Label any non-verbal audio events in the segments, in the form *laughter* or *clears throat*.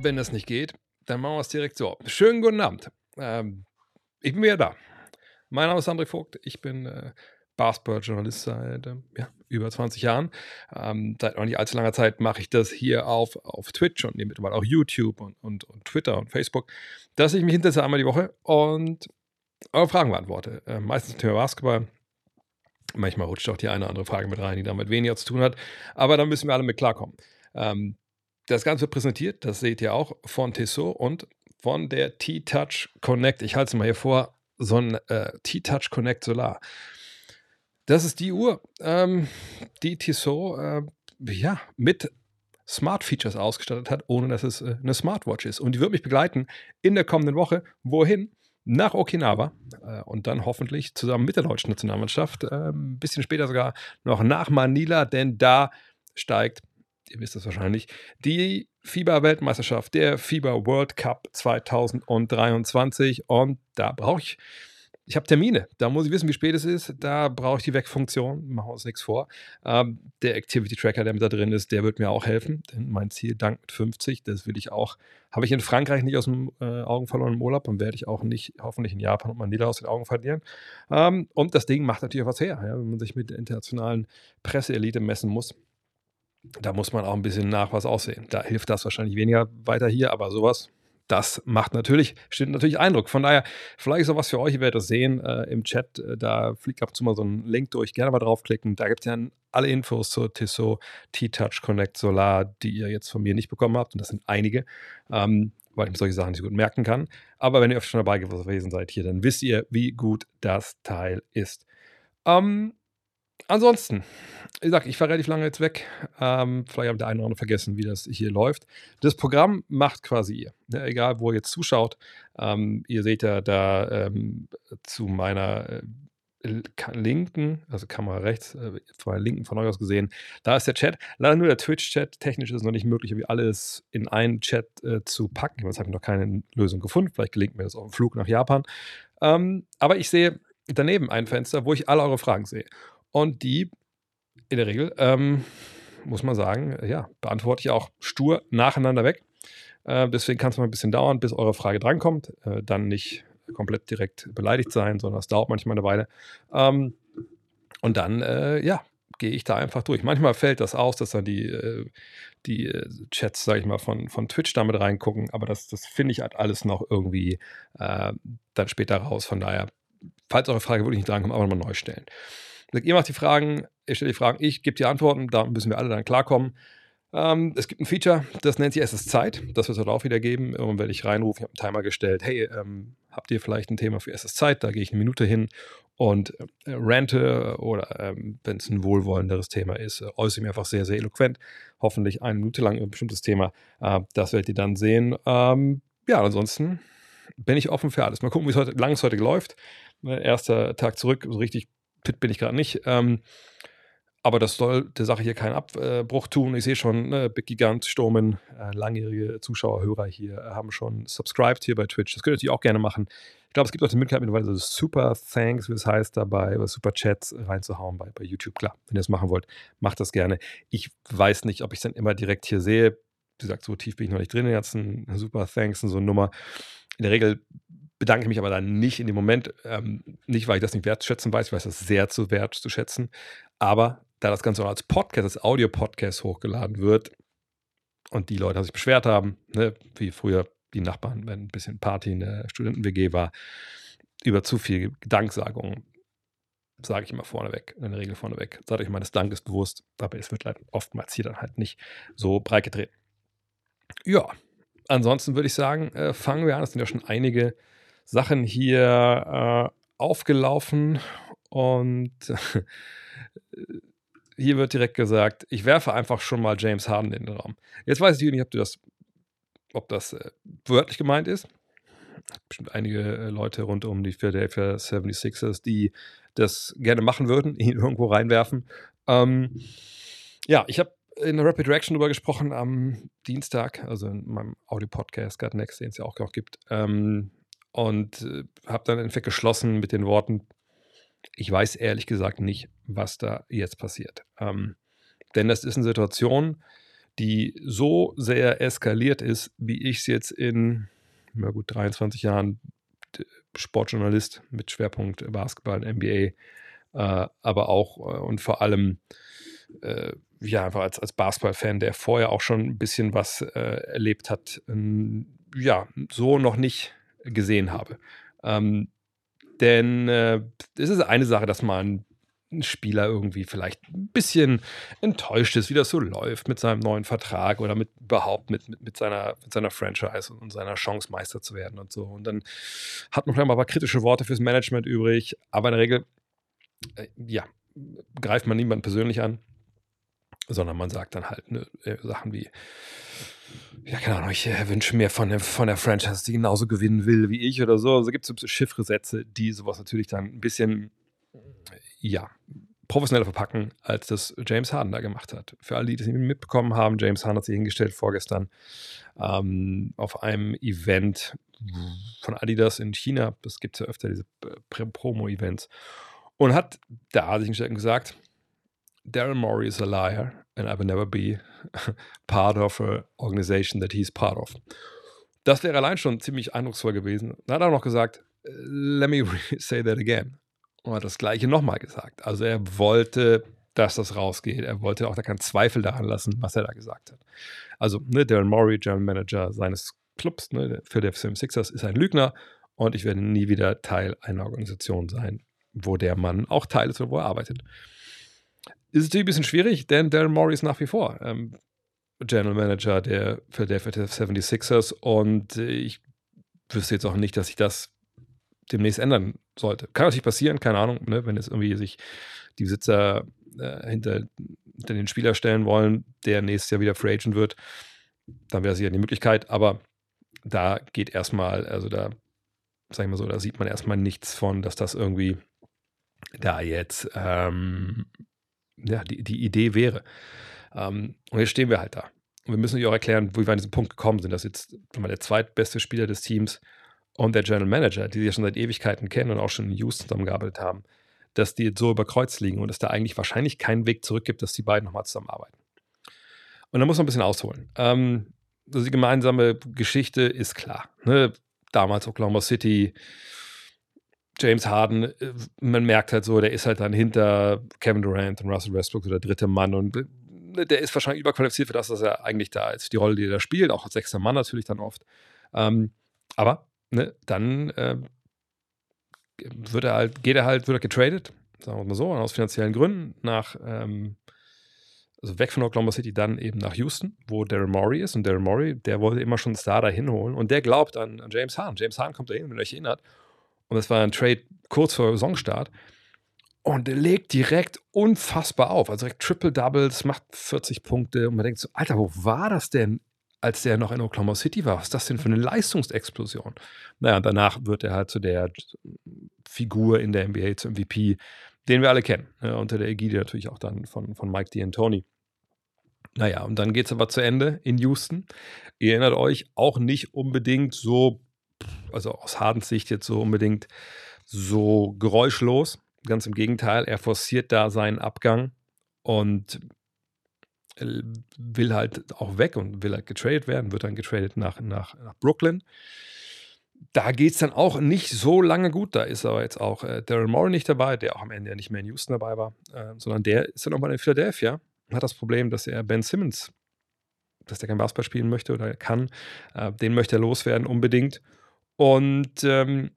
wenn das nicht geht, dann machen wir es direkt so. Schönen guten Abend. Ähm, ich bin wieder da. Mein Name ist André Vogt. Ich bin äh, Basketball-Journalist seit äh, ja, über 20 Jahren. Ähm, seit noch nicht allzu langer Zeit mache ich das hier auf, auf Twitch und mittlerweile auch YouTube und, und, und, Twitter und Facebook, dass ich mich hintersetze einmal die Woche und eure Fragen beantworte. Äh, meistens zum Thema Basketball. Manchmal rutscht auch die eine oder andere Frage mit rein, die damit weniger zu tun hat. Aber da müssen wir alle mit klarkommen. Ähm, das Ganze präsentiert, das seht ihr auch, von Tissot und von der T-Touch Connect. Ich halte es mal hier vor, so ein äh, T-Touch Connect Solar. Das ist die Uhr, ähm, die Tissot äh, ja, mit Smart Features ausgestattet hat, ohne dass es äh, eine Smartwatch ist. Und die wird mich begleiten in der kommenden Woche. Wohin? Nach Okinawa äh, und dann hoffentlich zusammen mit der deutschen Nationalmannschaft, äh, ein bisschen später sogar noch nach Manila, denn da steigt ihr wisst es wahrscheinlich, die FIBA-Weltmeisterschaft, der FIBA World Cup 2023. Und da brauche ich, ich habe Termine, da muss ich wissen, wie spät es ist. Da brauche ich die Wegfunktion, machen wir uns nichts vor. Ähm, der Activity Tracker, der mit da drin ist, der wird mir auch helfen. Denn mein Ziel, dank mit 50, das will ich auch, habe ich in Frankreich nicht aus den äh, Augen verloren im Urlaub und werde ich auch nicht, hoffentlich in Japan und Manila aus den Augen verlieren. Ähm, und das Ding macht natürlich auch was her, ja, wenn man sich mit der internationalen Presseelite messen muss da muss man auch ein bisschen nach was aussehen. Da hilft das wahrscheinlich weniger weiter hier, aber sowas, das macht natürlich, stimmt natürlich Eindruck. Von daher, vielleicht ist auch was für euch, ihr werdet das sehen äh, im Chat. Äh, da fliegt ab und zu mal so ein Link durch. Gerne mal draufklicken. Da gibt es ja alle Infos zur Tissot T-Touch Connect Solar, die ihr jetzt von mir nicht bekommen habt. Und das sind einige, ähm, weil ich mir solche Sachen nicht so gut merken kann. Aber wenn ihr öfter schon dabei gewesen seid hier, dann wisst ihr, wie gut das Teil ist. Ähm, ansonsten, ich sag, ich war relativ lange jetzt weg. Ähm, vielleicht haben der eine oder andere vergessen, wie das hier läuft. Das Programm macht quasi ihr. Ne, egal, wo ihr jetzt zuschaut. Ähm, ihr seht ja da ähm, zu meiner äh, linken, also Kamera rechts, äh, von der linken von euch aus gesehen, da ist der Chat. Leider nur der Twitch-Chat. Technisch ist es noch nicht möglich, wie alles in einen Chat äh, zu packen. Jetzt habe ich noch keine Lösung gefunden. Vielleicht gelingt mir das auf dem Flug nach Japan. Ähm, aber ich sehe daneben ein Fenster, wo ich alle eure Fragen sehe. Und die in der Regel, ähm, muss man sagen, ja, beantworte ich auch stur nacheinander weg. Äh, deswegen kann es mal ein bisschen dauern, bis eure Frage drankommt. Äh, dann nicht komplett direkt beleidigt sein, sondern es dauert manchmal eine Weile. Ähm, und dann, äh, ja, gehe ich da einfach durch. Manchmal fällt das aus, dass dann die, äh, die äh, Chats, sage ich mal, von, von Twitch damit reingucken, aber das, das finde ich halt alles noch irgendwie äh, dann später raus. Von daher, falls eure Frage wirklich nicht drankommt, aber nochmal neu stellen. Ihr macht die Fragen, ich stelle die Fragen, ich gebe die Antworten, da müssen wir alle dann klarkommen. Ähm, es gibt ein Feature, das nennt sich ist Zeit. Das wird es auch wieder geben. Irgendwann werde ich reinrufen, ich habe einen Timer gestellt. Hey, ähm, habt ihr vielleicht ein Thema für ist Zeit? Da gehe ich eine Minute hin und äh, rante oder ähm, wenn es ein wohlwollenderes Thema ist, äh, äußere ich mich einfach sehr, sehr eloquent. Hoffentlich eine Minute lang über ein bestimmtes Thema. Äh, das werdet ihr dann sehen. Ähm, ja, ansonsten bin ich offen für alles. Mal gucken, wie es heute, lang es heute läuft. Ne, erster Tag zurück, so richtig fit bin ich gerade nicht. Ähm, aber das soll der Sache hier keinen Abbruch tun. Ich sehe schon, ne, Big Gigant, Sturmen, äh, langjährige Zuschauer, Hörer hier äh, haben schon subscribed hier bei Twitch. Das könnt ihr natürlich auch gerne machen. Ich glaube, es gibt auch die Möglichkeit, mittlerweile so Super Thanks, wie es heißt, dabei, oder Super Chats reinzuhauen bei, bei YouTube. Klar, wenn ihr das machen wollt, macht das gerne. Ich weiß nicht, ob ich es dann immer direkt hier sehe. Wie gesagt, so tief bin ich noch nicht drin. Jetzt ein Super Thanks und so Nummer. In der Regel bedanke mich aber dann nicht in dem Moment, ähm, nicht weil ich das nicht wertschätzen weiß, ich weiß das sehr zu wertzuschätzen, aber da das Ganze auch als Podcast, als Audio-Podcast hochgeladen wird und die Leute sich beschwert haben, ne, wie früher die Nachbarn, wenn ein bisschen Party in der Studenten-WG war, über zu viel Danksagung, sage ich immer vorneweg, in der Regel vorneweg. Seid euch meines Dankes bewusst, aber es wird halt oftmals hier dann halt nicht so breit getreten. Ja, ansonsten würde ich sagen, äh, fangen wir an. Es sind ja schon einige Sachen hier äh, aufgelaufen und *laughs* hier wird direkt gesagt, ich werfe einfach schon mal James Harden in den Raum. Jetzt weiß ich nicht, ob, das, ob das äh, wörtlich gemeint ist. Bestimmt einige äh, Leute rund um die Philadelphia 76ers, die das gerne machen würden, ihn *laughs* irgendwo reinwerfen. Ähm, ja, ich habe in der Rapid Reaction darüber gesprochen am Dienstag, also in meinem Audio-Podcast, God Next, den es ja auch noch gibt. Ähm, und äh, habe dann einfach geschlossen mit den Worten, ich weiß ehrlich gesagt nicht, was da jetzt passiert. Ähm, denn das ist eine Situation, die so sehr eskaliert ist, wie ich es jetzt in, na gut, 23 Jahren Sportjournalist mit Schwerpunkt Basketball, NBA, äh, aber auch äh, und vor allem äh, ja, einfach als, als Basketball-Fan, der vorher auch schon ein bisschen was äh, erlebt hat, ähm, ja, so noch nicht gesehen habe. Ähm, denn äh, es ist eine Sache, dass man ein Spieler irgendwie vielleicht ein bisschen enttäuscht ist, wie das so läuft mit seinem neuen Vertrag oder mit überhaupt mit, mit, mit, seiner, mit seiner Franchise und seiner Chance, Meister zu werden und so. Und dann hat man vielleicht mal ein paar kritische Worte fürs Management übrig, aber in der Regel, äh, ja, greift man niemanden persönlich an, sondern man sagt dann halt ne, äh, Sachen wie, ja, keine Ahnung, ich äh, wünsche mir von der, von der Franchise, die genauso gewinnen will wie ich oder so. Also gibt es so Chiffre-Sätze, die sowas natürlich dann ein bisschen ja, professioneller verpacken, als das James Harden da gemacht hat. Für alle, die das nicht mitbekommen haben, James Harden hat sich hingestellt vorgestern ähm, auf einem Event von Adidas in China. Das gibt es ja öfter, diese Promo-Events. Und hat da sich hingestellt und gesagt, Daryl Morey is a liar and I will never be *laughs* part of a organization that he's part of. Das wäre allein schon ziemlich eindrucksvoll gewesen. Dann hat er auch noch gesagt, let me *laughs* say that again und hat das Gleiche nochmal gesagt. Also er wollte, dass das rausgeht. Er wollte auch da keinen Zweifel daran lassen, was er da gesagt hat. Also ne, Darren Murray, General Manager seines Clubs, ne, der Sixers, ist ein Lügner und ich werde nie wieder Teil einer Organisation sein, wo der Mann auch Teil ist oder wo er arbeitet. Ist natürlich ein bisschen schwierig, denn Darren Murray ist nach wie vor ähm, General Manager der Philadelphia 76ers und ich wüsste jetzt auch nicht, dass ich das demnächst ändern sollte. Kann natürlich passieren, keine Ahnung, ne, wenn jetzt irgendwie sich die Besitzer äh, hinter, hinter, den Spieler stellen wollen, der nächstes Jahr wieder Free Agent wird, dann wäre sicher die Möglichkeit, aber da geht erstmal, also da, sag ich mal so, da sieht man erstmal nichts von, dass das irgendwie da jetzt ähm, ja, die, die Idee wäre. Ähm, und jetzt stehen wir halt da. Und wir müssen natürlich auch erklären, wie wir an diesen Punkt gekommen sind, dass jetzt mal der zweitbeste Spieler des Teams und der General Manager, die sich ja schon seit Ewigkeiten kennen und auch schon in Houston zusammengearbeitet haben, dass die jetzt so über Kreuz liegen und es da eigentlich wahrscheinlich keinen Weg zurück gibt, dass die beiden nochmal zusammenarbeiten. Und da muss man ein bisschen ausholen. Ähm, also die gemeinsame Geschichte ist klar. Ne? Damals Oklahoma City, James Harden, äh, man merkt halt so, der ist halt dann hinter Kevin Durant und Russell Westbrook so der dritte Mann und äh, der ist wahrscheinlich überqualifiziert für das, was er eigentlich da ist. Die Rolle, die er da spielt, auch als sechster Mann natürlich dann oft. Ähm, aber ne, dann äh, wird er halt, geht er halt, wird er getradet, sagen wir mal so, aus finanziellen Gründen nach, ähm, also weg von Oklahoma City, dann eben nach Houston, wo Daryl Morey ist. Und Daryl Morey, der wollte immer schon einen Star dahin holen. Und der glaubt an, an James Hahn. James Hahn kommt dahin, wenn ihr euch erinnert. Und das war ein Trade kurz vor Saisonstart. Und der legt direkt unfassbar auf. Also direkt Triple Doubles, macht 40 Punkte. Und man denkt so, Alter, wo war das denn als der noch in Oklahoma City war. Was ist das denn für eine Leistungsexplosion? Naja, danach wird er halt zu der Figur in der NBA, zum MVP, den wir alle kennen. Ja, unter der Ägide natürlich auch dann von, von Mike D'Antoni. Naja, und dann geht es aber zu Ende in Houston. Ihr erinnert euch auch nicht unbedingt so, also aus Hardens Sicht jetzt so unbedingt so geräuschlos. Ganz im Gegenteil, er forciert da seinen Abgang und will halt auch weg und will halt getradet werden, wird dann getradet nach, nach, nach Brooklyn. Da geht es dann auch nicht so lange gut. Da ist aber jetzt auch äh, Daryl Morey nicht dabei, der auch am Ende ja nicht mehr in Houston dabei war, äh, sondern der ist dann auch mal in Philadelphia und hat das Problem, dass er Ben Simmons, dass der kein Basketball spielen möchte oder kann, äh, den möchte er loswerden unbedingt und ähm,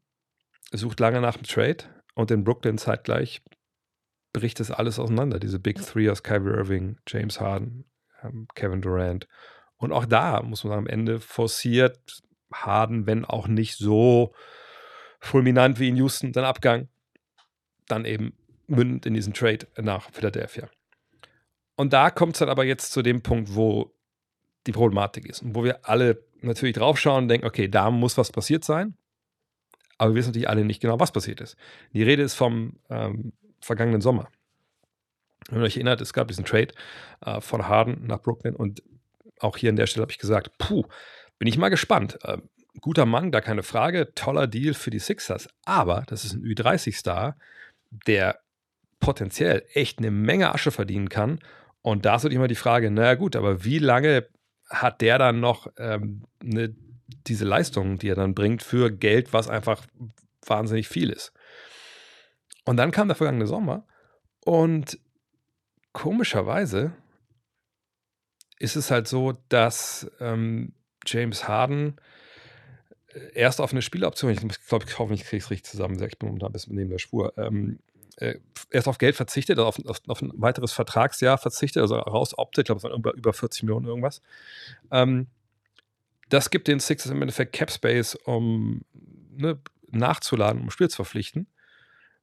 sucht lange nach einem Trade und in Brooklyn zeitgleich bricht das alles auseinander. Diese Big Three aus Kyrie Irving, James Harden, ähm, Kevin Durant. Und auch da muss man sagen, am Ende forciert Harden, wenn auch nicht so fulminant wie in Houston, dann Abgang, dann eben mündend in diesen Trade nach Philadelphia. Und da kommt es dann aber jetzt zu dem Punkt, wo die Problematik ist und wo wir alle natürlich draufschauen und denken, okay, da muss was passiert sein. Aber wir wissen natürlich alle nicht genau, was passiert ist. Die Rede ist vom ähm, vergangenen Sommer. Wenn ihr euch erinnert, es gab diesen Trade äh, von Harden nach Brooklyn und auch hier an der Stelle habe ich gesagt, puh, bin ich mal gespannt. Äh, guter Mann, da keine Frage, toller Deal für die Sixers, aber das ist ein Ü30-Star, der potenziell echt eine Menge Asche verdienen kann Und da ist natürlich immer die Frage, naja gut, aber wie lange hat der dann noch ähm, ne, diese Leistung, die er dann bringt, für Geld, was einfach wahnsinnig viel ist? Und dann kam der vergangene Sommer und komischerweise ist es halt so, dass ähm, James Harden äh, erst auf eine Spieloption, ich glaube, ich hoffe, ich kriege es richtig zusammen, ich bin da ein bisschen neben der Spur, ähm, äh, erst auf Geld verzichtet, auf, auf, auf, ein weiteres Vertragsjahr verzichtet, also rausoptet, ich glaube, es waren über, über 40 Millionen irgendwas. Ähm, das gibt den Sixers im Endeffekt Cap Space, um ne, nachzuladen, um Spiel zu verpflichten.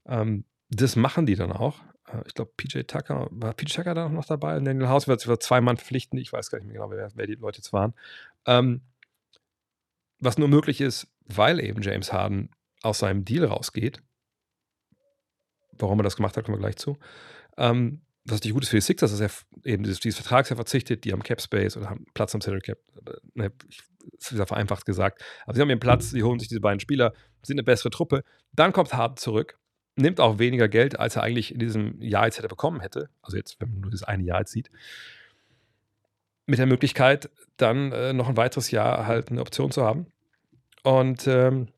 Ähm, das machen die dann auch. Äh, ich glaube, PJ Tucker, war PJ Tucker da noch dabei? Daniel House wird sich für zwei Mann verpflichten. Ich weiß gar nicht mehr genau, wer, wer die Leute jetzt waren. Ähm, was nur möglich ist, weil eben James Harden aus seinem Deal rausgeht. Warum er das gemacht hat, kommen wir gleich zu. Ähm, was natürlich gut ist für die Sixers, dass er eben dieses, dieses Vertragsjahr verzichtet, die haben Cap Space oder haben Platz am Salary Cap. Ne, ich, das ist ja vereinfacht gesagt. Aber sie haben ihren Platz, sie holen sich diese beiden Spieler, sind eine bessere Truppe. Dann kommt Harden zurück, nimmt auch weniger Geld, als er eigentlich in diesem Jahr jetzt hätte bekommen hätte. Also jetzt, wenn man nur das eine Jahr jetzt sieht. Mit der Möglichkeit, dann äh, noch ein weiteres Jahr halt eine Option zu haben. Und ähm,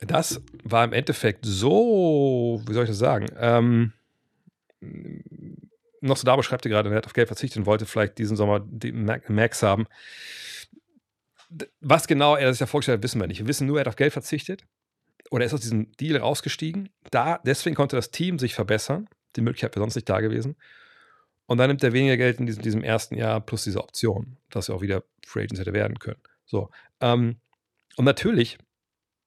das war im Endeffekt so, wie soll ich das sagen? Ähm, Nostradamo schreibt gerade, er hat auf Geld verzichtet und wollte vielleicht diesen Sommer die Max haben. Was genau er sich ja vorgestellt hat, wissen wir nicht. Wir wissen nur, er hat auf Geld verzichtet oder er ist aus diesem Deal rausgestiegen. Da, deswegen konnte das Team sich verbessern. Die Möglichkeit wäre sonst nicht da gewesen. Und dann nimmt er weniger Geld in diesem, diesem ersten Jahr plus diese Option, dass er auch wieder Free Agents hätte werden können. So. Ähm, und natürlich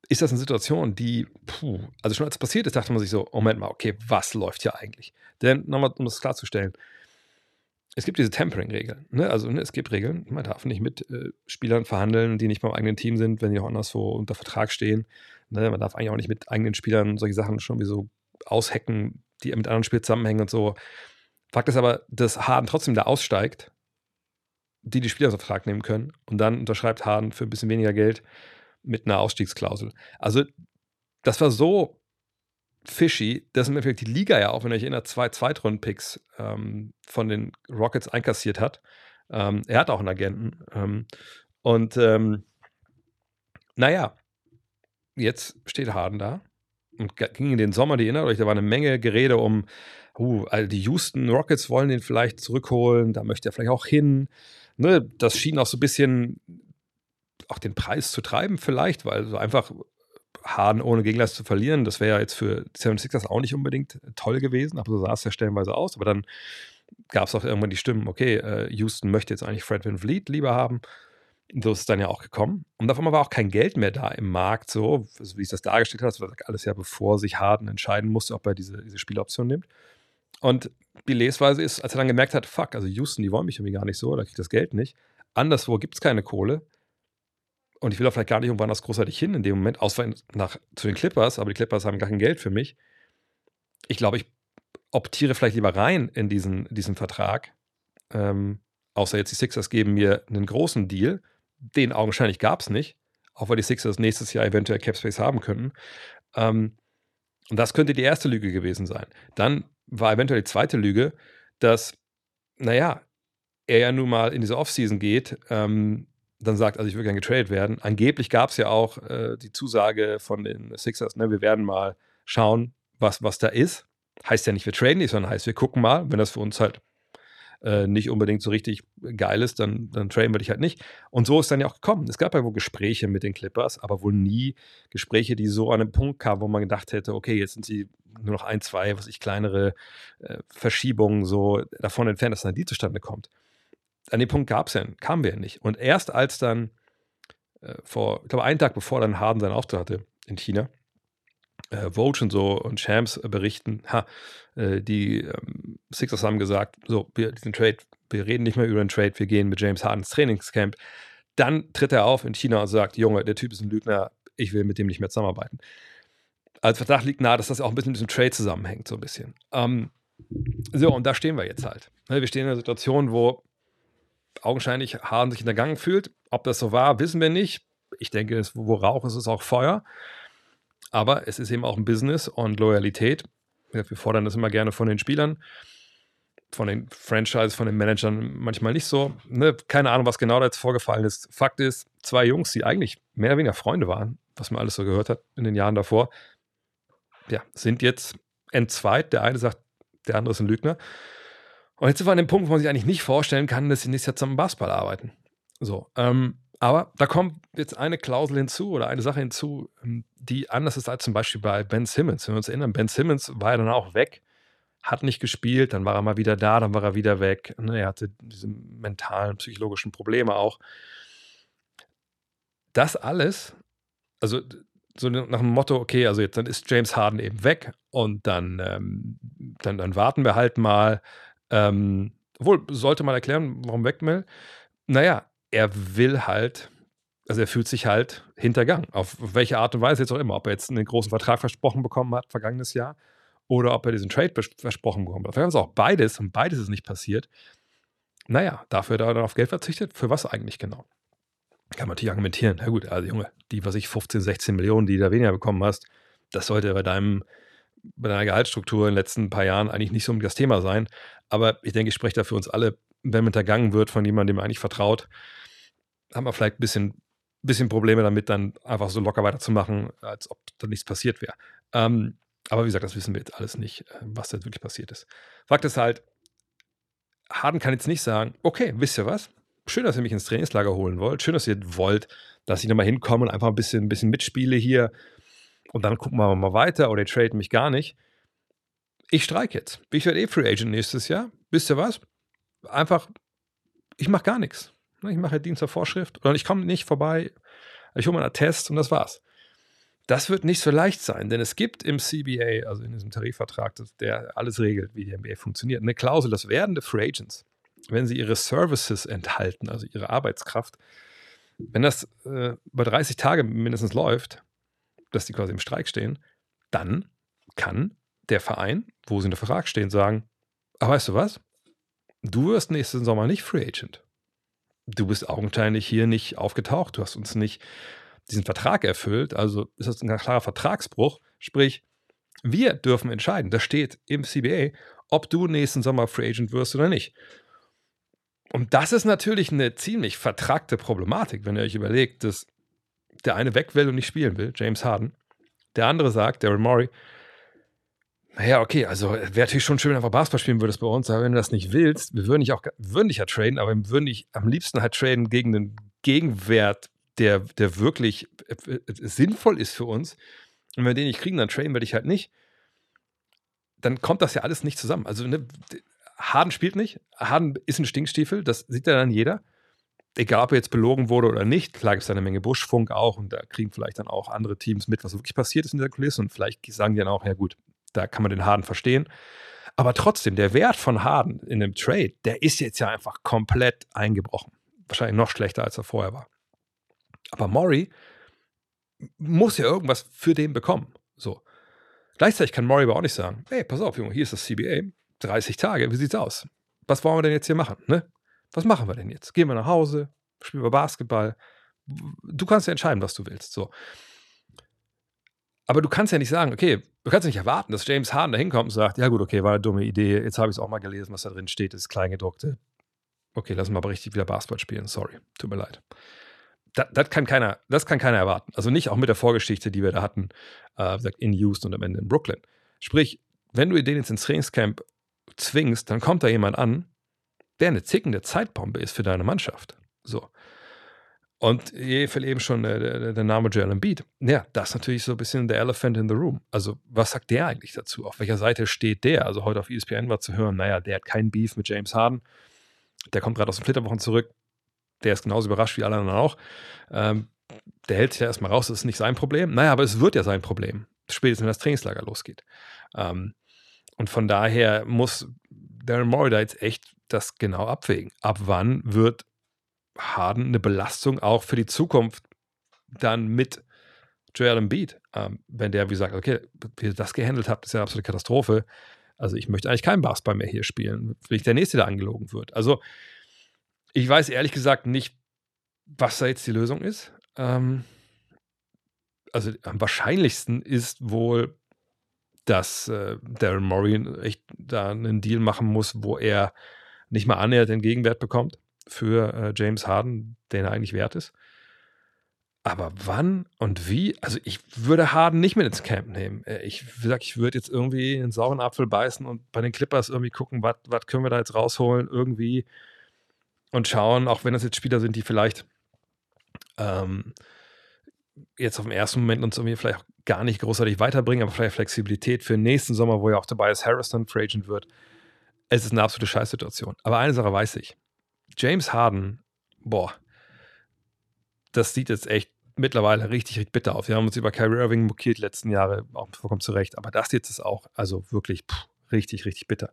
ist das eine Situation, die, puh, also schon als es passiert ist, dachte man sich so, Moment mal, okay, was läuft hier eigentlich? Denn nochmal, um das klarzustellen, es gibt diese Tempering-Regeln. Ne? Also ne, es gibt Regeln, man darf nicht mit äh, Spielern verhandeln, die nicht beim eigenen Team sind, wenn die auch anderswo unter Vertrag stehen. Ne? Man darf eigentlich auch nicht mit eigenen Spielern solche Sachen schon wie so aushacken, die mit anderen Spielern zusammenhängen und so. Fakt ist aber, dass Harden trotzdem da aussteigt, die die Spieler unter Vertrag nehmen können und dann unterschreibt Harden für ein bisschen weniger Geld mit einer Ausstiegsklausel. Also das war so fishy, dass im Endeffekt die Liga ja auch, wenn ihr euch erinnert, zwei Zweitrunden-Picks ähm, von den Rockets einkassiert hat. Ähm, er hat auch einen Agenten. Ähm, und ähm, naja, jetzt steht Harden da und ging in den Sommer, die erinnert euch, da war eine Menge Gerede um, uh, also die Houston Rockets wollen den vielleicht zurückholen, da möchte er vielleicht auch hin. Ne, das schien auch so ein bisschen auch den Preis zu treiben, vielleicht, weil so einfach Harden ohne Gegenleistung zu verlieren, das wäre ja jetzt für 76ers auch nicht unbedingt toll gewesen, aber so sah es ja stellenweise aus. Aber dann gab es auch irgendwann die Stimmen, okay, äh, Houston möchte jetzt eigentlich Fred Van Vliet lieber haben. So ist es dann ja auch gekommen. Und einmal war auch kein Geld mehr da im Markt, so wie es das dargestellt hat. Das war alles ja, bevor sich Harden entscheiden musste, ob er diese, diese Spieloption nimmt. Und die Lesweise ist, als er dann gemerkt hat, fuck, also Houston, die wollen mich irgendwie gar nicht so, da kriege ich das Geld nicht. Anderswo gibt es keine Kohle und ich will auch vielleicht gar nicht irgendwann das großartig hin in dem Moment, außer nach, zu den Clippers, aber die Clippers haben gar kein Geld für mich. Ich glaube, ich optiere vielleicht lieber rein in diesen, diesen Vertrag. Ähm, außer jetzt die Sixers geben mir einen großen Deal. Den augenscheinlich gab es nicht, auch weil die Sixers nächstes Jahr eventuell Capspace haben könnten. Ähm, und das könnte die erste Lüge gewesen sein. Dann war eventuell die zweite Lüge, dass, naja, er ja nun mal in diese Offseason geht, ähm, dann sagt, also ich will gerne getradet werden. Angeblich gab es ja auch äh, die Zusage von den Sixers, ne, wir werden mal schauen, was, was da ist. Heißt ja nicht, wir traden nicht, sondern heißt, wir gucken mal, wenn das für uns halt äh, nicht unbedingt so richtig geil ist, dann, dann traden wir dich halt nicht. Und so ist dann ja auch gekommen. Es gab ja wohl Gespräche mit den Clippers, aber wohl nie Gespräche, die so an einem Punkt kamen, wo man gedacht hätte, okay, jetzt sind sie nur noch ein, zwei, was ich, kleinere äh, Verschiebungen so davon entfernt, dass dann die zustande kommt an dem Punkt gab's ja, kamen wir ja nicht. Und erst als dann äh, vor, ich glaube, einen Tag bevor dann Harden seinen Auftritt hatte in China, äh, Vogue und so und Shams äh, berichten, ha, äh, die ähm, Sixers haben gesagt, so, wir, diesen Trade, wir reden nicht mehr über den Trade, wir gehen mit James Harden ins Trainingscamp. Dann tritt er auf in China und sagt, Junge, der Typ ist ein Lügner, ich will mit dem nicht mehr zusammenarbeiten. Als Verdacht liegt nahe, dass das auch ein bisschen mit diesem Trade zusammenhängt, so ein bisschen. Ähm, so, und da stehen wir jetzt halt. Ne, wir stehen in einer Situation, wo augenscheinlich Harden sich hintergangen fühlt. Ob das so war, wissen wir nicht. Ich denke, es, wo Rauch ist, ist auch Feuer. Aber es ist eben auch ein Business und Loyalität. Wir fordern das immer gerne von den Spielern. von den Franchises, von den Managern manchmal nicht so. Ne? Keine Ahnung, was genau da jetzt vorgefallen ist. Fakt ist, zwei Jungs, die eigentlich mehr oder weniger Freunde waren, was man alles so gehört hat in den Jahren davor, ja, sind jetzt entzweit. Der eine sagt, der andere ist ein Lügner. Und jetzt sind wir an dem Punkt, wo man sich eigentlich nicht vorstellen kann, dass sie nächstes Jahr zusammen Basketball arbeiten. So, ähm, aber da kommt jetzt eine Klausel hinzu oder eine Sache hinzu, ähm, die anders ist als zum Beispiel bei Ben Simmons. Wenn wir uns erinnern, Ben Simmons war ja dann auch weg hat nicht gespielt, dann war er mal wieder da, dann war er wieder weg. Ne, er hatte diese mentalen, psychologischen Probleme auch. Das alles, also so nach dem Motto, okay, also jetzt dann ist James Harden eben weg und dann, ähm, dann, dann warten wir halt mal. Ähm, obwohl, sollte man erklären, warum weg will. Naja, er will halt, also er fühlt sich halt hintergangen. Auf welche Art und Weise jetzt auch immer. Ob er jetzt einen großen Vertrag versprochen bekommen hat, vergangenes Jahr, oder ob er diesen Trade versprochen bekommt. Vielleicht haben auch beides und beides ist nicht passiert. Naja, dafür hat er dann auf Geld verzichtet. Für was eigentlich genau? Kann man natürlich argumentieren. Na gut, also Junge, die, was ich 15, 16 Millionen, die du da weniger bekommen hast, das sollte bei deinem, bei deiner Gehaltsstruktur in den letzten paar Jahren eigentlich nicht so das Thema sein. Aber ich denke, ich spreche da für uns alle, wenn man hintergangen wird von jemandem, dem man eigentlich vertraut, haben wir vielleicht ein bisschen, bisschen Probleme damit, dann einfach so locker weiterzumachen, als ob da nichts passiert wäre. Ähm, aber wie gesagt, das wissen wir jetzt alles nicht, äh, was da wirklich passiert ist. Fakt ist halt, Harden kann jetzt nicht sagen, okay, wisst ihr was? Schön, dass ihr mich ins Trainingslager holen wollt. Schön, dass ihr wollt, dass ich nochmal hinkomme und einfach ein bisschen, ein bisschen mitspiele hier. Und dann gucken wir mal weiter oder ihr tradet mich gar nicht. Ich streike jetzt. Ich werde eh Free Agent nächstes Jahr. Wisst ihr was? Einfach, ich mache gar nichts. Ich mache Dienst der Vorschrift oder ich komme nicht vorbei. Ich hole mal einen Test und das war's. Das wird nicht so leicht sein, denn es gibt im CBA, also in diesem Tarifvertrag, der alles regelt, wie die NBA funktioniert, eine Klausel, dass werdende Free Agents, wenn sie ihre Services enthalten, also ihre Arbeitskraft, wenn das äh, über 30 Tage mindestens läuft, dass die quasi im Streik stehen, dann kann der Verein, wo sie in der Vertrag stehen, sagen, aber weißt du was? Du wirst nächsten Sommer nicht Free Agent. Du bist augenscheinlich hier nicht aufgetaucht, du hast uns nicht diesen Vertrag erfüllt, also ist das ein klarer Vertragsbruch, sprich, wir dürfen entscheiden, das steht im CBA, ob du nächsten Sommer Free Agent wirst oder nicht. Und das ist natürlich eine ziemlich vertragte Problematik, wenn ihr euch überlegt, dass der eine weg will und nicht spielen will, James Harden. Der andere sagt, Daryl Morey, naja, okay, also wäre natürlich schon schön, wenn du einfach Basketball spielen würdest bei uns, aber wenn du das nicht willst, wir würden dich auch, würden dich ja traden, aber wir würden dich am liebsten halt traden gegen den Gegenwert der, der wirklich äh, äh, sinnvoll ist für uns, und wenn wir den nicht kriegen, dann traden wir dich halt nicht, dann kommt das ja alles nicht zusammen. Also ne, Harden spielt nicht. Harden ist ein Stinkstiefel, das sieht ja dann jeder. Egal, ob er jetzt belogen wurde oder nicht. Klar gibt es da eine Menge Buschfunk auch und da kriegen vielleicht dann auch andere Teams mit, was wirklich passiert ist in der Kulisse und vielleicht sagen die dann auch, ja gut, da kann man den Harden verstehen. Aber trotzdem, der Wert von Harden in dem Trade, der ist jetzt ja einfach komplett eingebrochen. Wahrscheinlich noch schlechter, als er vorher war. Aber Maury muss ja irgendwas für den bekommen. So. Gleichzeitig kann Maury aber auch nicht sagen, hey, pass auf, Junge, hier ist das CBA, 30 Tage, wie sieht's aus? Was wollen wir denn jetzt hier machen? Ne? Was machen wir denn jetzt? Gehen wir nach Hause, spielen wir Basketball. Du kannst ja entscheiden, was du willst. So. Aber du kannst ja nicht sagen, okay, du kannst nicht erwarten, dass James Harden da hinkommt und sagt, ja gut, okay, war eine dumme Idee, jetzt habe ich es auch mal gelesen, was da drin steht, das ist Kleingedruckte. Okay, lass mal aber richtig wieder Basketball spielen, sorry, tut mir leid das, das, kann keiner, das kann keiner erwarten. Also nicht auch mit der Vorgeschichte, die wir da hatten, äh, in Houston und am Ende in Brooklyn. Sprich, wenn du den jetzt ins Trainingscamp zwingst, dann kommt da jemand an, der eine zickende Zeitbombe ist für deine Mannschaft. So. Und je fällt eben schon der, der, der Name Joel Embiid. Ja, das ist natürlich so ein bisschen der Elephant in the Room. Also, was sagt der eigentlich dazu? Auf welcher Seite steht der? Also, heute auf ESPN war zu hören, naja, der hat keinen Beef mit James Harden. Der kommt gerade aus den Flitterwochen zurück der ist genauso überrascht wie alle anderen auch. Ähm, der hält sich ja erstmal raus, das ist nicht sein Problem. Naja, aber es wird ja sein Problem, spätestens wenn das Trainingslager losgeht. Ähm, und von daher muss Darren Morey da jetzt echt das genau abwägen. Ab wann wird Harden eine Belastung auch für die Zukunft dann mit Joel Embiid? Ähm, wenn der, wie gesagt, okay, wie ihr das gehandelt habt, ist ja eine absolute Katastrophe. Also ich möchte eigentlich keinen Basketball mehr hier spielen, will ich der Nächste, der angelogen wird. Also ich weiß ehrlich gesagt nicht, was da jetzt die Lösung ist. Ähm, also am wahrscheinlichsten ist wohl, dass äh, Daryl Morey echt da einen Deal machen muss, wo er nicht mal annähernd den Gegenwert bekommt für äh, James Harden, den er eigentlich wert ist. Aber wann und wie? Also ich würde Harden nicht mit ins Camp nehmen. Äh, ich sag, ich würde jetzt irgendwie einen sauren Apfel beißen und bei den Clippers irgendwie gucken, was können wir da jetzt rausholen irgendwie und schauen, auch wenn das jetzt Spieler sind, die vielleicht ähm, jetzt auf den ersten Moment uns irgendwie vielleicht gar nicht großartig weiterbringen, aber vielleicht Flexibilität für den nächsten Sommer, wo ja auch Tobias Harris dann Free Agent wird. Es ist eine absolute Scheißsituation. Aber eine Sache weiß ich. James Harden, boah, das sieht jetzt echt mittlerweile richtig, richtig bitter aus. Wir haben uns über Kyrie Irving mokiert letzten Jahre, auch vollkommen zurecht. Aber das jetzt ist auch, also wirklich pff, richtig, richtig bitter.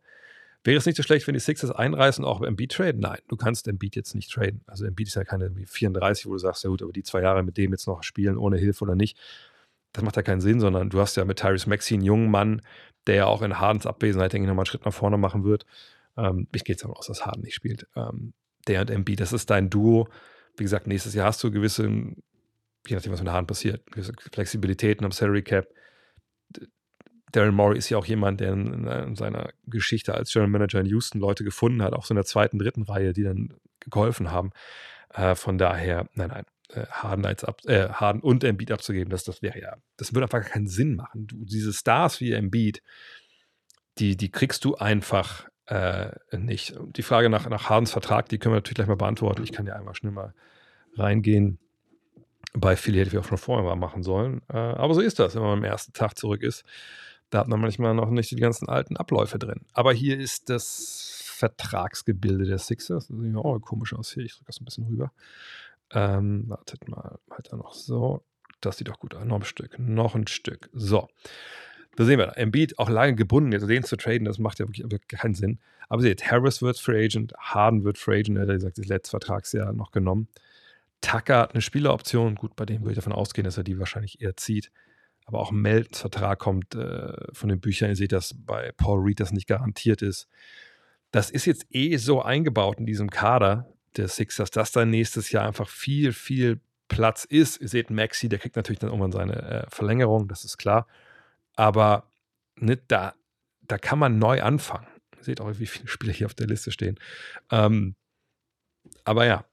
Wäre es nicht so schlecht, wenn die Sixers einreißen und auch Embiid traden? Nein, du kannst Embiid jetzt nicht traden. Also Embiid ist ja keine 34, wo du sagst, ja gut, aber die zwei Jahre mit dem jetzt noch spielen, ohne Hilfe oder nicht, das macht ja keinen Sinn, sondern du hast ja mit Tyrese Maxey einen jungen Mann, der ja auch in Hardens Abwesenheit, denke ich, nochmal einen Schritt nach vorne machen wird. Ähm, ich gehe jetzt davon aus, dass Harden nicht spielt. Ähm, der und Embiid, das ist dein Duo. Wie gesagt, nächstes Jahr hast du gewisse, je nachdem, was mit der Hand passiert, gewisse Flexibilitäten am Salary Cap. Darren Morey ist ja auch jemand, der in, in, seiner Geschichte als General Manager in Houston Leute gefunden hat, auch so in der zweiten, dritten Reihe, die dann geholfen haben. Äh, von daher, nein, nein, äh, Harden, als ab, äh, Harden und Embiid abzugeben, das, das wäre ja, das würde einfach keinen Sinn machen. Du, diese Stars wie Embiid, die, die kriegst du einfach äh, nicht. Die Frage nach, nach Hardens Vertrag, die können wir natürlich gleich mal beantworten. Ich kann ja einmal schnell mal reingehen. Bei Philly hätte ich auch schon vorher mal machen sollen. Äh, aber so ist das, wenn man am ersten Tag zurück ist. Da hat man manchmal noch nicht die ganzen alten Abläufe drin. Aber hier ist das Vertragsgebilde der Sixers. Das sieht auch komisch aus hier. Ich drücke das ein bisschen rüber. Ähm, wartet mal, weiter noch so. Das sieht doch gut aus. Noch ein Stück, noch ein Stück. So. Da sehen wir, Embiid auch lange gebunden, jetzt den zu traden, das macht ja wirklich, keinen Sinn. Aber seht, Harris wird Free Agent, Harden wird Free Agent, er hat gesagt, das letzte Vertragsjahr noch genommen. Tucker hat eine Spieleroption, gut, bei dem würde ich davon ausgehen, dass er die wahrscheinlich eher zieht. Aber auch Meltons Vertrag kommt äh, von den Büchern. Ihr seht, dass bei Paul Reed das nicht garantiert ist. Das ist jetzt eh so eingebaut in diesem Kader der Sixers, dass da nächstes Jahr einfach viel, viel Platz ist. Ihr seht, Maxi, der kriegt natürlich dann irgendwann seine äh, Verlängerung, das ist klar. Aber ne, da, da kann man neu anfangen. Ihr seht auch, wie viele Spieler hier auf der Liste stehen. Ähm, aber ja,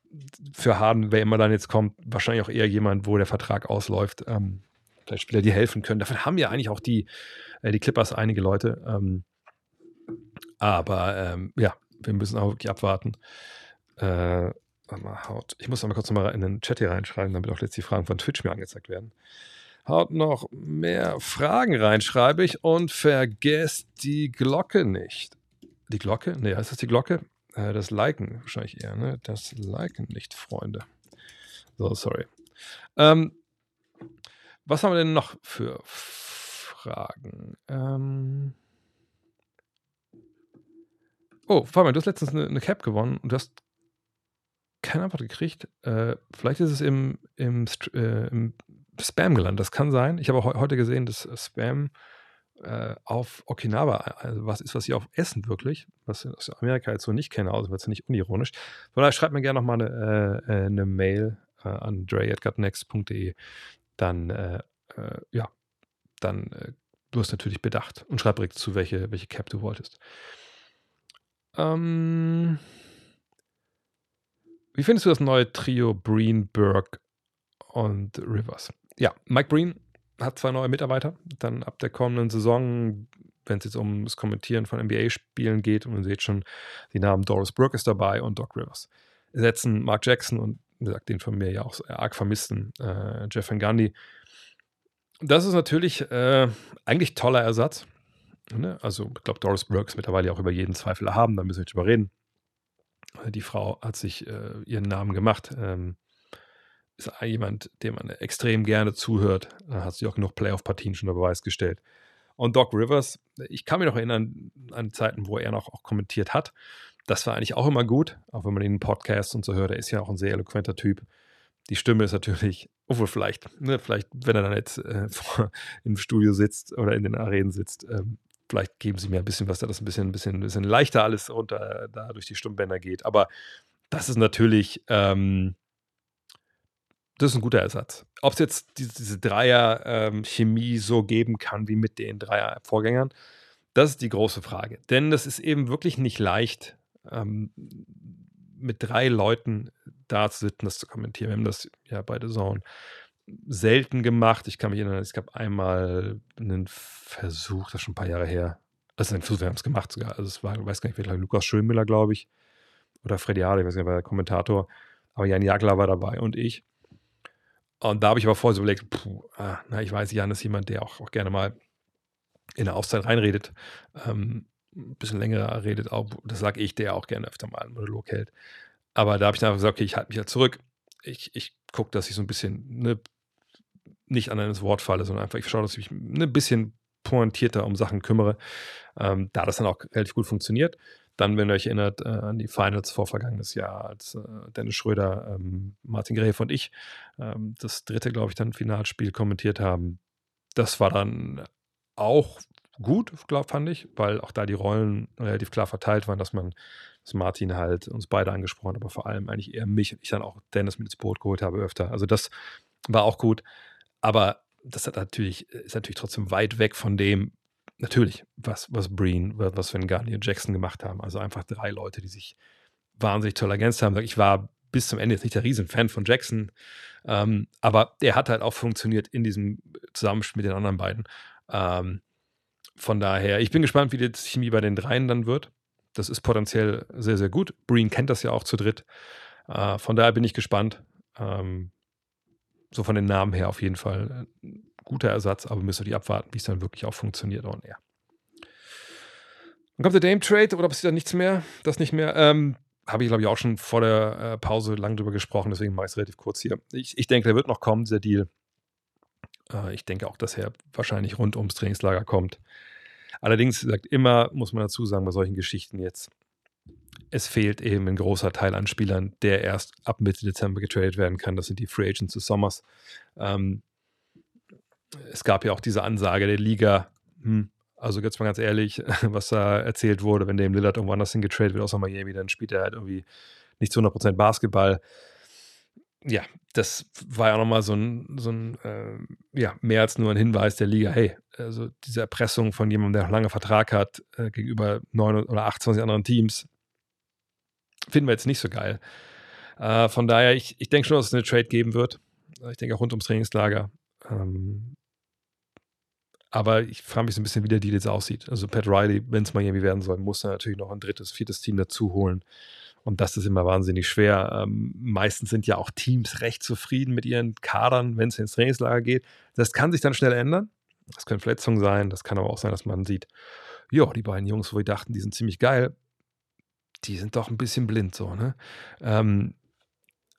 für Harden, wer immer dann jetzt kommt, wahrscheinlich auch eher jemand, wo der Vertrag ausläuft. Ähm, vielleicht Spieler, die helfen können. Davon haben ja eigentlich auch die, äh, die Clippers einige Leute. Ähm, aber ähm, ja, wir müssen auch wirklich abwarten. Äh, ich muss aber kurz nochmal in den Chat hier reinschreiben, damit auch jetzt die Fragen von Twitch mir angezeigt werden. Haut noch mehr Fragen rein, schreibe ich. Und vergesst die Glocke nicht. Die Glocke? Ne, heißt das die Glocke? Äh, das Liken wahrscheinlich eher, ne? Das Liken nicht, Freunde. So, sorry. Ähm, was haben wir denn noch für Fragen? Ähm oh, Fabian, du hast letztens eine, eine Cap gewonnen und du hast keine Antwort gekriegt. Äh, vielleicht ist es im, im, äh, im Spam gelandet. Das kann sein. Ich habe heute gesehen, dass äh, Spam äh, auf Okinawa also was ist, was sie auch essen wirklich, was ich aus Amerika jetzt so nicht kenne, also wird es nicht unironisch. Von daher schreibt mir gerne nochmal eine, äh, eine Mail äh, an dre.gutnext.de. Dann, äh, äh, ja, dann wirst du natürlich bedacht und schreib direkt zu, welche, welche Cap du wolltest. Ähm, wie findest du das neue Trio Breen, Burke und Rivers? Ja, Mike Breen hat zwei neue Mitarbeiter. Dann ab der kommenden Saison, wenn es jetzt um das Kommentieren von NBA-Spielen geht, und ihr seht schon, die Namen Doris Brooke ist dabei und Doc Rivers. Setzen Mark Jackson und wie den von mir ja auch arg vermissten äh, Jeff Van Gundy. Das ist natürlich äh, eigentlich toller Ersatz. Ne? Also, ich glaube, Doris Brooke ist mittlerweile auch über jeden Zweifel erhaben, da müssen wir nicht drüber reden. Die Frau hat sich äh, ihren Namen gemacht. Ähm, ist jemand, dem man extrem gerne zuhört. Da hat sich auch genug Playoff-Partien schon unter Beweis gestellt. Und Doc Rivers, ich kann mich noch erinnern an Zeiten, wo er noch auch kommentiert hat. Das war eigentlich auch immer gut, auch wenn man ihn in Podcasts und so hört. Er ist ja auch ein sehr eloquenter Typ. Die Stimme ist natürlich, obwohl vielleicht, ne, vielleicht, wenn er dann jetzt äh, *laughs* vor, im Studio sitzt oder in den Arenen sitzt, ähm, vielleicht geben sie mir ein bisschen was, da das ein bisschen, ein bisschen, ein bisschen leichter alles runter da durch die Stimmbänder geht. Aber das ist natürlich, ähm, das ist ein guter Ersatz. Ob es jetzt diese, diese Dreier-Chemie ähm, so geben kann wie mit den Dreier-Vorgängern, das ist die große Frage. Denn das ist eben wirklich nicht leicht, ähm, mit drei Leuten da zu sitzen, das zu kommentieren. Wir haben das ja bei The Zone selten gemacht. Ich kann mich erinnern, es gab einmal einen Versuch, das ist schon ein paar Jahre her. Also ein Versuch, wir haben es gemacht sogar. Also es war, ich weiß gar nicht, wer Lukas Schönmüller, glaube ich. Oder Freddy Ade, ich weiß nicht, wer der Kommentator. Aber Jan Jagler war dabei und ich. Und da habe ich aber vorher so überlegt, puh, ah, na, ich weiß, Jan ist jemand, der auch, auch gerne mal in der Auszeit reinredet. Ähm, ein bisschen länger redet, auch, das sage ich, der auch gerne öfter mal einen Monolog hält. Aber da habe ich dann gesagt, okay, ich halte mich ja zurück. Ich, ich gucke, dass ich so ein bisschen ne, nicht an ein Wort falle, sondern einfach, ich schaue, dass ich mich ne, ein bisschen pointierter um Sachen kümmere. Ähm, da das dann auch relativ gut funktioniert. Dann, wenn ihr euch erinnert, äh, an die Finals vor vergangenes Jahr, als äh, Dennis Schröder, ähm, Martin Gräf und ich ähm, das dritte, glaube ich, dann Finalspiel kommentiert haben. Das war dann auch gut, glaub, fand ich, weil auch da die Rollen relativ klar verteilt waren, dass man, dass Martin halt uns beide angesprochen, aber vor allem eigentlich eher mich und ich dann auch Dennis mit ins Boot geholt habe öfter. Also das war auch gut. Aber das hat natürlich, ist natürlich trotzdem weit weg von dem, natürlich, was, was Breen, was Van Gundy und Jackson gemacht haben. Also einfach drei Leute, die sich wahnsinnig toll ergänzt haben. Ich war bis zum Ende jetzt nicht der Riesenfan von Jackson, ähm, aber der hat halt auch funktioniert in diesem Zusammenspiel mit den anderen beiden. Ähm, von daher, ich bin gespannt, wie die Chemie bei den dreien dann wird. Das ist potenziell sehr, sehr gut. Breen kennt das ja auch zu dritt. Äh, von daher bin ich gespannt. Ähm, so von den Namen her auf jeden Fall ein guter Ersatz, aber müsst ihr die abwarten, wie es dann wirklich auch funktioniert. Und ja. Dann kommt der Dame Trade oder passiert da nichts mehr? Das nicht mehr. Ähm, Habe ich, glaube ich, auch schon vor der äh, Pause lang drüber gesprochen, deswegen mache ich es relativ kurz hier. Ich, ich denke, der wird noch kommen, dieser Deal. Äh, ich denke auch, dass er wahrscheinlich rund ums Trainingslager kommt. Allerdings, sagt immer, muss man dazu sagen, bei solchen Geschichten jetzt, es fehlt eben ein großer Teil an Spielern, der erst ab Mitte Dezember getradet werden kann. Das sind die Free Agents des Sommers. Ähm, es gab ja auch diese Ansage der Liga, hm, also jetzt mal ganz ehrlich, *laughs* was da erzählt wurde, wenn dem Lillard irgendwo anders hingetradet wird, außer Miami, dann spielt er halt irgendwie nicht zu 100% Basketball ja, das war ja nochmal so ein, so ein äh, ja, mehr als nur ein Hinweis der Liga, hey, also diese Erpressung von jemandem, der noch lange Vertrag hat, äh, gegenüber 9 oder 28 anderen Teams, finden wir jetzt nicht so geil. Äh, von daher, ich, ich denke schon, dass es eine Trade geben wird. Ich denke auch rund ums Trainingslager. Ähm, aber ich frage mich so ein bisschen, wie der Deal jetzt aussieht. Also Pat Riley, wenn es Miami werden soll, muss er natürlich noch ein drittes, viertes Team dazu holen. Und das ist immer wahnsinnig schwer. Ähm, meistens sind ja auch Teams recht zufrieden mit ihren Kadern, wenn es ins Trainingslager geht. Das kann sich dann schnell ändern. Das können Verletzungen sein. Das kann aber auch sein, dass man sieht, ja, die beiden Jungs, wo wir dachten, die sind ziemlich geil, die sind doch ein bisschen blind so. Ne? Ähm,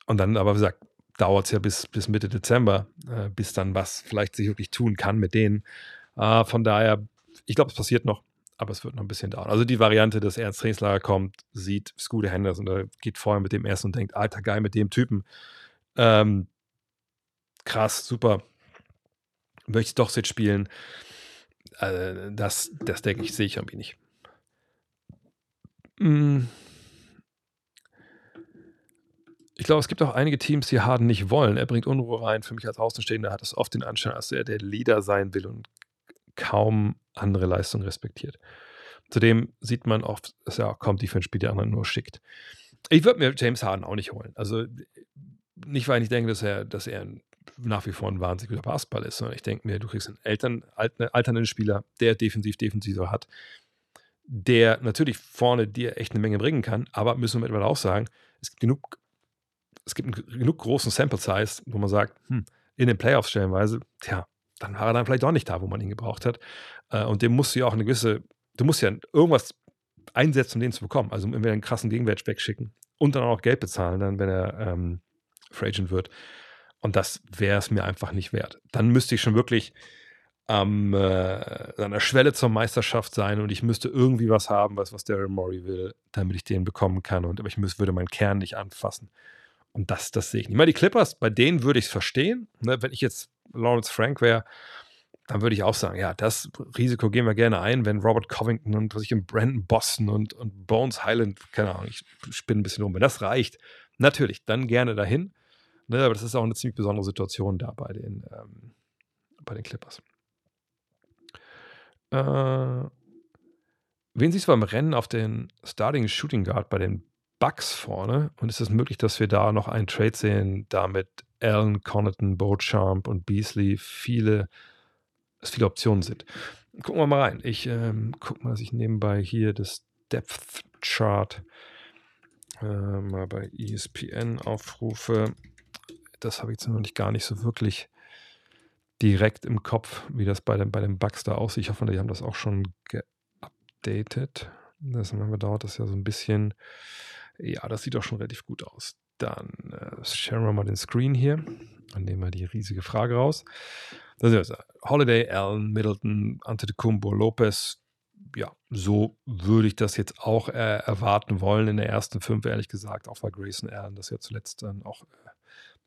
und dann aber, wie gesagt, dauert es ja bis, bis Mitte Dezember, äh, bis dann was vielleicht sich wirklich tun kann mit denen. Äh, von daher, ich glaube, es passiert noch aber es wird noch ein bisschen dauern. Also die Variante, dass er ins Trainingslager kommt, sieht Scooter Henderson und geht vorher mit dem ersten und denkt, alter geil mit dem Typen. Ähm, krass, super. Möchte ich doch jetzt spielen. Äh, das, das denke ich, sehe ich irgendwie nicht. Hm. Ich glaube, es gibt auch einige Teams, die Harden nicht wollen. Er bringt Unruhe rein. Für mich als Außenstehender hat es oft den Anschein, dass er der Leader sein will und kaum andere Leistungen respektiert. Zudem sieht man oft, dass er auch kaum Defense spielt, die anderen nur schickt. Ich würde mir James Harden auch nicht holen. Also nicht, weil ich denke, dass er, dass er nach wie vor ein wahnsinnig guter Basketball ist, sondern ich denke mir, du kriegst einen Eltern, alternden Spieler, der defensiv defensiver hat, der natürlich vorne dir echt eine Menge bringen kann, aber müssen wir mittlerweile auch sagen, es gibt genug, es gibt einen genug großen Sample Size, wo man sagt, hm, in den Playoffs stellenweise, tja, dann war er dann vielleicht auch nicht da, wo man ihn gebraucht hat. Äh, und dem musst du ja auch eine gewisse, du musst ja irgendwas einsetzen, um den zu bekommen. Also entweder einen krassen Gegenwert wegschicken und dann auch Geld bezahlen, dann, wenn er ähm, Free Agent wird. Und das wäre es mir einfach nicht wert. Dann müsste ich schon wirklich am, äh, an der Schwelle zur Meisterschaft sein und ich müsste irgendwie was haben, was, was Daryl Morey will, damit ich den bekommen kann. Und aber ich müsste, würde meinen Kern nicht anfassen. Und das, das sehe ich nicht. Mal die Clippers, bei denen würde ich es verstehen. Ne? Wenn ich jetzt Lawrence Frank wäre, dann würde ich auch sagen, ja, das Risiko gehen wir gerne ein, wenn Robert Covington und was ich im Brandon Boston und, und Bones Highland, keine Ahnung, ich spinne ein bisschen rum, wenn das reicht, natürlich, dann gerne dahin. Ne, aber das ist auch eine ziemlich besondere Situation da bei den, ähm, bei den Clippers. Äh, wen siehst du beim Rennen auf den Starting Shooting Guard bei den Bucks vorne? Und ist es möglich, dass wir da noch einen Trade sehen, damit Allen, Connaughton, Beauchamp und Beasley viele, es viele Optionen sind? Gucken wir mal rein. Ich ähm, gucke mal, dass ich nebenbei hier das Depth Chart äh, mal bei ESPN aufrufe. Das habe ich jetzt noch nicht gar nicht so wirklich direkt im Kopf, wie das bei den, bei Bugs da aussieht. Ich hoffe, die haben das auch schon geupdatet. Das dauert das ja so ein bisschen. Ja, das sieht doch schon relativ gut aus. Dann äh, sharen wir mal den Screen hier und nehmen wir die riesige Frage raus. Das ist also Holiday, Allen, Middleton, Antetokounmpo, Lopez. Ja, so würde ich das jetzt auch äh, erwarten wollen in der ersten fünf, ehrlich gesagt. Auch weil Grayson Allen das ja zuletzt dann auch, äh,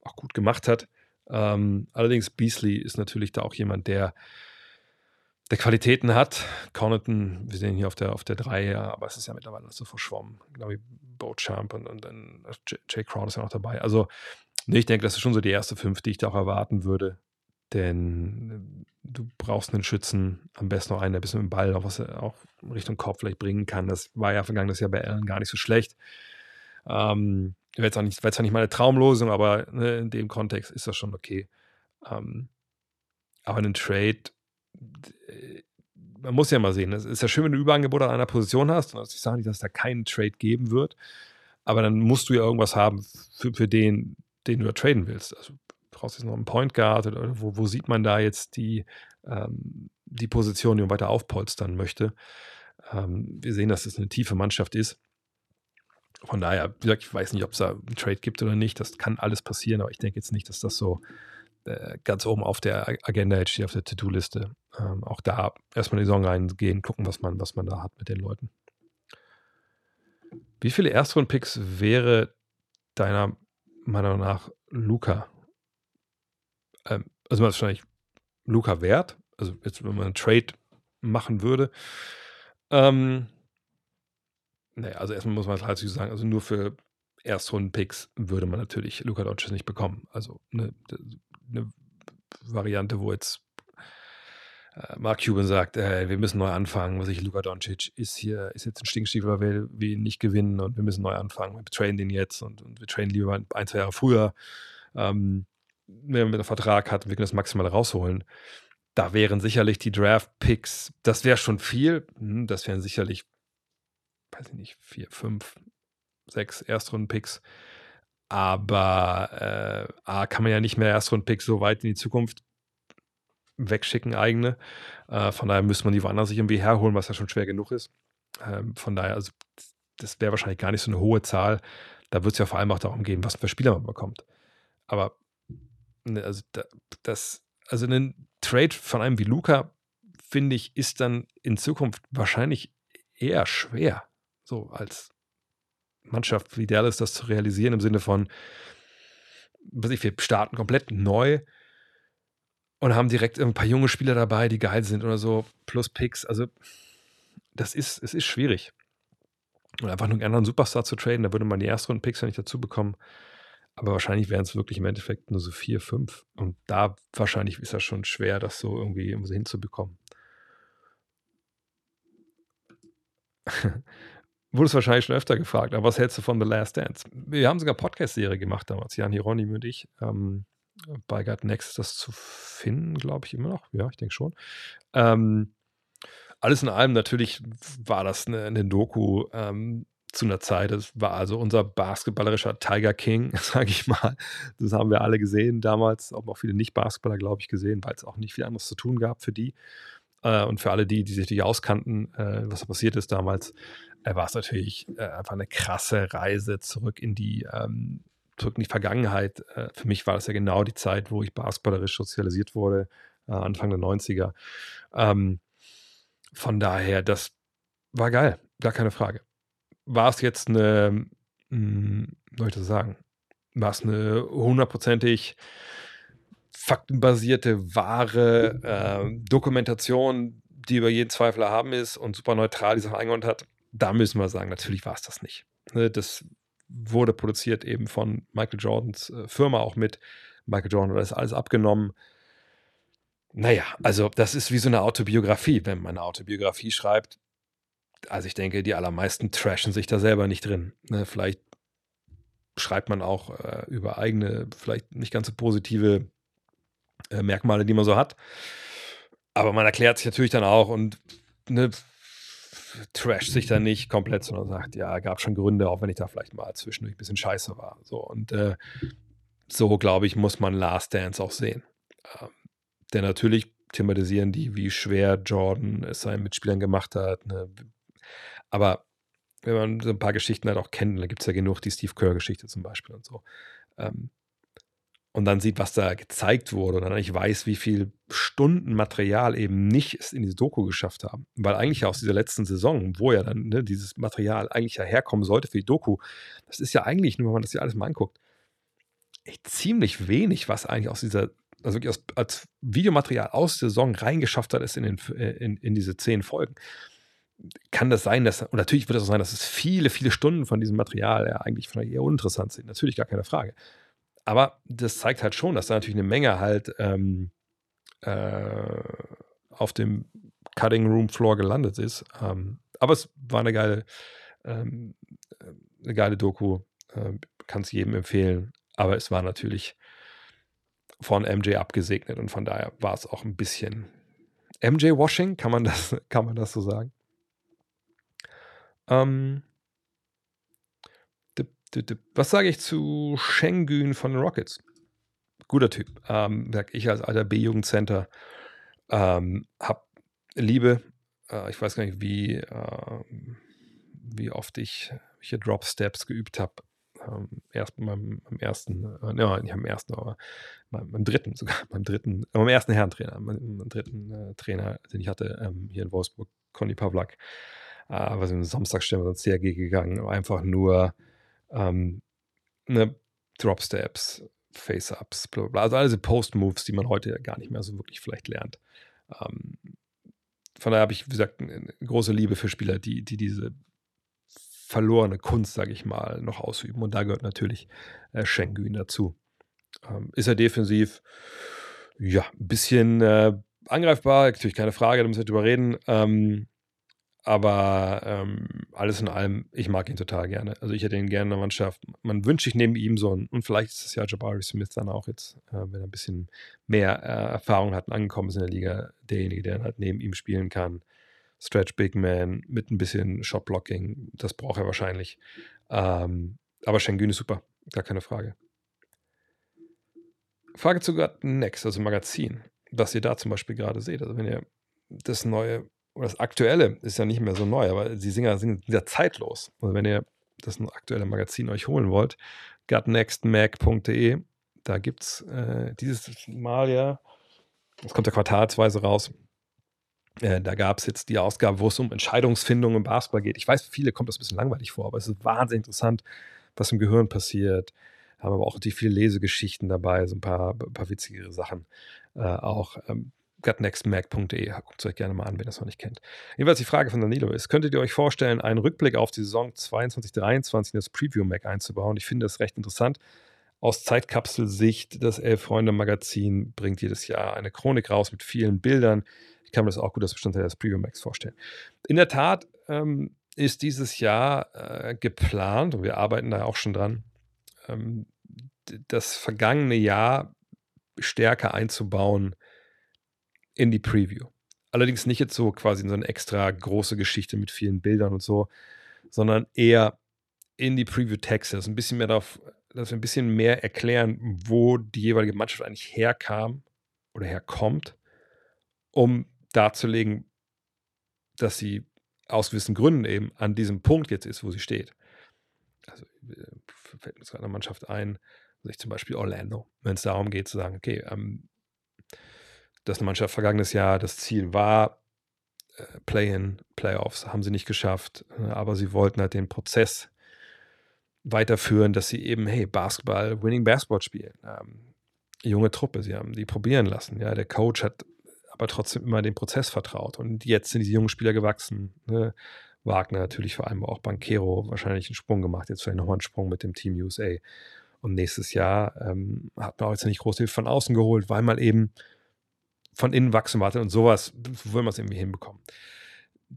auch gut gemacht hat. Ähm, allerdings Beasley ist natürlich da auch jemand, der, der Qualitäten hat. Connaughton, wir sehen hier auf der, auf der 3, aber es ist ja mittlerweile so verschwommen. Genau wie Beauchamp und, und dann Jay Crowder ist ja noch dabei. Also, nee, ich denke, das ist schon so die erste fünf, die ich da auch erwarten würde. Denn äh, du brauchst einen Schützen, am besten noch einen, der ein bisschen mit dem Ball auch was auch Richtung Kopf vielleicht bringen kann. Das war ja vergangenes Jahr bei Allen gar nicht so schlecht. Ähm, wäre jetzt, auch nicht, zwar nicht meine Traumlosung, aber ne, in dem Kontext ist das schon okay. Ähm, aber einen Trade, äh, man muss ja mal sehen, es ist ja schön, wenn du Überangebot an einer Position hast. Und ich sage nicht, dass es da keinen Trade geben wird, aber dann musst du ja irgendwas haben für, für den, den du da traden willst. Also brauchst du jetzt noch einen Point Guard oder wo, wo sieht man da jetzt die, ähm, die Position, die man weiter aufpolstern möchte. Ähm, wir sehen, dass es eine tiefe Mannschaft ist. Von daher, wie gesagt, ich weiß nicht, ob es da einen Trade gibt oder nicht. Das kann alles passieren, aber ich denke jetzt nicht, dass das so äh, ganz oben auf der Agenda jetzt steht, auf der To-Do-Liste. Ähm, auch da erstmal in die Saison reingehen, gucken, was man, was man da hat mit den Leuten. Wie viele Erstrunden-Picks wäre deiner Meinung nach Luca? Ähm, also wahrscheinlich Luca wert. Also jetzt, wenn man einen Trade machen würde. Ähm, naja, also erstmal muss man halt sagen, also nur für Erstrunden-Picks würde man natürlich Luka Doncic nicht bekommen. Also eine, eine Variante, wo jetzt äh, Mark Cuban sagt, äh, wir müssen neu anfangen, was ich, Luka Doncic ist hier, ist jetzt ein Stinkstiefel, weil wir, wir nicht gewinnen und wir müssen neu anfangen. Wir trainen den jetzt und, und wir trainen lieber ein, zwei Jahre früher. Ähm, wenn man einen Vertrag hat, wir können das maximal rausholen. Da wären sicherlich die Draft-Picks, das wäre schon viel, hm, das wären sicherlich weiß ich nicht, vier, fünf, sechs Erstrunden-Picks. Aber äh, A, kann man ja nicht mehr Erstrunden-Picks so weit in die Zukunft wegschicken, eigene. Äh, von daher müsste man die woanders sich irgendwie herholen, was ja schon schwer genug ist. Ähm, von daher, also das wäre wahrscheinlich gar nicht so eine hohe Zahl. Da wird es ja vor allem auch darum gehen, was für Spieler man bekommt. Aber ne, also das, also ein Trade von einem wie Luca, finde ich, ist dann in Zukunft wahrscheinlich eher schwer so als Mannschaft wie Dallas das zu realisieren im Sinne von, was ich, wir starten komplett neu und haben direkt ein paar junge Spieler dabei, die geil sind oder so, plus Picks. Also, das ist, es ist schwierig. Und einfach nur einen anderen Superstar zu traden, da würde man die ersten Picks ja nicht dazu bekommen. Aber wahrscheinlich wären es wirklich im Endeffekt nur so vier, fünf. Und da wahrscheinlich ist das schon schwer, das so irgendwie hinzubekommen. *laughs* Wurde es wahrscheinlich schon öfter gefragt, aber was hältst du von The Last Dance? Wir haben sogar Podcast-Serie gemacht damals, Jan Hieronymi und ich. Ähm, bei God Next ist das zu finden, glaube ich, immer noch. Ja, ich denke schon. Ähm, alles in allem, natürlich war das eine, eine Doku ähm, zu einer Zeit. Das war also unser basketballerischer Tiger King, *laughs* sage ich mal. Das haben wir alle gesehen damals, auch viele Nicht-Basketballer, glaube ich, gesehen, weil es auch nicht viel anderes zu tun gab für die. Äh, und für alle die, die sich nicht auskannten, äh, was passiert ist damals, war es natürlich äh, einfach eine krasse Reise zurück in die, ähm, zurück in die Vergangenheit. Äh, für mich war das ja genau die Zeit, wo ich basketballerisch sozialisiert wurde, äh, Anfang der 90er. Ähm, von daher, das war geil, gar keine Frage. War es jetzt eine, mh, hm, soll ich das sagen, war es eine hundertprozentig faktenbasierte, wahre äh, Dokumentation, die über jeden Zweifel erhaben ist und super neutral die Sache eingeordnet hat, da müssen wir sagen, natürlich war es das nicht. Ne, das wurde produziert eben von Michael Jordans äh, Firma auch mit. Michael Jordan hat das alles abgenommen. Naja, also das ist wie so eine Autobiografie, wenn man eine Autobiografie schreibt. Also ich denke, die allermeisten trashen sich da selber nicht drin. Ne? Vielleicht schreibt man auch äh, über eigene, vielleicht nicht ganz so positive äh, Merkmale, die man so hat. Aber man erklärt sich natürlich dann auch und ne, trasht sich dann nicht komplett, sondern sagt, ja, gab schon Gründe, auch wenn ich da vielleicht mal zwischendurch ein bisschen scheiße war. So, und äh, so, glaube ich, muss man Last Dance auch sehen. Ähm, denn natürlich thematisieren die, wie schwer Jordan es seinen Mitspielern gemacht hat. Ne? Aber wenn man so ein paar Geschichten halt auch kennt, da gibt es ja genug die Steve Kerr-Geschichte zum Beispiel und so. Ähm, und dann sieht, was da gezeigt wurde und dann nicht weiß, wie viel Stunden Material eben nicht es in diese Doku geschafft haben. Weil eigentlich aus dieser letzten Saison, wo ja dann ne, dieses Material eigentlich ja herkommen sollte für die Doku, das ist ja eigentlich, nur wenn man das hier alles mal anguckt, echt ziemlich wenig, was eigentlich aus dieser, also wirklich aus, als Videomaterial aus der Saison reingeschafft hat, ist in, den, äh, in, in diese zehn Folgen. Kann das sein, dass, und natürlich wird es auch sein, dass es viele, viele Stunden von diesem Material ja eigentlich eher uninteressant sind. Natürlich gar keine Frage. Aber das zeigt halt schon, dass da natürlich eine Menge halt ähm, äh, auf dem Cutting Room Floor gelandet ist. Ähm, aber es war eine geile, ähm, eine geile Doku. Äh, Kann es jedem empfehlen. Aber es war natürlich von MJ abgesegnet und von daher war es auch ein bisschen MJ-Washing, kann man das, *laughs* kann man das so sagen? Ähm, was sage ich zu Schengen von den Rockets? Guter Typ. Ähm, ich als alter B-Jugendcenter ähm, habe Liebe. Äh, ich weiß gar nicht, wie, äh, wie oft ich hier Drop Steps geübt habe. Ähm, erst beim, ersten, äh, ja, nicht am ersten, aber beim, beim, dritten sogar, *laughs* beim dritten, äh, beim ersten Herrentrainer, beim, beim dritten äh, Trainer, den ich hatte ähm, hier in Wolfsburg, Conny Pavlak. Äh, was im Samstag stellen wir uns gegangen, einfach nur ähm, ne, Drop Steps, Face-Ups, bla bla. Also all Post-Moves, die man heute gar nicht mehr so wirklich vielleicht lernt. Ähm, von daher habe ich, wie gesagt, eine große Liebe für Spieler, die, die diese verlorene Kunst, sage ich mal, noch ausüben. Und da gehört natürlich äh, Schengen dazu. Ähm, ist er defensiv, ja, ein bisschen äh, angreifbar, natürlich keine Frage, da müssen wir drüber reden. Ähm, aber ähm, alles in allem, ich mag ihn total gerne. Also ich hätte ihn gerne in der Mannschaft. Man wünscht sich neben ihm so ein, und vielleicht ist es ja Jabari Smith dann auch jetzt, äh, wenn er ein bisschen mehr äh, Erfahrung hat und angekommen ist in der Liga, derjenige, der halt neben ihm spielen kann. Stretch Big Man mit ein bisschen Shot-Blocking, das braucht er wahrscheinlich. Ähm, aber Schengen ist super, gar keine Frage. Frage zu Next, also Magazin, was ihr da zum Beispiel gerade seht. Also wenn ihr das neue das Aktuelle ist ja nicht mehr so neu, aber die Singer sind ja zeitlos. Also wenn ihr das aktuelle Magazin euch holen wollt, gutnextmac.de, da gibt es äh, dieses Mal ja, das kommt ja quartalsweise raus, äh, da gab es jetzt die Ausgabe, wo es um Entscheidungsfindung im Basketball geht. Ich weiß, für viele kommt das ein bisschen langweilig vor, aber es ist wahnsinnig interessant, was im Gehirn passiert. Haben aber auch natürlich viele Lesegeschichten dabei, so ein paar, paar witzigere Sachen äh, auch. Ähm, gutnextmac.de. Guckt es euch gerne mal an, wenn ihr das noch nicht kennt. Jedenfalls die Frage von Danilo ist: Könntet ihr euch vorstellen, einen Rückblick auf die Saison 22-23 in das Preview-Mac einzubauen? Ich finde das recht interessant. Aus Zeitkapselsicht, das Elf-Freunde-Magazin bringt jedes Jahr eine Chronik raus mit vielen Bildern. Ich kann mir das auch gut als Bestandteil des Preview-Macs vorstellen. In der Tat ähm, ist dieses Jahr äh, geplant, und wir arbeiten da auch schon dran, ähm, das vergangene Jahr stärker einzubauen in die Preview. Allerdings nicht jetzt so quasi in so eine extra große Geschichte mit vielen Bildern und so, sondern eher in die Preview-Texte. Ein bisschen mehr darauf, dass wir ein bisschen mehr erklären, wo die jeweilige Mannschaft eigentlich herkam oder herkommt, um darzulegen, dass sie aus gewissen Gründen eben an diesem Punkt jetzt ist, wo sie steht. Also äh, fällt mir gerade eine Mannschaft ein, also ich zum Beispiel Orlando, wenn es darum geht zu sagen, okay, ähm, dass eine Mannschaft vergangenes Jahr das Ziel war, äh, Play-in, Playoffs, haben sie nicht geschafft, äh, aber sie wollten halt den Prozess weiterführen, dass sie eben, hey, Basketball, Winning Basketball spielen. Ähm, junge Truppe, sie haben die probieren lassen. Ja, der Coach hat aber trotzdem immer dem Prozess vertraut und jetzt sind diese jungen Spieler gewachsen. Ne? Wagner natürlich vor allem auch Bankero wahrscheinlich einen Sprung gemacht. Jetzt vielleicht nochmal einen Sprung mit dem Team USA. Und nächstes Jahr ähm, hat man auch jetzt nicht groß Hilfe von außen geholt, weil man eben von innen wachsen warte und sowas will man es irgendwie hinbekommen.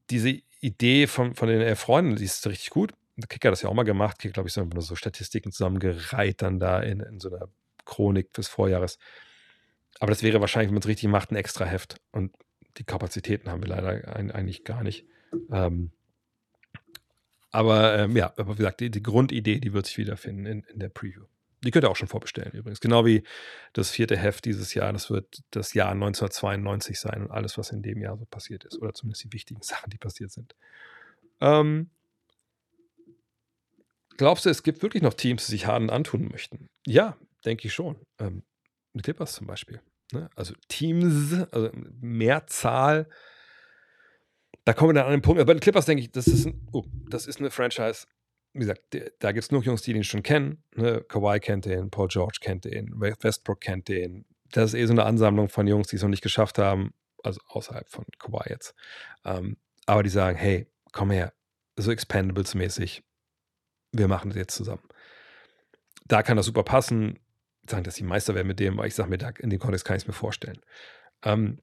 Diese Idee von, von den Freunden, die ist richtig gut. Kicker hat das ja auch mal gemacht. Kicker, glaube ich, so, so Statistiken zusammengereiht dann da in, in so einer Chronik des Vorjahres. Aber das wäre wahrscheinlich, wenn man es richtig macht, ein extra Heft. Und die Kapazitäten haben wir leider eigentlich gar nicht. Ähm, aber ähm, ja, aber wie gesagt, die, die, Grundidee, die wird sich wiederfinden in, in der Preview. Die könnt ihr auch schon vorbestellen übrigens. Genau wie das vierte Heft dieses Jahr. Das wird das Jahr 1992 sein und alles, was in dem Jahr so passiert ist. Oder zumindest die wichtigen *laughs* Sachen, die passiert sind. Ähm, glaubst du, es gibt wirklich noch Teams, die sich Harden antun möchten? Ja, denke ich schon. Ähm, Clippers zum Beispiel. Ne? Also Teams, also Mehrzahl. Da kommen wir dann an den Punkt. Bei den Clippers denke ich, das ist, ein, oh, das ist eine Franchise. Wie gesagt, da gibt es nur Jungs, die den schon kennen. Ne? Kawhi kennt den, Paul George kennt den, Westbrook kennt den. Das ist eh so eine Ansammlung von Jungs, die es noch nicht geschafft haben, also außerhalb von Kawhi jetzt. Ähm, aber die sagen, hey, komm her, so Expendables-mäßig, wir machen das jetzt zusammen. Da kann das super passen sagen, dass sie Meister werden mit dem, weil ich sage mir, da, in dem Kontext kann ich es mir vorstellen. Ähm,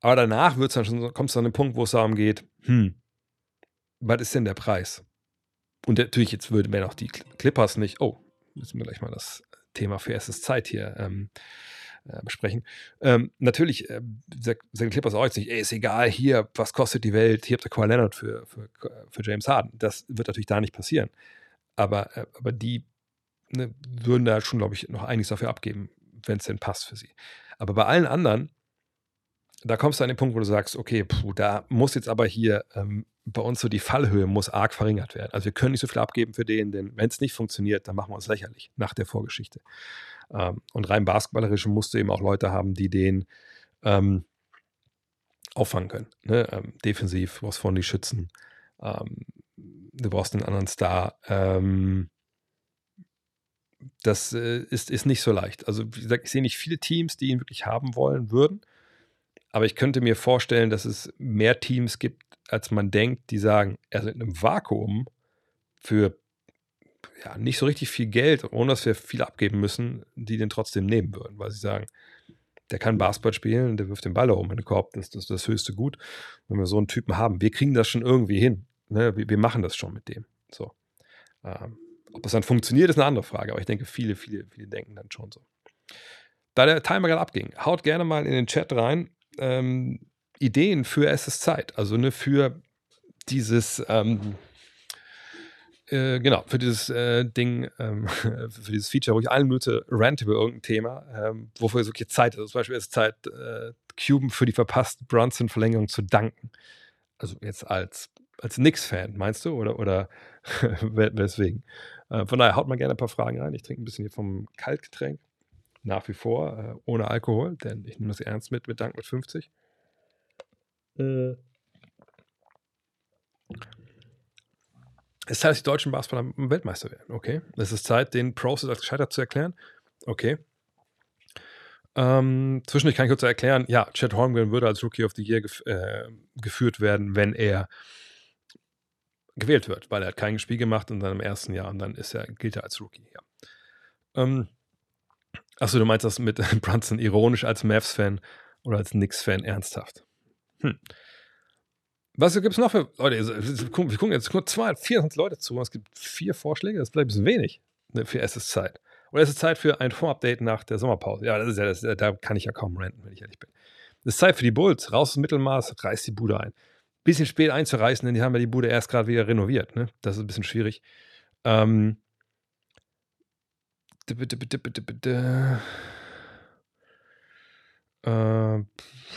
aber danach wird's dann schon, kommt es an den Punkt, wo es darum geht, hm, was ist denn der Preis? Und natürlich, jetzt würden wir noch die Clippers nicht, oh, müssen wir gleich mal das Thema für erstes Zeit hier ähm, äh, besprechen. Ähm, natürlich äh, sagen Clippers auch jetzt nicht, ey, ist egal, hier, was kostet die Welt, hier habt ihr Kawhi Leonard für, für, für James Harden. Das wird natürlich da nicht passieren. Aber, äh, aber die ne, würden da schon, glaube ich, noch einiges dafür abgeben, wenn es denn passt für sie. Aber bei allen anderen, da kommst du an den Punkt, wo du sagst, okay, puh, da muss jetzt aber hier ähm, bei uns so die Fallhöhe muss arg verringert werden. Also wir können nicht so viel abgeben für den, denn wenn es nicht funktioniert, dann machen wir uns lächerlich nach der Vorgeschichte. Ähm, und rein basketballerisch musst du eben auch Leute haben, die den ähm, auffangen können. Ne? Ähm, defensiv, du brauchst vorne die Schützen. Ähm, du brauchst einen anderen Star. Ähm, das äh, ist, ist nicht so leicht. Also, wie gesagt, ich sehe nicht viele Teams, die ihn wirklich haben wollen würden. Aber ich könnte mir vorstellen, dass es mehr Teams gibt, als man denkt, die sagen, also in einem Vakuum für ja, nicht so richtig viel Geld, ohne dass wir viel abgeben müssen, die den trotzdem nehmen würden, weil sie sagen, der kann Basketball spielen, der wirft den Ball um in den Korb, das ist das, das höchste Gut. Wenn wir so einen Typen haben, wir kriegen das schon irgendwie hin. Ne? Wir, wir machen das schon mit dem. So. Ähm, ob es dann funktioniert, ist eine andere Frage, aber ich denke, viele, viele, viele denken dann schon so. Da der Timer gerade abging, haut gerne mal in den Chat rein ähm, Ideen für Es ist Zeit, also ne, für dieses, ähm, äh, genau, für dieses äh, Ding, ähm, *laughs* für dieses Feature, wo ich allen Minute rant über irgendein Thema, ähm, wofür es wirklich Zeit ist. Also zum Beispiel ist es Zeit, äh, Cuban für die verpasste Brunson-Verlängerung zu danken. Also jetzt als, als Knicks-Fan, meinst du? Oder, oder *laughs* weswegen? Äh, von daher haut mal gerne ein paar Fragen rein. Ich trinke ein bisschen hier vom Kaltgetränk. Nach wie vor äh, ohne Alkohol, denn ich nehme das ernst mit, mit Dank mit 50. Äh. Es ist Zeit, dass die deutschen Basketballer Weltmeister werden. Okay. Es ist Zeit, den Prozess als gescheitert zu erklären. Okay. Ähm, zwischendurch kann ich kurz erklären, ja, Chad Holmgren würde als Rookie of the Year gef äh, geführt werden, wenn er gewählt wird, weil er hat kein Spiel gemacht in seinem ersten Jahr und dann ist er, gilt er als Rookie. Ja. Ähm, achso, du meinst das mit *laughs* Brunson ironisch als Mavs-Fan oder als Knicks-Fan ernsthaft? Hm. Was gibt es noch für Leute? Wir gucken jetzt nur zwei, 400 Leute zu. Es gibt vier Vorschläge. Das bleibt ein bisschen wenig ne, für es ist Zeit. Oder es ist Zeit für ein Vorupdate nach der Sommerpause. Ja, das ist ja, das, da kann ich ja kaum renten, wenn ich ehrlich bin. Es ist Zeit für die Bulls. Raus ins Mittelmaß, reißt die Bude ein bisschen spät einzureißen, denn die haben ja die Bude erst gerade wieder renoviert. Ne? Das ist ein bisschen schwierig. Ähm, äh,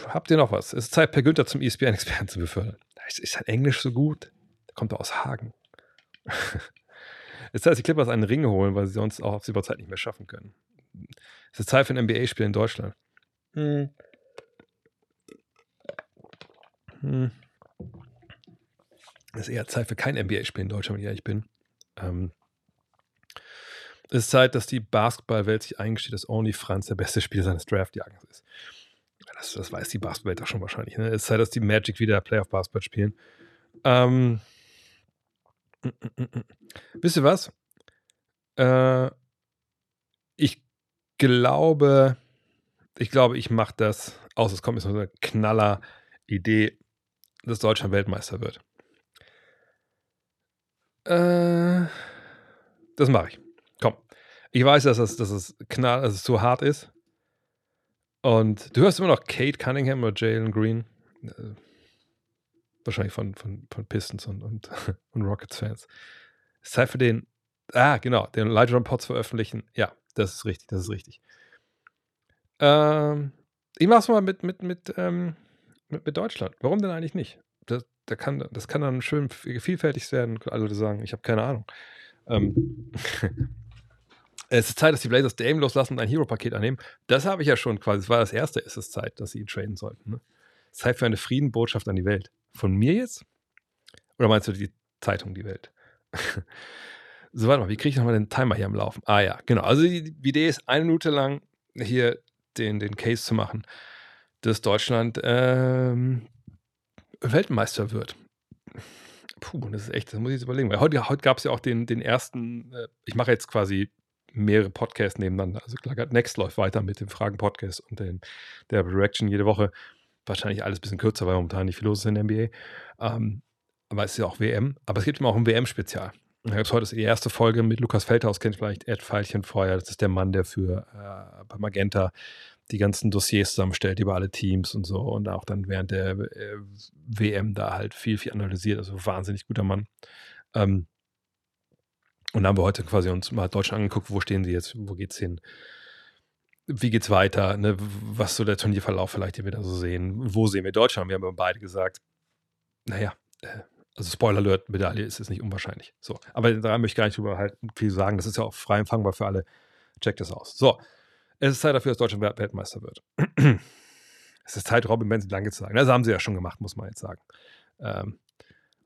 habt ihr noch was? Es ist Zeit, Per Günther zum ESPN-Experten zu befördern. Ist, ist sein Englisch so gut? Der kommt doch aus Hagen. *laughs* es ist Zeit, dass die Clippers einen Ring holen, weil sie sonst auch auf sie Zeit nicht mehr schaffen können. Es ist Zeit für ein NBA-Spiel in Deutschland. Hm. Hm. Es ist eher Zeit für kein NBA-Spiel in Deutschland, wenn ich ehrlich bin. Ähm, es ist Zeit, dass die Basketballwelt sich eingesteht, dass Only Franz der beste Spieler seines Draftjahres ist. Das, das weiß die Basketballwelt auch schon wahrscheinlich. Ne? Es ist Zeit, dass die Magic wieder Playoff-Basketball spielen. Ähm, mm, mm, mm, wisst ihr was? Äh, ich glaube, ich glaube, ich mache das, außer es kommt mir so eine knaller Idee, dass Deutschland Weltmeister wird. Äh, das mache ich. Ich weiß, dass es, dass es knall, dass es zu hart ist. Und du hörst immer noch Kate Cunningham oder Jalen Green. Äh, wahrscheinlich von, von, von Pistons und, und, *laughs* und Rockets-Fans. Es ist Zeit für den, ah, genau, den Lightroom Pods veröffentlichen. Ja, das ist richtig, das ist richtig. Ähm, ich mach's mal mit, mit, mit, ähm, mit, mit Deutschland. Warum denn eigentlich nicht? Das, da kann, das kann dann schön vielfältig werden. Alle sagen, ich habe keine Ahnung. Ähm, *laughs* es ist Zeit, dass die Blazers Dame loslassen und ein Hero-Paket annehmen. Das habe ich ja schon quasi. Es war das erste, es ist Zeit, dass sie ihn traden sollten. Ne? Zeit für eine Friedenbotschaft an die Welt. Von mir jetzt? Oder meinst du die Zeitung, die Welt? *laughs* so, warte mal, wie kriege ich nochmal den Timer hier am Laufen? Ah ja, genau. Also die, die Idee ist, eine Minute lang hier den, den Case zu machen, dass Deutschland ähm, Weltmeister wird. Puh, das ist echt, das muss ich jetzt überlegen. Weil heute, heute gab es ja auch den, den ersten, äh, ich mache jetzt quasi mehrere Podcasts nebeneinander. Also klar, Next läuft weiter mit dem Fragen-Podcast und den, der Reaction jede Woche. Wahrscheinlich alles ein bisschen kürzer, weil momentan nicht viel los ist in der NBA. Ähm, aber es ist ja auch WM. Aber es gibt immer auch ein WM-Spezial. Gibt es heute die erste Folge mit Lukas Feldhaus, kennt vielleicht Ed Feilchenfeuer. Das ist der Mann, der für äh, bei Magenta die ganzen Dossiers zusammenstellt über alle Teams und so und auch dann während der äh, WM da halt viel, viel analysiert. Also wahnsinnig guter Mann. Ähm, und haben wir heute quasi uns mal Deutschland angeguckt, wo stehen sie jetzt, wo geht's hin? Wie geht's weiter? Ne? Was so der Turnierverlauf vielleicht hier wieder so sehen? Wo sehen wir Deutschland? Wir haben beide gesagt, naja, äh, also Spoiler Alert, Medaille ist es nicht unwahrscheinlich. So, aber da möchte ich gar nicht drüber halt viel sagen. Das ist ja auch frei empfangbar für alle. Checkt das aus. So, es ist Zeit dafür, dass Deutschland Weltmeister wird. *clears throat* es ist Zeit, Robin Benson lange zu sagen. Das haben sie ja schon gemacht, muss man jetzt sagen. Ähm,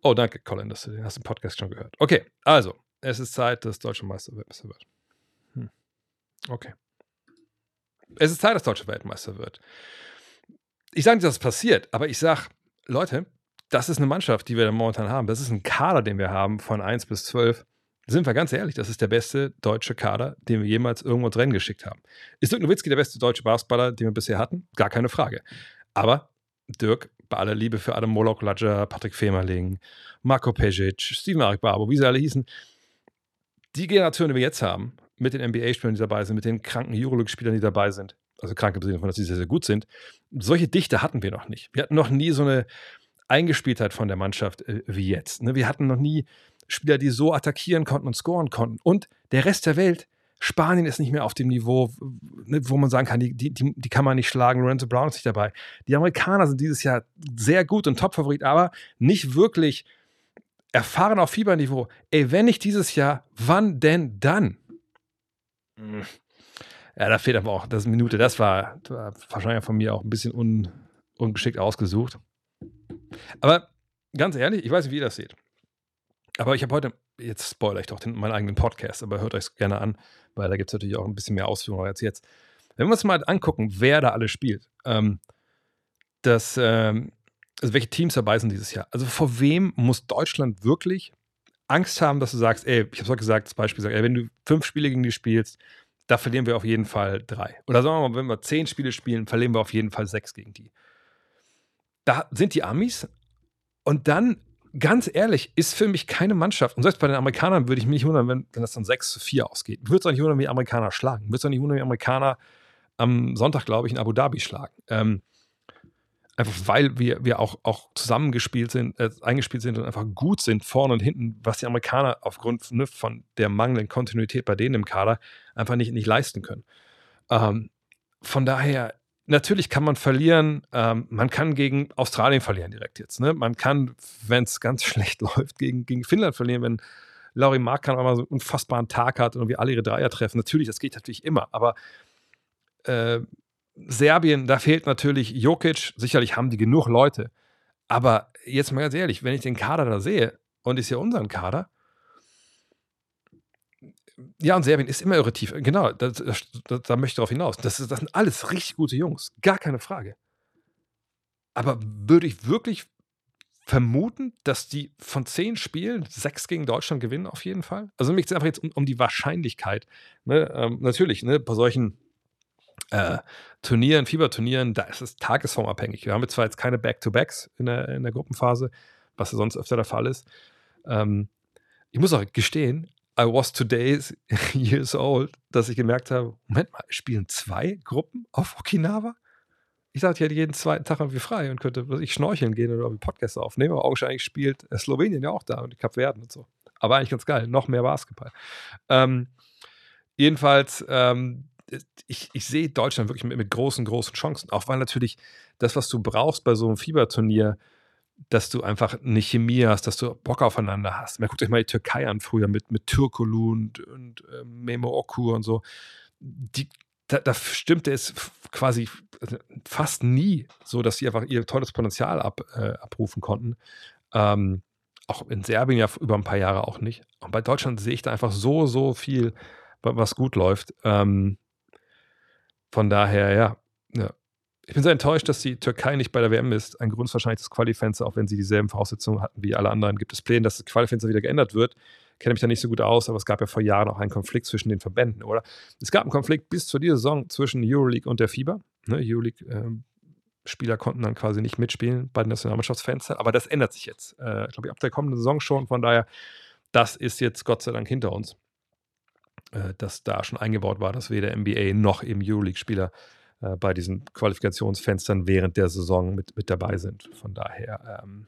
oh, danke, Colin, dass du hast den Podcast schon gehört. Okay, also, es ist Zeit, dass Deutschland Meister wird. Hm. Okay. Es ist Zeit, dass Deutschland Weltmeister wird. Ich sage nicht, dass es passiert, aber ich sage, Leute, das ist eine Mannschaft, die wir momentan haben. Das ist ein Kader, den wir haben von 1 bis 12 sind wir ganz ehrlich, das ist der beste deutsche Kader, den wir jemals irgendwo Rennen geschickt haben. Ist Dirk Nowitzki der beste deutsche Basketballer, den wir bisher hatten? Gar keine Frage. Aber Dirk, bei aller Liebe für Adam Moloch, Ladger, Patrick Femerling, Marco Pejic, Steven Marek Barbo, wie sie alle hießen, die Generation, die wir jetzt haben, mit den NBA-Spielern, die dabei sind, mit den kranken Euroleague-Spielern, die dabei sind, also kranke Sinne davon, dass sie sehr, sehr gut sind, solche Dichte hatten wir noch nicht. Wir hatten noch nie so eine Eingespieltheit von der Mannschaft äh, wie jetzt. Ne? Wir hatten noch nie Spieler, die so attackieren konnten und scoren konnten. Und der Rest der Welt, Spanien ist nicht mehr auf dem Niveau, ne, wo man sagen kann, die, die, die kann man nicht schlagen. Lorenzo Brown ist nicht dabei. Die Amerikaner sind dieses Jahr sehr gut und Top-Favorit, aber nicht wirklich erfahren auf Fieberniveau. Ey, wenn nicht dieses Jahr, wann denn dann? Hm. Ja, da fehlt aber auch das Minute. Das war, das war wahrscheinlich von mir auch ein bisschen un, ungeschickt ausgesucht. Aber ganz ehrlich, ich weiß nicht, wie ihr das seht. Aber ich habe heute, jetzt spoilere ich doch den, meinen eigenen Podcast, aber hört euch gerne an, weil da gibt es natürlich auch ein bisschen mehr Ausführungen als jetzt. Wenn wir uns mal angucken, wer da alle spielt, ähm, das, ähm, also welche Teams dabei sind dieses Jahr. Also vor wem muss Deutschland wirklich Angst haben, dass du sagst, ey, ich habe es gesagt, das Beispiel ey, wenn du fünf Spiele gegen die spielst, da verlieren wir auf jeden Fall drei. Oder sagen wir mal, wenn wir zehn Spiele spielen, verlieren wir auf jeden Fall sechs gegen die. Da sind die Amis und dann ganz ehrlich, ist für mich keine Mannschaft. Und selbst bei den Amerikanern würde ich mich nicht wundern, wenn, wenn das dann 6 zu 4 ausgeht. Würde es auch nicht wundern, wie Amerikaner schlagen. Würde es auch nicht wundern, wie Amerikaner am Sonntag, glaube ich, in Abu Dhabi schlagen. Ähm, einfach weil wir, wir auch, auch zusammengespielt sind, äh, eingespielt sind und einfach gut sind, vorne und hinten, was die Amerikaner aufgrund ne, von der mangelnden Kontinuität bei denen im Kader einfach nicht, nicht leisten können. Ähm, von daher natürlich kann man verlieren. Ähm, man kann gegen Australien verlieren direkt jetzt. Ne? Man kann, wenn es ganz *laughs* schlecht läuft, gegen, gegen Finnland verlieren, wenn Laurie Markan einmal so einen unfassbaren Tag hat und wir alle ihre Dreier treffen. Natürlich, das geht natürlich immer. Aber äh, Serbien, da fehlt natürlich Jokic. Sicherlich haben die genug Leute. Aber jetzt mal ganz ehrlich, wenn ich den Kader da sehe und ist ja unseren Kader, ja, und Serbien ist immer irritativ. Genau, da, da, möchte ich darauf hinaus. Das, das sind alles richtig gute Jungs. Gar keine Frage. Aber würde ich wirklich vermuten, dass die von zehn Spielen sechs gegen Deutschland gewinnen, auf jeden Fall. Also mir geht es einfach jetzt um, um die Wahrscheinlichkeit. Ne? Ähm, natürlich, ne, bei solchen äh, Turnieren, Fieberturnieren, da ist es tagesformabhängig. Wir haben jetzt zwar jetzt keine Back-to-Backs in der, in der Gruppenphase, was ja sonst öfter der Fall ist. Ähm, ich muss auch gestehen, I was today *laughs* years old, dass ich gemerkt habe, Moment mal, spielen zwei Gruppen auf Okinawa? Ich dachte, ich hätte jeden zweiten Tag irgendwie frei und könnte ich schnorcheln gehen oder irgendwie Podcasts aufnehmen, aber augenscheinlich spielt äh, Slowenien ja auch da und die Kapverden und so. Aber eigentlich ganz geil, noch mehr Basketball. Ähm, jedenfalls, ähm, ich, ich sehe Deutschland wirklich mit, mit, großen, großen Chancen. Auch weil natürlich das, was du brauchst bei so einem Fieberturnier, dass du einfach eine Chemie hast, dass du Bock aufeinander hast. Man guckt euch mal die Türkei an früher mit, mit Türkulu und, und äh, Memo Oku und so. Die, da, da stimmte es quasi also fast nie so, dass sie einfach ihr tolles Potenzial ab, äh, abrufen konnten. Ähm, auch in Serbien ja über ein paar Jahre auch nicht. Und bei Deutschland sehe ich da einfach so, so viel, was gut läuft. Ähm, von daher, ja, ja. Ich bin sehr enttäuscht, dass die Türkei nicht bei der WM ist. Ein Grund ist wahrscheinlich das Qualifenster, auch wenn sie dieselben Voraussetzungen hatten wie alle anderen. Gibt es Pläne, dass das Qualifenster wieder geändert wird? kenne mich da nicht so gut aus, aber es gab ja vor Jahren auch einen Konflikt zwischen den Verbänden, oder? Es gab einen Konflikt bis zu dieser Saison zwischen Euroleague und der FIBA. Ne, Euroleague ähm, Spieler konnten dann quasi nicht mitspielen bei den Nationalmannschaftsfans, aber das ändert sich jetzt. Äh, ich glaube, ab der kommenden Saison schon. Von daher, das ist jetzt Gott sei Dank hinter uns, äh, dass da schon eingebaut war, dass weder NBA noch eben Euroleague-Spieler äh, bei diesen Qualifikationsfenstern während der Saison mit, mit dabei sind. Von daher, ähm,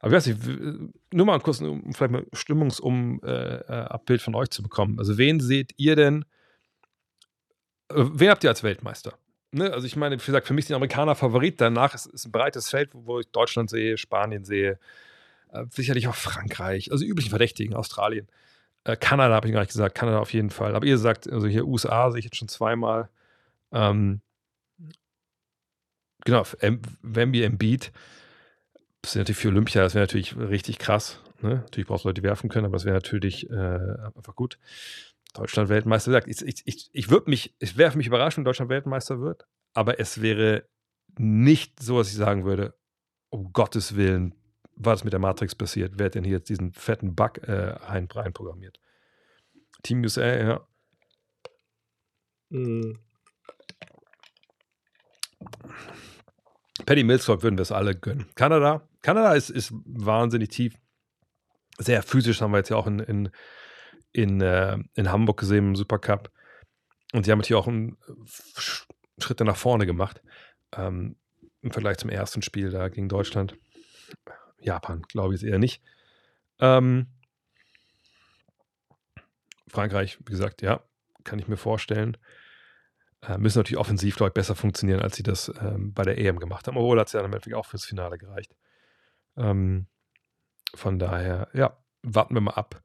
aber ich weiß nicht, nur mal kurz, um vielleicht mal Stimmungsum-Abbild äh, von euch zu bekommen. Also, wen seht ihr denn? Äh, wen habt ihr als Weltmeister? Ne? Also, ich meine, wie gesagt, für mich sind Amerikaner Favorit. Danach ist, es ein breites Feld, wo ich Deutschland sehe, Spanien sehe, äh, sicherlich auch Frankreich, also üblichen Verdächtigen, Australien. Äh, Kanada habe ich gar nicht gesagt, Kanada auf jeden Fall. Aber ihr sagt, also hier USA sehe ich jetzt schon zweimal. Ähm, genau, wenn wir im Beat das wäre natürlich für Olympia, das wäre natürlich richtig krass. Ne? Natürlich brauchst du Leute, die werfen können, aber es wäre natürlich äh, einfach gut. Deutschland Weltmeister sagt, ich, ich, ich, ich würde mich, es wäre mich überrascht, wenn Deutschland Weltmeister wird, aber es wäre nicht so, dass ich sagen würde, um Gottes Willen, was mit der Matrix passiert, wer hat denn hier jetzt diesen fetten Bug äh, reinprogrammiert? Team USA, ja. Mhm. Paddy Millsop würden wir es alle gönnen. Kanada, Kanada ist, ist wahnsinnig tief. Sehr physisch haben wir jetzt ja auch in, in, in, äh, in Hamburg gesehen im Supercup. Und die haben natürlich auch einen Schritte nach vorne gemacht. Ähm, Im Vergleich zum ersten Spiel da gegen Deutschland. Japan, glaube ich, ist eher nicht. Ähm, Frankreich, wie gesagt, ja, kann ich mir vorstellen äh, müssen natürlich offensiv, glaube besser funktionieren, als sie das ähm, bei der EM gemacht haben. Obwohl hat es ja dann auch fürs Finale gereicht. Ähm, von daher, ja, warten wir mal ab.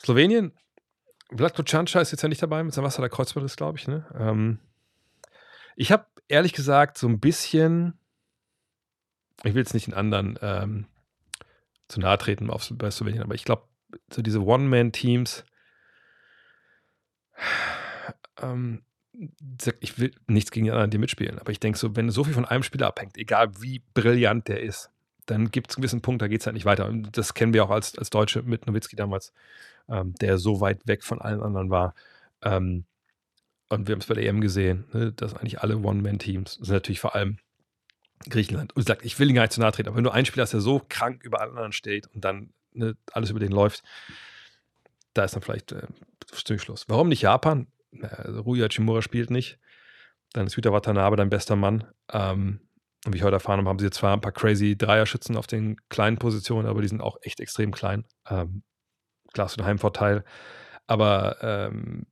Slowenien, Vlatko Canca ist jetzt ja nicht dabei mit seinem Wasser der Kreuzbandriss, glaube ich. Ne? Ähm, ich habe ehrlich gesagt so ein bisschen, ich will jetzt nicht den anderen ähm, zu nahe treten auf, bei Slowenien, aber ich glaube, so diese One-Man-Teams, ähm, ich will nichts gegen die anderen, die mitspielen, aber ich denke so, wenn so viel von einem Spieler abhängt, egal wie brillant der ist, dann gibt es einen gewissen Punkt, da geht es halt nicht weiter. Und das kennen wir auch als, als Deutsche mit Nowitzki damals, ähm, der so weit weg von allen anderen war. Ähm, und wir haben es bei der EM gesehen, ne, dass eigentlich alle One-Man-Teams sind natürlich vor allem Griechenland. Und sage, ich will ihn gar nicht zu nahe treten, aber wenn du einen Spieler hast, der so krank über allen anderen steht und dann ne, alles über den läuft, da ist dann vielleicht äh, Schluss. Warum nicht Japan? also Rui Hachimura spielt nicht. Dann ist Yuta Watanabe dein bester Mann. Ähm, und wie ich heute erfahren habe, haben sie zwar ein paar crazy Dreierschützen auf den kleinen Positionen, aber die sind auch echt extrem klein. Ähm, klar, so ein Heimvorteil. Aber ähm,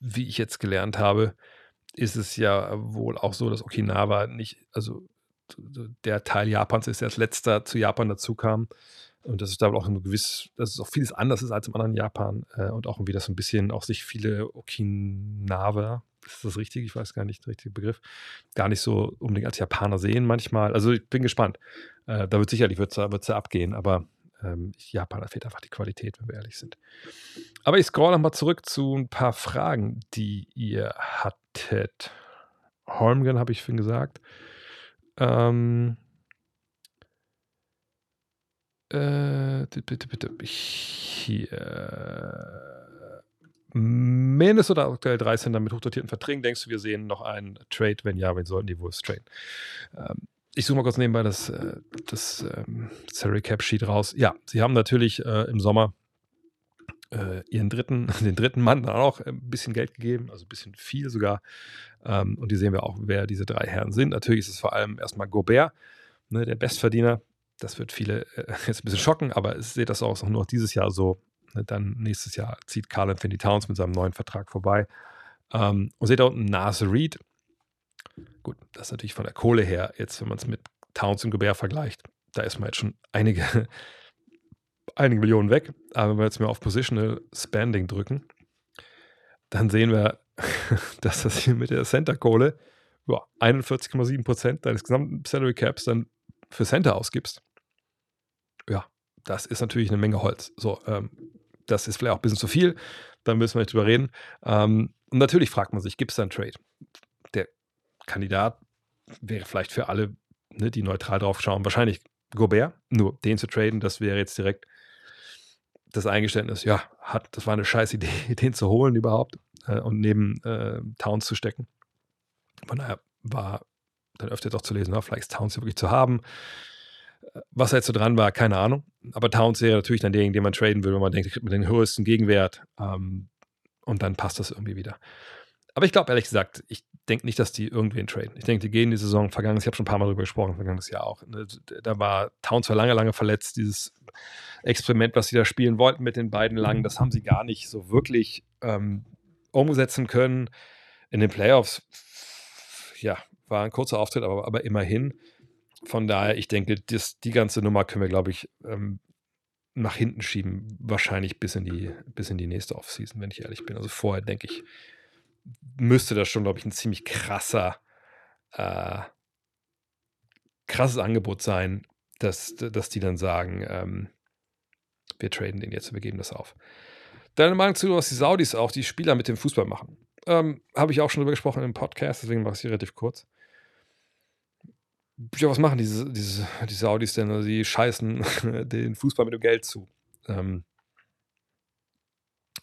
wie ich jetzt gelernt habe, ist es ja wohl auch so, dass Okinawa nicht, also der Teil Japans ist, der als letzter zu Japan dazu kam. Und das ist da auch ein gewiss, dass es auch vieles anders ist als im anderen Japan äh, und auch irgendwie, dass so ein bisschen auch sich viele Okinawa, ist das richtig? Ich weiß gar nicht, der richtige Begriff, gar nicht so unbedingt als Japaner sehen manchmal. Also ich bin gespannt. Äh, da wird sicherlich wird's, wird's ja abgehen, aber ähm, Japan, da fehlt einfach die Qualität, wenn wir ehrlich sind. Aber ich scroll nochmal zurück zu ein paar Fragen, die ihr hattet. Holmgren habe ich vorhin gesagt. Ähm, Äh, bitte, bitte. Hier. Minnesota aktuell 13 mit hochdotierten Verträgen. Denkst du, wir sehen noch einen Trade? Wenn ja, wen sollten die Wolves traden? Ähm, ich suche mal kurz nebenbei das, äh, das ähm, Salary Cap Sheet raus. Ja, sie haben natürlich äh, im Sommer äh, ihren dritten, *laughs* den dritten Mann dann auch ein bisschen Geld gegeben, also ein bisschen viel sogar. Ähm, und die sehen wir auch, wer diese drei Herren sind. Natürlich ist es vor allem erstmal Gobert, ne, der Bestverdiener. Das wird viele äh, *laughs* jetzt ein bisschen schocken, aber ich sehe das auch nur dieses Jahr so. Ne, dann nächstes Jahr zieht Carl Anthony Towns mit seinem neuen Vertrag vorbei. Ähm, und seht da unten Nas Reed. Gut, das ist natürlich von der Kohle her, jetzt wenn man es mit Towns und Gobert vergleicht, da ist man jetzt schon einige, *laughs* einige Millionen weg. Aber wenn wir jetzt mal auf Positional Spending drücken, dann sehen wir, *laughs* dass das hier mit der Center-Kohle ja, 41,7 Prozent deines gesamten Salary Caps dann für Center ausgibst. Ja, das ist natürlich eine Menge Holz. So, ähm, das ist vielleicht auch ein bisschen zu viel, da müssen wir nicht drüber reden. Ähm, und natürlich fragt man sich, gibt es da einen Trade? Der Kandidat wäre vielleicht für alle, ne, die neutral drauf schauen, wahrscheinlich Gobert. Nur den zu traden, das wäre jetzt direkt das Eingeständnis, ja, hat, das war eine scheiß Idee, *laughs* den zu holen überhaupt äh, und neben äh, Towns zu stecken. Von daher war dann öfter doch zu lesen, na, vielleicht ist Towns ja wirklich zu haben. Was jetzt so dran war, keine Ahnung. Aber Towns wäre natürlich dann derjenige, den man traden will, wenn man denkt, ich kriegt man den höchsten Gegenwert. Ähm, und dann passt das irgendwie wieder. Aber ich glaube, ehrlich gesagt, ich denke nicht, dass die irgendwen traden. Ich denke, die gehen die Saison vergangenes, ich habe schon ein paar Mal darüber gesprochen, vergangenes Jahr auch. Ne, da war Towns war lange, lange verletzt. Dieses Experiment, was sie da spielen wollten mit den beiden Langen, das haben sie gar nicht so wirklich ähm, umsetzen können. In den Playoffs, ja, war ein kurzer Auftritt, aber, aber immerhin. Von daher, ich denke, das, die ganze Nummer können wir, glaube ich, ähm, nach hinten schieben, wahrscheinlich bis in die, bis in die nächste Offseason, wenn ich ehrlich bin. Also vorher, denke ich, müsste das schon, glaube ich, ein ziemlich krasser, äh, krasses Angebot sein, dass, dass die dann sagen, ähm, wir traden den jetzt, wir geben das auf. Deine Meinung zu, was die Saudis auch, die Spieler mit dem Fußball machen? Ähm, Habe ich auch schon drüber gesprochen im Podcast, deswegen mache ich es relativ kurz ja, was machen diese, diese, die Saudis denn? Also die scheißen *laughs* den Fußball mit dem Geld zu. Ähm,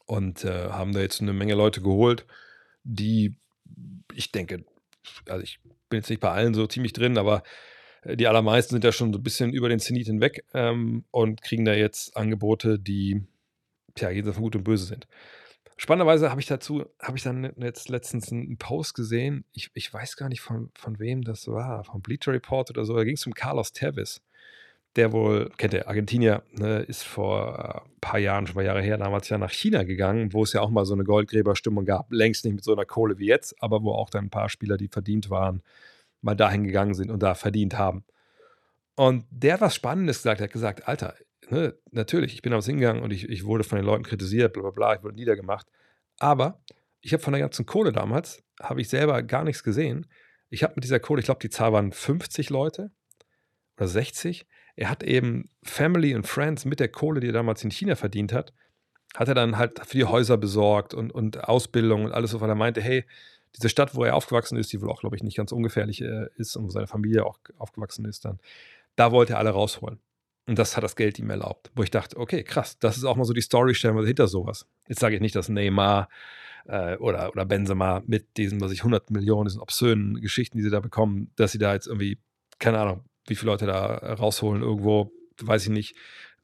und äh, haben da jetzt eine Menge Leute geholt, die, ich denke, also ich bin jetzt nicht bei allen so ziemlich drin, aber äh, die allermeisten sind ja schon so ein bisschen über den Zenit hinweg ähm, und kriegen da jetzt Angebote, die ja jenseits von Gut und Böse sind. Spannenderweise habe ich dazu, habe ich dann jetzt letztens einen Post gesehen, ich, ich weiß gar nicht von, von wem das war, vom Bleacher Report oder so, da ging es um Carlos Tevez, der wohl, kennt ihr, Argentinier, ne, ist vor ein paar Jahren, schon paar Jahre her, damals ja nach China gegangen, wo es ja auch mal so eine Goldgräberstimmung gab, längst nicht mit so einer Kohle wie jetzt, aber wo auch dann ein paar Spieler, die verdient waren, mal dahin gegangen sind und da verdient haben. Und der hat was Spannendes gesagt, er hat gesagt, Alter, ne, natürlich, ich bin damals hingegangen und ich, ich wurde von den Leuten kritisiert, bla bla bla, ich wurde niedergemacht. Aber ich habe von der ganzen Kohle damals, habe ich selber gar nichts gesehen. Ich habe mit dieser Kohle, ich glaube, die Zahl waren 50 Leute oder 60. Er hat eben Family und Friends mit der Kohle, die er damals in China verdient hat, hat er dann halt für die Häuser besorgt und, und Ausbildung und alles weil er meinte, hey, diese Stadt, wo er aufgewachsen ist, die wohl auch, glaube ich, nicht ganz ungefährlich äh, ist und wo seine Familie auch aufgewachsen ist, dann, da wollte er alle rausholen. Und das hat das Geld ihm erlaubt. Wo ich dachte, okay, krass, das ist auch mal so die Story stellen hinter sowas. Jetzt sage ich nicht, dass Neymar äh, oder, oder Benzema mit diesen, was ich, 100 Millionen, diesen obszönen Geschichten, die sie da bekommen, dass sie da jetzt irgendwie, keine Ahnung, wie viele Leute da rausholen irgendwo, weiß ich nicht.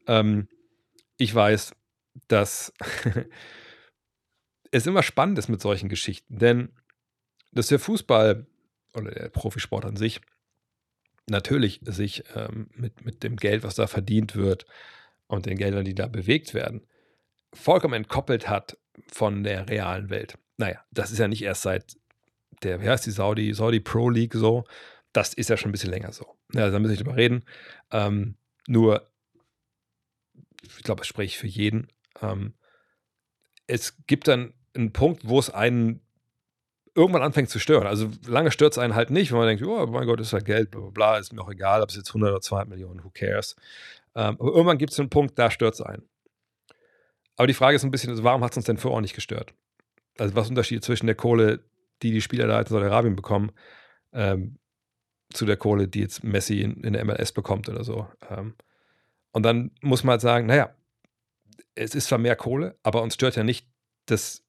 Ähm, ich weiß, dass *laughs* es immer spannend ist mit solchen Geschichten, denn dass der Fußball oder der Profisport an sich natürlich sich ähm, mit, mit dem Geld, was da verdient wird und den Geldern, die da bewegt werden, vollkommen entkoppelt hat von der realen Welt. Naja, das ist ja nicht erst seit der, wie heißt die Saudi, Saudi Pro League so. Das ist ja schon ein bisschen länger so. Ja, da müssen wir nicht drüber reden. Ähm, nur, ich glaube, das spreche ich für jeden. Ähm, es gibt dann einen Punkt, wo es einen irgendwann anfängt zu stören. Also lange stört es einen halt nicht, wenn man denkt, oh mein Gott, ist halt Geld, bla bla bla, ist mir auch egal, ob es jetzt 100 oder 200 Millionen, who cares. Ähm, aber irgendwann gibt es einen Punkt, da stört es einen. Aber die Frage ist ein bisschen, also warum hat es uns denn vorher auch nicht gestört? Also was ist der Unterschied zwischen der Kohle, die die Spieler da in Saudi-Arabien bekommen, ähm, zu der Kohle, die jetzt Messi in, in, der MLS bekommt oder so. Ähm, Und dann muss man halt sagen, naja, es ist zwar mehr Kohle, aber uns stört ja nicht, dass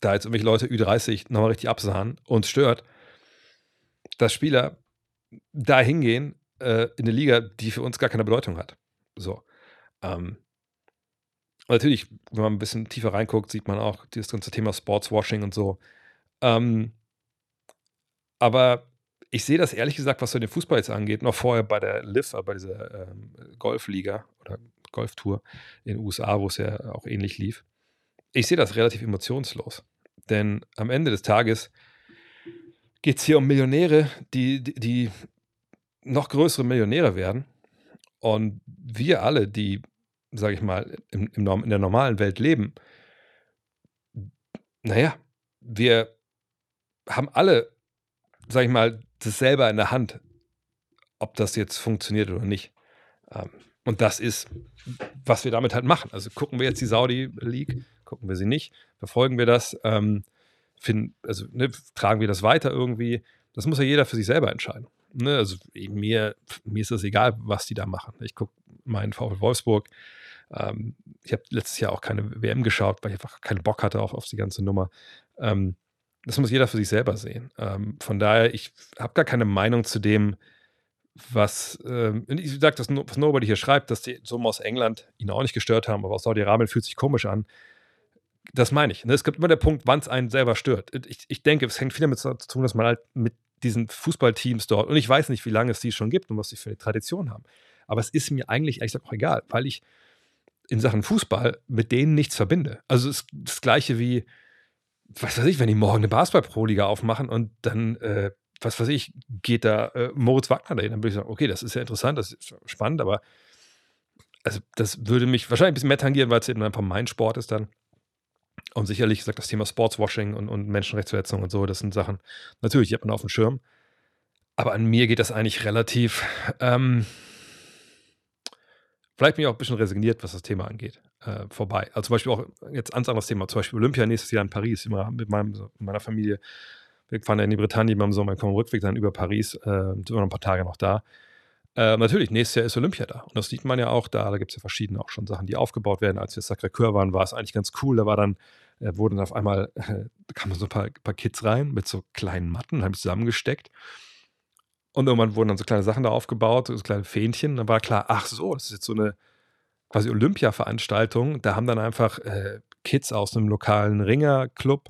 da jetzt irgendwelche Leute Ü30 nochmal richtig absahen. Uns stört, dass Spieler da hingehen äh, in eine Liga, die für uns gar keine Bedeutung hat. So. Ähm, natürlich, wenn man ein bisschen tiefer reinguckt, sieht man auch dieses ganze Thema Sportswashing und so. Ähm, aber ich sehe das ehrlich gesagt, was so den Fußball jetzt angeht, noch vorher bei der LIV, bei dieser ähm, Golfliga oder Golftour in den USA, wo es ja auch ähnlich lief. Ich sehe das relativ emotionslos. Denn am Ende des Tages geht es hier um Millionäre, die, die, die noch größere Millionäre werden. Und wir alle, die, sage ich mal, im, im, in der normalen Welt leben, naja, wir haben alle, sage ich mal, das selber in der Hand, ob das jetzt funktioniert oder nicht. Ähm, und das ist, was wir damit halt machen. Also gucken wir jetzt die Saudi League, gucken wir sie nicht, verfolgen wir das, ähm, finden, also ne, tragen wir das weiter irgendwie. Das muss ja jeder für sich selber entscheiden. Ne? Also mir, mir ist es egal, was die da machen. Ich gucke meinen VfL Wolfsburg. Ähm, ich habe letztes Jahr auch keine WM geschaut, weil ich einfach keinen Bock hatte auf, auf die ganze Nummer. Ähm, das muss jeder für sich selber sehen. Ähm, von daher, ich habe gar keine Meinung zu dem, was, ähm, ich sage, das, was Nobody hier schreibt, dass die Summen aus England ihn auch nicht gestört haben, aber aus Saudi-Arabien fühlt sich komisch an. Das meine ich. Ne? Es gibt immer der Punkt, wann es einen selber stört. Ich, ich denke, es hängt viel damit zu tun, dass man halt mit diesen Fußballteams dort, und ich weiß nicht, wie lange es die schon gibt und was sie für eine Tradition haben, aber es ist mir eigentlich ehrlich gesagt auch egal, weil ich in Sachen Fußball mit denen nichts verbinde. Also es ist das Gleiche wie, was weiß ich, wenn die morgen eine Basketball-Pro-Liga aufmachen und dann, äh, was weiß ich, geht da äh, Moritz Wagner dahin, dann würde ich sagen, okay, das ist ja interessant, das ist spannend, aber also das würde mich wahrscheinlich ein bisschen mehr tangieren, weil es eben einfach mein Sport ist dann. Und sicherlich gesagt, das Thema Sportswashing und, und Menschenrechtsverletzungen und so, das sind Sachen, natürlich, die hat man auf dem Schirm. Aber an mir geht das eigentlich relativ, ähm, vielleicht bin ich auch ein bisschen resigniert, was das Thema angeht, äh, vorbei. Also zum Beispiel auch jetzt ein anderes Thema, zum Beispiel Olympia nächstes Jahr in Paris, immer mit, meinem, meiner Familie. Wir fahren ja in die Bretagne beim Sommer, kommen Rückweg dann über Paris, äh, sind wir noch ein paar Tage noch da. Äh, natürlich, nächstes Jahr ist Olympia da. Und das sieht man ja auch da. Da gibt es ja verschiedene auch schon Sachen, die aufgebaut werden. Als wir Sacré-Cœur waren, war es eigentlich ganz cool. Da war dann, äh, wurden dann auf einmal, *laughs* äh, kamen so ein paar, paar, Kids rein mit so kleinen Matten, haben zusammengesteckt. Und irgendwann wurden dann so kleine Sachen da aufgebaut, so kleine Fähnchen. Dann war klar, ach so, das ist jetzt so eine quasi Olympia-Veranstaltung. Da haben dann einfach äh, Kids aus einem lokalen Ringerclub,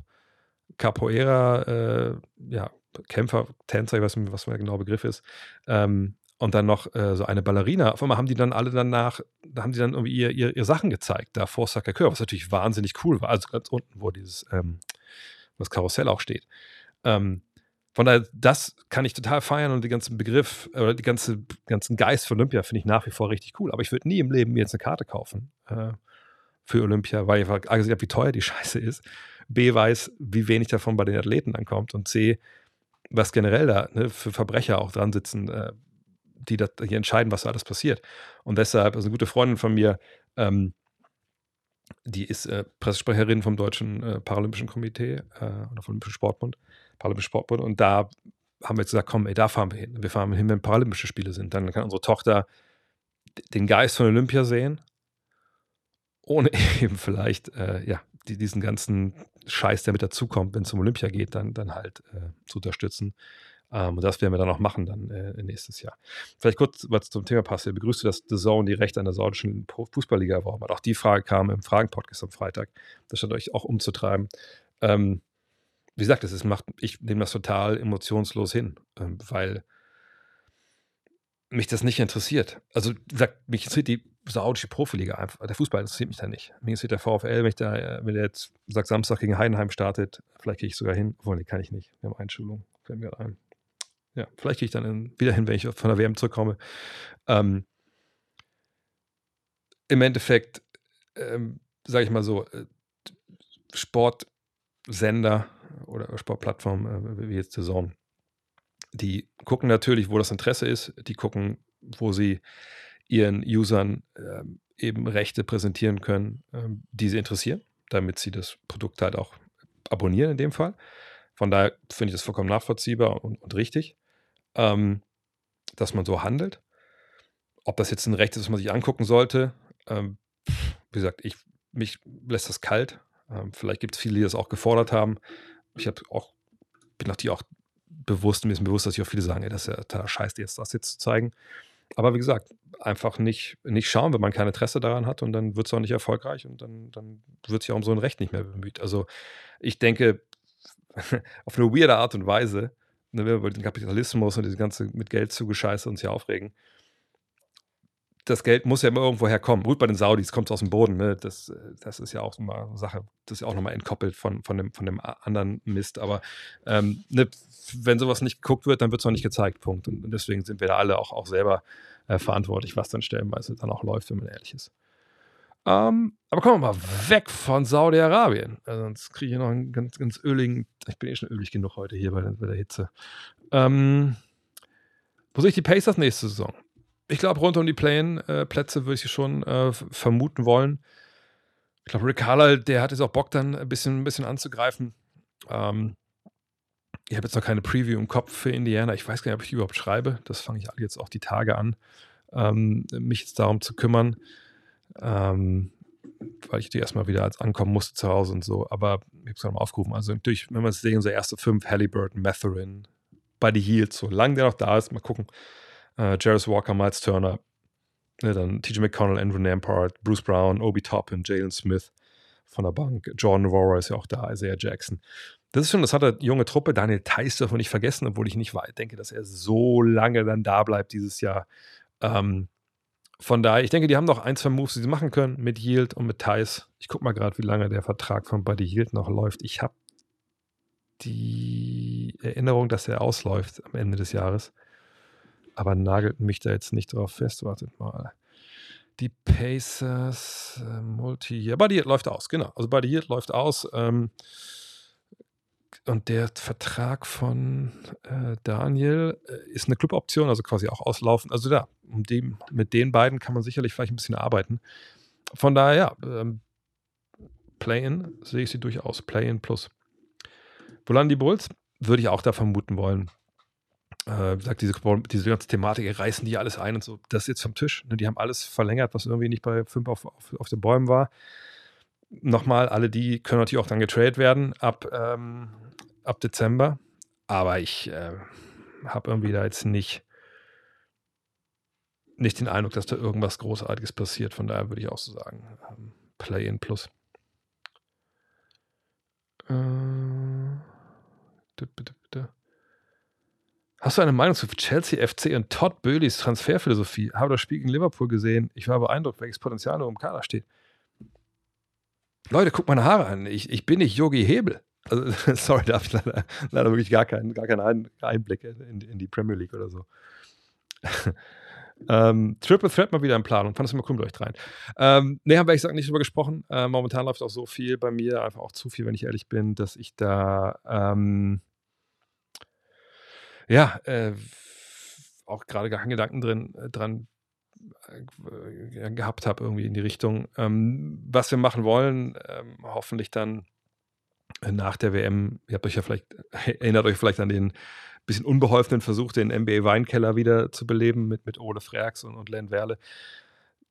Capoeira, äh, ja, Kämpfer, Tänzer, ich weiß nicht, was der genaue Begriff ist, ähm, und dann noch äh, so eine Ballerina. Auf einmal haben die dann alle danach, da haben die dann irgendwie ihr, ihr, ihr Sachen gezeigt, da vor Sacré-Cœur, was natürlich wahnsinnig cool war. Also ganz unten, wo dieses, ähm, das Karussell auch steht. Ähm, von daher, das kann ich total feiern und den ganzen Begriff oder die ganze, ganzen Geist von Olympia finde ich nach wie vor richtig cool. Aber ich würde nie im Leben mir jetzt eine Karte kaufen äh, für Olympia, weil ich gesehen habe, wie teuer die *laughs* Scheiße ist. B weiß, wie wenig davon bei den Athleten ankommt. Und C, was generell da ne, für Verbrecher auch dran sitzen, äh, die das hier entscheiden, was da alles passiert. Und deshalb, also eine gute Freundin von mir, ähm, die ist äh, Pressesprecherin vom Deutschen äh, Paralympischen Komitee äh, oder vom Olympischen Sportbund, Paralympischen Sportbund. Und da haben wir jetzt gesagt, komm, ey, da fahren wir hin. Wir fahren hin, wenn Paralympische Spiele sind. Dann kann unsere Tochter den Geist von Olympia sehen, ohne *laughs* eben vielleicht, äh, ja, die, diesen ganzen Scheiß, der mit dazukommt, wenn es um Olympia geht, dann, dann halt äh, zu unterstützen. Ähm, und das werden wir dann auch machen dann äh, nächstes Jahr. Vielleicht kurz was zum Thema passt. Begrüßt du, dass The Zone die Rechte an der saudischen Fußballliga erworben hat? Auch die Frage kam im Fragen-Podcast am Freitag. Das scheint euch auch umzutreiben. Ähm, wie gesagt, das ist, macht, ich nehme das total emotionslos hin, ähm, weil mich das nicht interessiert. Also, wie gesagt, mich interessiert die saudische Profiliga einfach. Der Fußball interessiert mich da nicht. Mich interessiert der VfL, wenn, ich da, äh, wenn der jetzt sagt, Samstag gegen Heidenheim startet, vielleicht gehe ich sogar hin. Obwohl, nee, kann ich nicht. Wir haben Einschulung. Fällt mir ein. Ja, vielleicht gehe ich dann wieder hin, wenn ich von der WM zurückkomme. Ähm, Im Endeffekt, ähm, sage ich mal so, äh, Sportsender oder Sportplattformen äh, wie jetzt Saison, die gucken natürlich, wo das Interesse ist. Die gucken, wo sie ihren Usern äh, eben Rechte präsentieren können, äh, die sie interessieren, damit sie das Produkt halt auch abonnieren in dem Fall. Von daher finde ich das vollkommen nachvollziehbar und, und richtig ähm, dass man so handelt. ob das jetzt ein Recht ist, was man sich angucken sollte, ähm, wie gesagt, ich, mich lässt das kalt. Ähm, vielleicht gibt es viele, die das auch gefordert haben. Ich habe auch, bin auch auch bewusst, mir ist bewusst, dass ich auch viele sagen, ey, das ist ja total scheiße, jetzt das jetzt zu zeigen. Aber wie gesagt, einfach nicht, nicht schauen, wenn man kein Interesse daran hat und dann wird es auch nicht erfolgreich und dann, dann wird sich auch um so ein Recht nicht mehr bemüht. Also ich denke, *laughs* auf eine weirde Art und Weise, ne, wenn wir über den Kapitalismus und diese ganze mit Geld zugescheiße uns hier aufregen, das Geld muss ja immer irgendwo herkommen. Gut, bei den Saudis kommt es aus dem Boden. Ne? Das, das ist ja auch mal eine Sache, das ist ja auch nochmal entkoppelt von, von, dem, von dem anderen Mist. Aber ähm, ne, wenn sowas nicht geguckt wird, dann wird es auch nicht gezeigt. Punkt. Und deswegen sind wir da alle auch, auch selber äh, verantwortlich, was dann stellenweise dann auch läuft, wenn man ehrlich ist. Ähm, aber kommen wir mal weg von Saudi-Arabien. Also sonst kriege ich noch einen ganz, ganz öligen. Ich bin eh schon ölig genug heute hier bei, bei der Hitze. Ähm, wo sehe ich die Pacers nächste Saison? ich glaube, rund um die Play-In-Plätze würde ich sie schon äh, vermuten wollen. Ich glaube, Rick Carlisle, der hat jetzt auch Bock, dann ein bisschen, ein bisschen anzugreifen. Ähm, ich habe jetzt noch keine Preview im Kopf für Indiana. Ich weiß gar nicht, ob ich die überhaupt schreibe. Das fange ich jetzt auch die Tage an, ähm, mich jetzt darum zu kümmern. Ähm, weil ich die erstmal wieder als ankommen musste zu Hause und so. Aber ich habe es gerade mal aufgerufen. Also natürlich, wenn wir es sehen, unsere erste fünf, Halliburton, Matherin, Buddy Hield, solange der noch da ist, mal gucken äh, Jarvis Walker, Miles Turner, ne, dann TJ McConnell, Andrew Nampart, Bruce Brown, Obi Toppin, Jalen Smith von der Bank, Jordan Navarro ist ja auch da, Isaiah Jackson. Das ist schon, das hat eine junge Truppe. Daniel Theiss darf man nicht vergessen, obwohl ich nicht denke, dass er so lange dann da bleibt dieses Jahr. Ähm, von daher, ich denke, die haben noch ein, zwei Moves, die sie machen können mit Yield und mit Theiss. Ich gucke mal gerade, wie lange der Vertrag von Buddy Yield noch läuft. Ich habe die Erinnerung, dass er ausläuft am Ende des Jahres aber nagelt mich da jetzt nicht drauf fest. Wartet mal. Die Pacers, äh, Multi, ja, Buddy läuft aus, genau. Also Buddy Hield läuft aus. Ähm, und der Vertrag von äh, Daniel äh, ist eine Cluboption, also quasi auch auslaufen. Also da, um dem, mit den beiden kann man sicherlich vielleicht ein bisschen arbeiten. Von daher, ja, ähm, Play-In sehe ich sie durchaus. Play-In plus. Die Bulls? Würde ich auch da vermuten wollen äh, wie gesagt, diese, diese ganze Thematik, reißen die alles ein und so, das ist jetzt vom Tisch. Ne? Die haben alles verlängert, was irgendwie nicht bei 5 auf, auf, auf, den Bäumen war. Nochmal, alle die können natürlich auch dann getradet werden ab, ähm, ab Dezember. Aber ich äh, habe irgendwie da jetzt nicht, nicht den Eindruck, dass da irgendwas Großartiges passiert. Von daher würde ich auch so sagen, ähm, Play-in Plus. Äh, bitte, bitte. Hast du eine Meinung zu Chelsea FC und Todd Böhlis Transferphilosophie? Habe das Spiel gegen Liverpool gesehen. Ich war beeindruckt, welches Potenzial nur im Kader steht. Leute, guckt meine Haare an. Ich, ich bin nicht Yogi Hebel. Also, *laughs* sorry, da habe ich leider, leider, wirklich gar keinen, gar keinen Einblick in, in die Premier League oder so. *laughs* ähm, Triple Threat mal wieder in Planung. Fand es immer cool mit euch rein. Ähm, ne, haben wir, ich sag, nicht drüber gesprochen. Äh, momentan läuft auch so viel bei mir, einfach auch zu viel, wenn ich ehrlich bin, dass ich da. Ähm, ja, äh, auch gerade gar keinen Gedanken drin, äh, dran gehabt habe, irgendwie in die Richtung. Ähm, was wir machen wollen, ähm, hoffentlich dann nach der WM, ihr habt euch ja vielleicht, *laughs* erinnert euch vielleicht an den bisschen unbeholfenen Versuch, den NBA Weinkeller wieder zu beleben mit, mit Ole Freaks und, und Len Werle.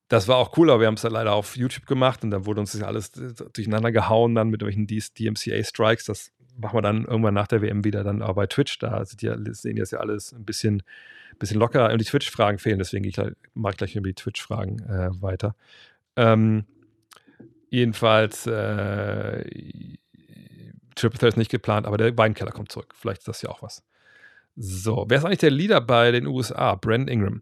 Das war auch cool, aber wir haben es dann leider auf YouTube gemacht und dann wurde uns das alles durcheinander gehauen, dann mit irgendwelchen DMCA-Strikes. Das machen wir dann irgendwann nach der WM wieder dann auch bei Twitch. Da die, sehen jetzt ja alles ein bisschen, bisschen locker und die Twitch-Fragen fehlen, deswegen mache ich gleich über die Twitch-Fragen äh, weiter. Ähm, jedenfalls, äh, Triple Threat ist nicht geplant, aber der Weinkeller kommt zurück. Vielleicht ist das ja auch was. So, wer ist eigentlich der Leader bei den USA? Brandon Ingram.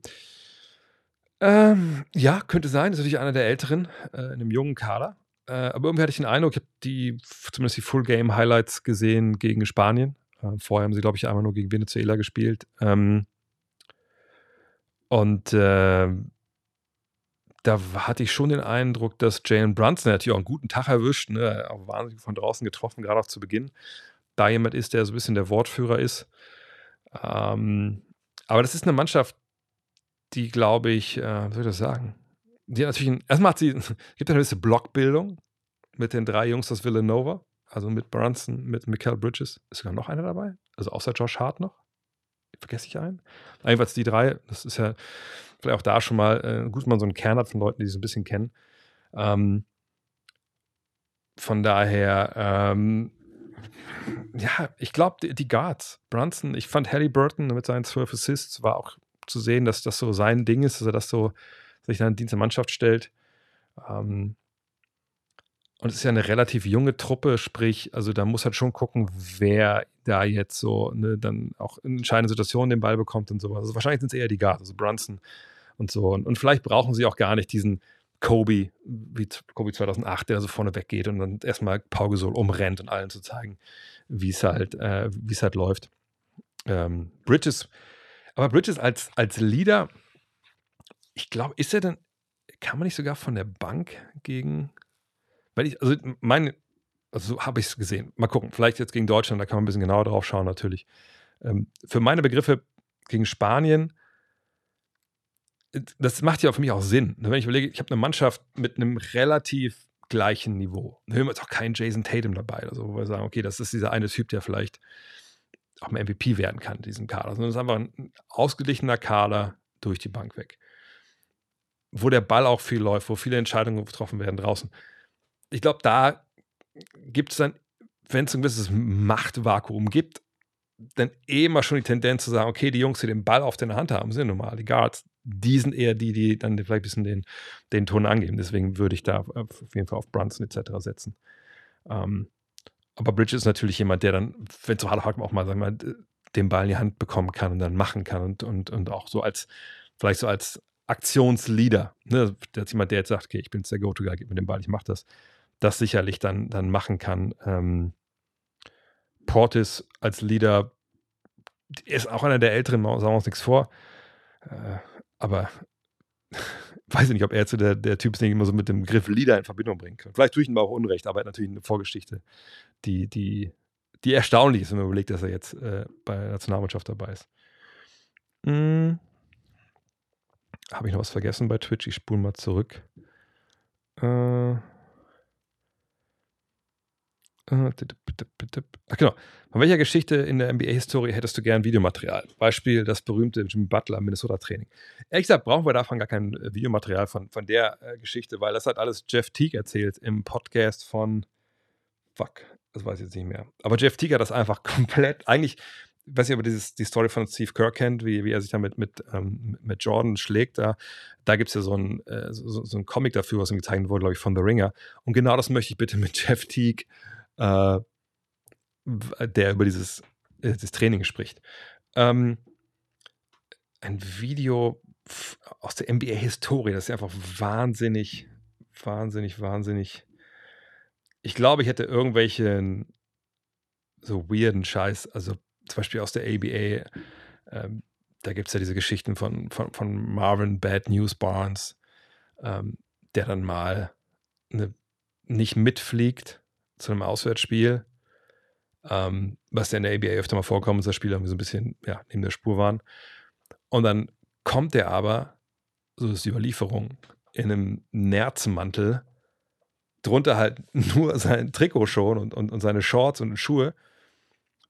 Ähm, ja, könnte sein. Das ist natürlich einer der Älteren äh, in einem jungen Kader. Äh, aber irgendwie hatte ich den Eindruck, ich habe die, zumindest die Full-Game-Highlights gesehen gegen Spanien. Äh, vorher haben sie, glaube ich, einmal nur gegen Venezuela gespielt. Ähm, und äh, da hatte ich schon den Eindruck, dass Jalen Brunson natürlich auch einen guten Tag erwischt, ne, auch wahnsinnig von draußen getroffen, gerade auch zu Beginn. Da jemand ist, der so ein bisschen der Wortführer ist. Ähm, aber das ist eine Mannschaft, die, glaube ich, äh, wie soll ich das sagen? Die hat natürlich, ein, erstmal hat sie, *laughs* gibt eine gewisse Blockbildung mit den drei Jungs aus Villanova, also mit Brunson, mit Michael Bridges. Ist sogar noch einer dabei? Also außer Josh Hart noch? Vergesse ich einen? Jedenfalls die drei, das ist ja, vielleicht auch da schon mal äh, gut, man so einen Kern hat von Leuten, die so ein bisschen kennen. Ähm, von daher, ähm, ja, ich glaube, die, die, Guards, Brunson, ich fand Harry Burton mit seinen 12 Assists, war auch zu sehen, dass das so sein Ding ist, dass er das so sich dann in Dienst der Mannschaft stellt. Ähm, und es ist ja eine relativ junge Truppe, sprich, also da muss halt schon gucken, wer da jetzt so ne, dann auch in entscheidenden Situationen den Ball bekommt und sowas. Also wahrscheinlich sind es eher die Guards, also Brunson und so. Und, und, vielleicht brauchen sie auch gar nicht diesen Kobe, wie Kobe 2008, der so vorne weggeht und dann erstmal Pau Gasol umrennt und allen zu zeigen, wie es halt, äh, es halt läuft. Ähm, Bridges, aber Bridges als, als Leader, ich glaube, ist er denn, kann man nicht sogar von der Bank gegen weil ich, also mein, also so habe ich es gesehen. Mal gucken, vielleicht jetzt gegen Deutschland, da kann man ein bisschen genauer drauf schauen, natürlich. Ähm, für meine Begriffe gegen Spanien, das macht ja für mich auch Sinn. Ne? Wenn ich überlege, ich habe eine Mannschaft mit einem relativ gleichen Niveau. Da hören wir jetzt auch keinen Jason Tatum dabei, also wo wir sagen, okay, das ist dieser eine Typ, der vielleicht auch mal MVP werden kann, diesen Kader. Sondern es ist einfach ein ausgeglichener Kader durch die Bank weg. Wo der Ball auch viel läuft, wo viele Entscheidungen getroffen werden draußen ich glaube, da gibt es dann, wenn es ein gewisses Machtvakuum gibt, dann eh immer schon die Tendenz zu sagen, okay, die Jungs, die den Ball auf der Hand haben, sind normal die Guards. Die sind eher die, die dann vielleicht ein bisschen den, den Ton angeben. Deswegen würde ich da auf jeden Fall auf Brunson etc. setzen. Ähm, aber Bridges ist natürlich jemand, der dann, wenn es so hart auch mal, sagen wir, den Ball in die Hand bekommen kann und dann machen kann und, und, und auch so als, vielleicht so als Aktionsleader. Ne? Der ist jemand, der jetzt sagt, okay, ich bin jetzt der Go-To-Guy, gib mir den Ball, ich mache das das sicherlich dann, dann machen kann. Ähm, Portis als Leader ist auch einer der älteren, sagen wir uns nichts vor. Äh, aber *laughs* weiß ich nicht, ob er zu der, der Typ ist, den ich immer so mit dem Begriff Leader in Verbindung bringen kann. Vielleicht tue ich ihm auch Unrecht, aber er hat natürlich eine Vorgeschichte, die, die, die erstaunlich ist, wenn man überlegt, dass er jetzt äh, bei der Nationalmannschaft dabei ist. Hm. Habe ich noch was vergessen bei Twitch? Ich spule mal zurück. Äh. Ach, genau. Von welcher Geschichte in der NBA-Historie hättest du gern Videomaterial? Beispiel das berühmte Jimmy Butler Minnesota-Training. Ehrlich gesagt, brauchen wir davon gar kein äh, Videomaterial von, von der äh, Geschichte, weil das hat alles Jeff Teague erzählt im Podcast von. Fuck, das weiß ich jetzt nicht mehr. Aber Jeff Teague hat das einfach *laughs* komplett. Eigentlich, ich weiß nicht, ob ihr die Story von Steve Kerr kennt, wie, wie er sich da mit, mit, ähm, mit Jordan schlägt. Da, da gibt es ja so ein, äh, so, so ein Comic dafür, was ihm gezeigt wurde, glaube ich, von The Ringer. Und genau das möchte ich bitte mit *laughs* Jeff Teague äh, der über dieses, äh, Training spricht. Ähm, ein Video aus der NBA-Historie, das ist einfach wahnsinnig, wahnsinnig, wahnsinnig. Ich glaube, ich hätte irgendwelchen so weirden Scheiß, also zum Beispiel aus der ABA, ähm, da gibt es ja diese Geschichten von, von, von Marvin Bad News Barnes, ähm, der dann mal eine, nicht mitfliegt zu einem Auswärtsspiel, ähm, was ja in der ABA öfter mal vorkommt, dass Spieler so ein bisschen ja, neben der Spur waren. Und dann kommt der aber, so ist die Überlieferung, in einem Nerzmantel, drunter halt *laughs* nur sein Trikot schon und, und, und seine Shorts und Schuhe,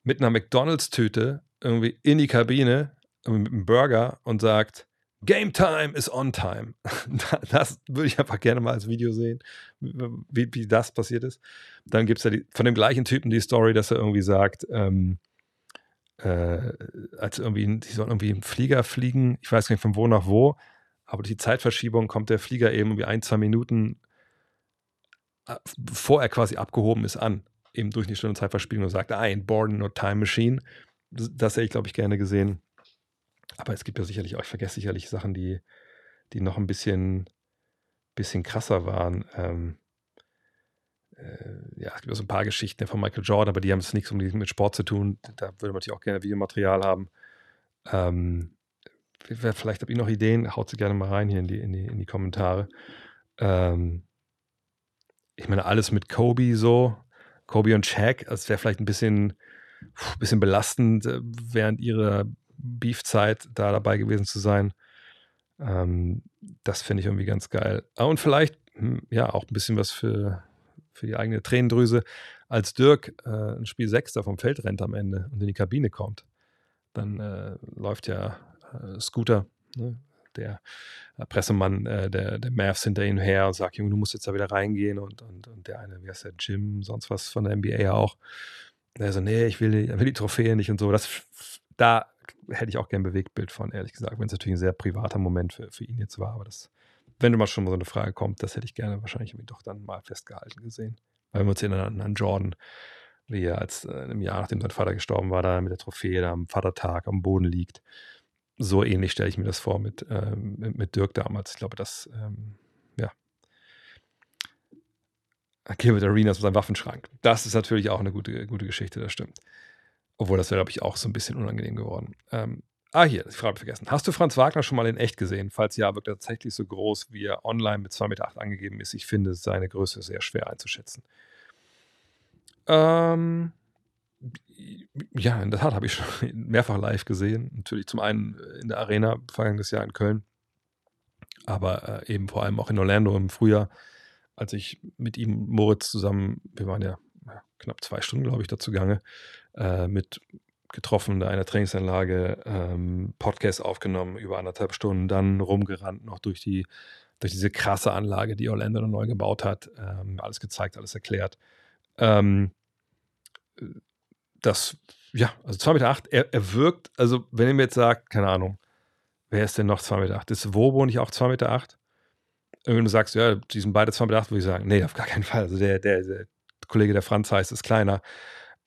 mit einer McDonalds-Tüte irgendwie in die Kabine mit einem Burger und sagt, Game Time is on time. *laughs* Das würde ich einfach gerne mal als Video sehen, wie, wie das passiert ist. Dann gibt es ja die, von dem gleichen Typen die Story, dass er irgendwie sagt, ähm, äh, als irgendwie, die sollen irgendwie im Flieger fliegen, ich weiß nicht von wo nach wo, aber durch die Zeitverschiebung kommt der Flieger eben irgendwie ein, zwei Minuten, äh, bevor er quasi abgehoben ist, an, eben durch die Stunde Zeitverschiebung und sagt, I ain't no time machine. Das, das hätte ich, glaube ich, gerne gesehen. Aber es gibt ja sicherlich auch, ich vergesse sicherlich Sachen, die, die noch ein bisschen, bisschen krasser waren. Ähm, äh, ja, es gibt auch so ein paar Geschichten von Michael Jordan, aber die haben es nichts mit Sport zu tun. Da würde man natürlich auch gerne Videomaterial haben. Ähm, vielleicht habt ihr noch Ideen, haut sie gerne mal rein hier in die, in die, in die Kommentare. Ähm, ich meine, alles mit Kobe so, Kobe und Shaq, das wäre vielleicht ein bisschen, bisschen belastend äh, während ihrer Beef-Zeit da dabei gewesen zu sein. Ähm, das finde ich irgendwie ganz geil. Ah, und vielleicht, hm, ja, auch ein bisschen was für, für die eigene Tränendrüse. Als Dirk äh, ein Spiel 6 da vom Feld rennt am Ende und in die Kabine kommt, dann äh, läuft ja äh, Scooter, ne? der Pressemann äh, der, der Mavs hinter ihm her und sagt, Junge, du musst jetzt da wieder reingehen und, und, und der eine, wie heißt der, Jim, sonst was von der NBA auch. Der so, nee, ich will, will die Trophäe nicht und so. Das, da hätte ich auch gern ein Bewegtbild von, ehrlich gesagt, wenn es natürlich ein sehr privater Moment für, für ihn jetzt war. Aber das, wenn du mal schon mal so eine Frage kommt, das hätte ich gerne wahrscheinlich irgendwie doch dann mal festgehalten gesehen. Weil wir uns erinnern an Jordan, wie er als äh, im Jahr, nachdem sein Vater gestorben war, da mit der Trophäe da am Vatertag am Boden liegt. So ähnlich stelle ich mir das vor mit, ähm, mit Dirk damals. Ich glaube, das, ähm, ja. Gilbert Arenas mit seinem Waffenschrank. Das ist natürlich auch eine gute, gute Geschichte, das stimmt. Obwohl, das wäre, glaube ich, auch so ein bisschen unangenehm geworden. Ähm, ah, hier, die Frage vergessen. Hast du Franz Wagner schon mal in echt gesehen? Falls ja, wirkt er tatsächlich so groß, wie er online mit 2,8 Meter angegeben ist. Ich finde seine Größe sehr schwer einzuschätzen. Ähm, ja, in der Tat habe ich schon *laughs* mehrfach live gesehen. Natürlich zum einen in der Arena vergangenes Jahr in Köln, aber äh, eben vor allem auch in Orlando im Frühjahr, als ich mit ihm, Moritz, zusammen, wir waren ja, ja knapp zwei Stunden, glaube ich, dazu gange, äh, mit getroffen in einer Trainingsanlage, ähm, Podcast aufgenommen, über anderthalb Stunden, dann rumgerannt, noch durch die, durch diese krasse Anlage, die Orlando neu gebaut hat, ähm, alles gezeigt, alles erklärt. Ähm, das, ja, also 2,8 Meter, acht, er, er wirkt, also wenn ihr mir jetzt sagt, keine Ahnung, wer ist denn noch 2,8 Meter? Acht? Ist Wobo nicht auch 2,8 Meter? Acht? Und wenn du sagst, ja, die sind beide 2,8 Meter, acht, würde ich sagen, nee, auf gar keinen Fall. Also der, der, der Kollege, der Franz heißt, ist kleiner.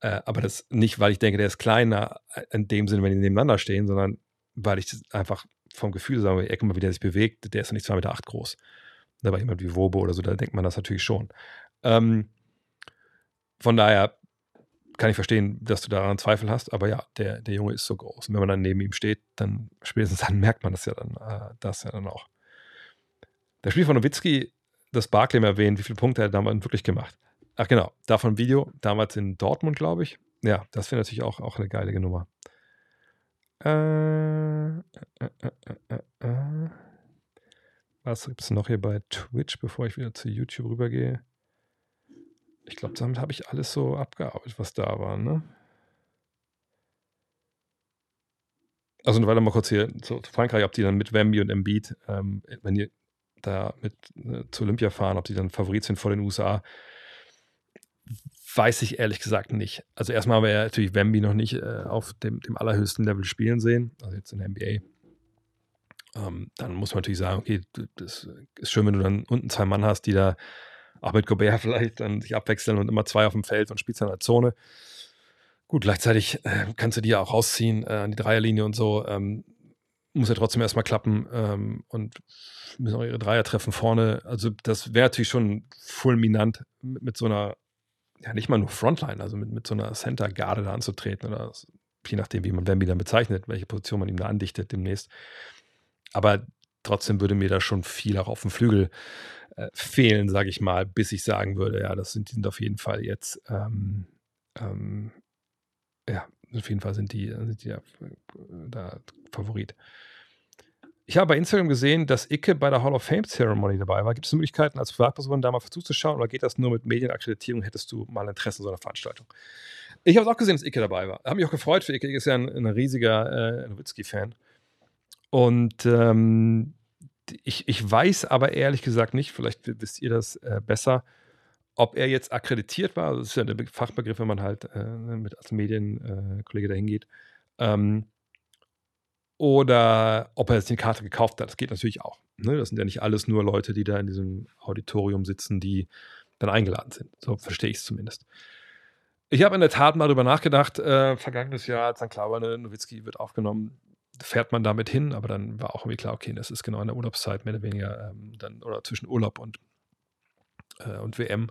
Äh, aber das nicht, weil ich denke, der ist kleiner äh, in dem Sinne, wenn die nebeneinander stehen, sondern weil ich einfach vom Gefühl sage, guck mal, wie der sich bewegt, der ist ja nicht 2,8 Meter acht groß. Da war jemand wie Wobo oder so, da denkt man das natürlich schon. Ähm, von daher kann ich verstehen, dass du daran Zweifel hast, aber ja, der, der Junge ist so groß. Und wenn man dann neben ihm steht, dann spätestens *laughs* dann merkt man das ja dann, äh, das ja dann auch. Das Spiel von Nowitzki, das Barclay erwähnt, wie viele Punkte er damals wirklich gemacht. Ach genau, davon Video, damals in Dortmund, glaube ich. Ja, das wäre natürlich auch, auch eine geile Nummer. Äh, äh, äh, Was gibt es noch hier bei Twitch, bevor ich wieder zu YouTube rübergehe? Ich glaube, damit habe ich alles so abgearbeitet, was da war, ne? Also, weiter mal kurz hier zu Frankreich, ob die dann mit Wemby und Embiid, ähm, wenn die da mit äh, zu Olympia fahren, ob die dann Favorit sind vor den USA weiß ich ehrlich gesagt nicht. Also erstmal haben wir ja natürlich Wemby noch nicht äh, auf dem, dem, allerhöchsten Level spielen sehen, also jetzt in der NBA. Ähm, dann muss man natürlich sagen, okay, das ist schön, wenn du dann unten zwei Mann hast, die da auch mit Gobert *laughs* vielleicht dann sich abwechseln und immer zwei auf dem Feld und spielst in der Zone. Gut, gleichzeitig äh, kannst du die ja auch rausziehen äh, an die Dreierlinie und so. Ähm, muss ja trotzdem erstmal klappen ähm, und müssen auch ihre Dreier treffen vorne. Also das wäre natürlich schon fulminant mit, mit so einer ja nicht mal nur Frontline, also mit, mit so einer Center-Garde da anzutreten oder je nachdem, wie man Wemby dann bezeichnet, welche Position man ihm da andichtet demnächst. Aber trotzdem würde mir da schon viel auch auf dem Flügel äh, fehlen, sage ich mal, bis ich sagen würde, ja, das sind, die sind auf jeden Fall jetzt, ähm, ähm, ja, auf jeden Fall sind die, sind die ja, äh, da Favorit. Ich habe bei Instagram gesehen, dass Icke bei der Hall of Fame Ceremony dabei war. Gibt es Möglichkeiten, als Privatperson da mal zuzuschauen oder geht das nur mit Medienakkreditierung? Hättest du mal Interesse an so einer Veranstaltung? Ich habe auch gesehen, dass Icke dabei war. Habe mich auch gefreut für Icke. Icke ist ja ein, ein riesiger äh, Nowitzki-Fan. Und ähm, ich, ich weiß aber ehrlich gesagt nicht, vielleicht wisst ihr das äh, besser, ob er jetzt akkreditiert war. Das ist ja der Fachbegriff, wenn man halt äh, mit als Medienkollege dahin geht. Ähm, oder ob er jetzt die Karte gekauft hat. Das geht natürlich auch. Ne? Das sind ja nicht alles nur Leute, die da in diesem Auditorium sitzen, die dann eingeladen sind. So verstehe ich es zumindest. Ich habe in der Tat mal darüber nachgedacht, äh, vergangenes Jahr, als dann klar ne, Nowitzki wird aufgenommen, fährt man damit hin, aber dann war auch irgendwie klar, okay, das ist genau in der Urlaubszeit, mehr oder weniger, ähm, dann, oder zwischen Urlaub und, äh, und WM.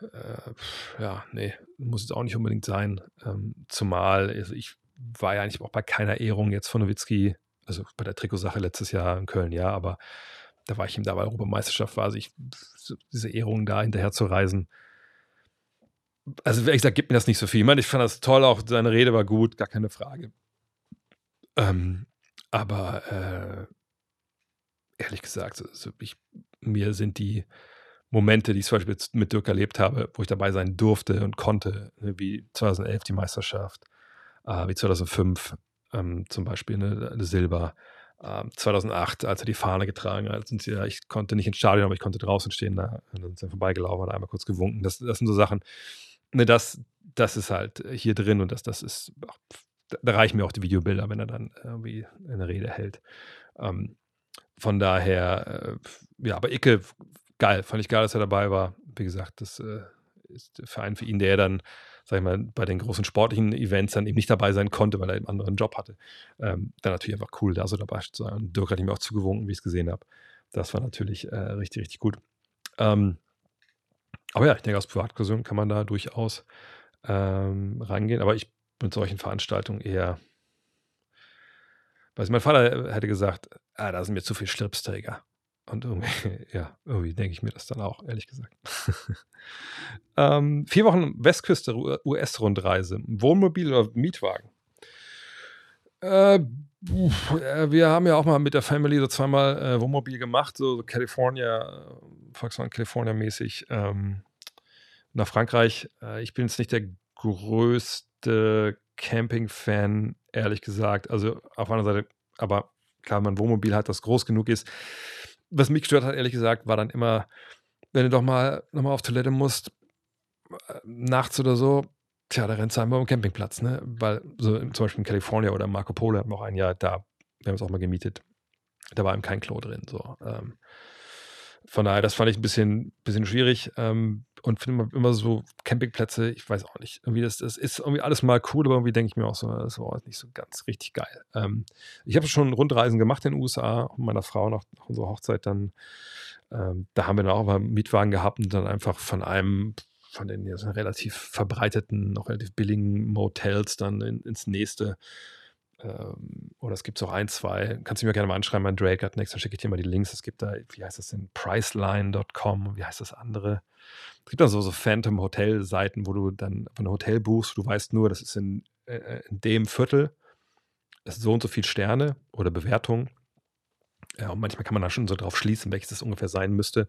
Äh, ja, nee, muss jetzt auch nicht unbedingt sein. Ähm, zumal, also ich war ja eigentlich auch bei keiner Ehrung jetzt von Nowitzki, also bei der Trikotsache letztes Jahr in Köln, ja, aber da war ich ihm da bei Europameisterschaft, war also ich, diese Ehrungen da hinterher zu reisen. Also, ehrlich gesagt, gibt mir das nicht so viel. Ich meine, ich fand das toll, auch seine Rede war gut, gar keine Frage. Ähm, aber äh, ehrlich gesagt, also ich, mir sind die Momente, die ich zum Beispiel mit Dirk erlebt habe, wo ich dabei sein durfte und konnte, ne, wie 2011 die Meisterschaft, äh, wie 2005 ähm, zum Beispiel eine, eine Silber, ähm, 2008, als er die Fahne getragen hat. Sind sie, ich konnte nicht ins Stadion, aber ich konnte draußen stehen. Da sind sie vorbeigelaufen, hat einmal kurz gewunken. Das, das sind so Sachen, ne, das, das ist halt hier drin und das, das ist, ach, da reichen mir auch die Videobilder, wenn er dann irgendwie eine Rede hält. Ähm, von daher, äh, ja, aber Icke, geil, fand ich geil, dass er dabei war. Wie gesagt, das äh, ist der Verein für ihn, der dann, sag ich mal, bei den großen sportlichen Events dann eben nicht dabei sein konnte, weil er einen anderen Job hatte. Ähm, dann natürlich einfach cool, da so dabei zu sein. Und Dirk hat ihm auch zugewunken, wie ich es gesehen habe. Das war natürlich äh, richtig, richtig gut. Ähm, aber ja, ich denke, aus Privatpersonen kann man da durchaus ähm, rangehen. Aber ich mit solchen Veranstaltungen eher. Weiß mein Vater hätte gesagt, ah, da sind mir zu viele Schlipsträger. Und irgendwie, *laughs* ja, irgendwie denke ich mir das dann auch, ehrlich gesagt. *laughs* ähm, vier Wochen Westküste US-Rundreise. Wohnmobil oder Mietwagen? Äh, äh, wir haben ja auch mal mit der Family so zweimal äh, Wohnmobil gemacht, so California, Volkswagen California mäßig ähm, nach Frankreich. Äh, ich bin jetzt nicht der größte Camping-Fan, ehrlich gesagt. Also auf einer Seite, aber klar, man Wohnmobil hat, das groß genug ist. Was mich gestört hat, ehrlich gesagt, war dann immer, wenn du doch mal nochmal auf Toilette musst, äh, nachts oder so, tja, da rennst du einmal am Campingplatz, ne? Weil so zum Beispiel in Kalifornien oder Marco Polo hatten wir auch ein Jahr da, wir haben es auch mal gemietet, da war eben kein Klo drin. So. Ähm, von daher, das fand ich ein bisschen, bisschen schwierig. Ähm, und finde immer, immer so Campingplätze, ich weiß auch nicht, irgendwie das, das ist irgendwie alles mal cool, aber irgendwie denke ich mir auch so, das war nicht so ganz richtig geil. Ähm, ich habe schon Rundreisen gemacht in den USA, mit meiner Frau nach, nach unserer Hochzeit dann. Ähm, da haben wir dann auch mal einen Mietwagen gehabt und dann einfach von einem von den relativ verbreiteten, noch relativ billigen Motels dann in, ins nächste ähm, oder es gibt auch ein, zwei, kannst du mir gerne mal anschreiben, mein Drake hat next, dann schicke ich dir mal die Links. Es gibt da, wie heißt das denn, Priceline.com, wie heißt das andere? Es gibt da so, so Phantom-Hotel-Seiten, wo du dann von einem Hotel buchst, du weißt nur, das ist in, äh, in dem Viertel, es ist so und so viel Sterne oder Bewertungen. Ja, und manchmal kann man da schon so drauf schließen, welches das ungefähr sein müsste.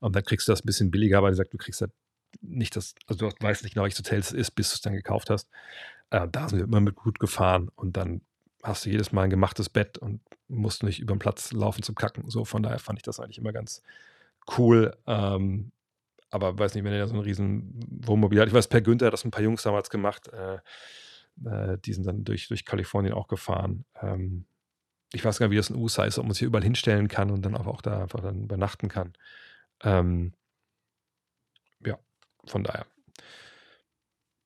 Und dann kriegst du das ein bisschen billiger, weil du sagst, du kriegst halt nicht das, also du weißt nicht genau, welches Hotel es ist, bis du es dann gekauft hast. Äh, da sind wir immer mit gut gefahren und dann hast du jedes Mal ein gemachtes Bett und musst nicht über den Platz laufen zum Kacken. So, von daher fand ich das eigentlich immer ganz cool. Ähm, aber weiß nicht, wenn er so ein riesen Wohnmobil hat. Ich weiß, Per Günther hat das ein paar Jungs damals gemacht. Äh, äh, die sind dann durch, durch Kalifornien auch gefahren. Ähm, ich weiß gar nicht, wie das in USA ist, ob man sich hier überall hinstellen kann und dann auch, auch da einfach dann übernachten kann. Ähm, ja, von daher.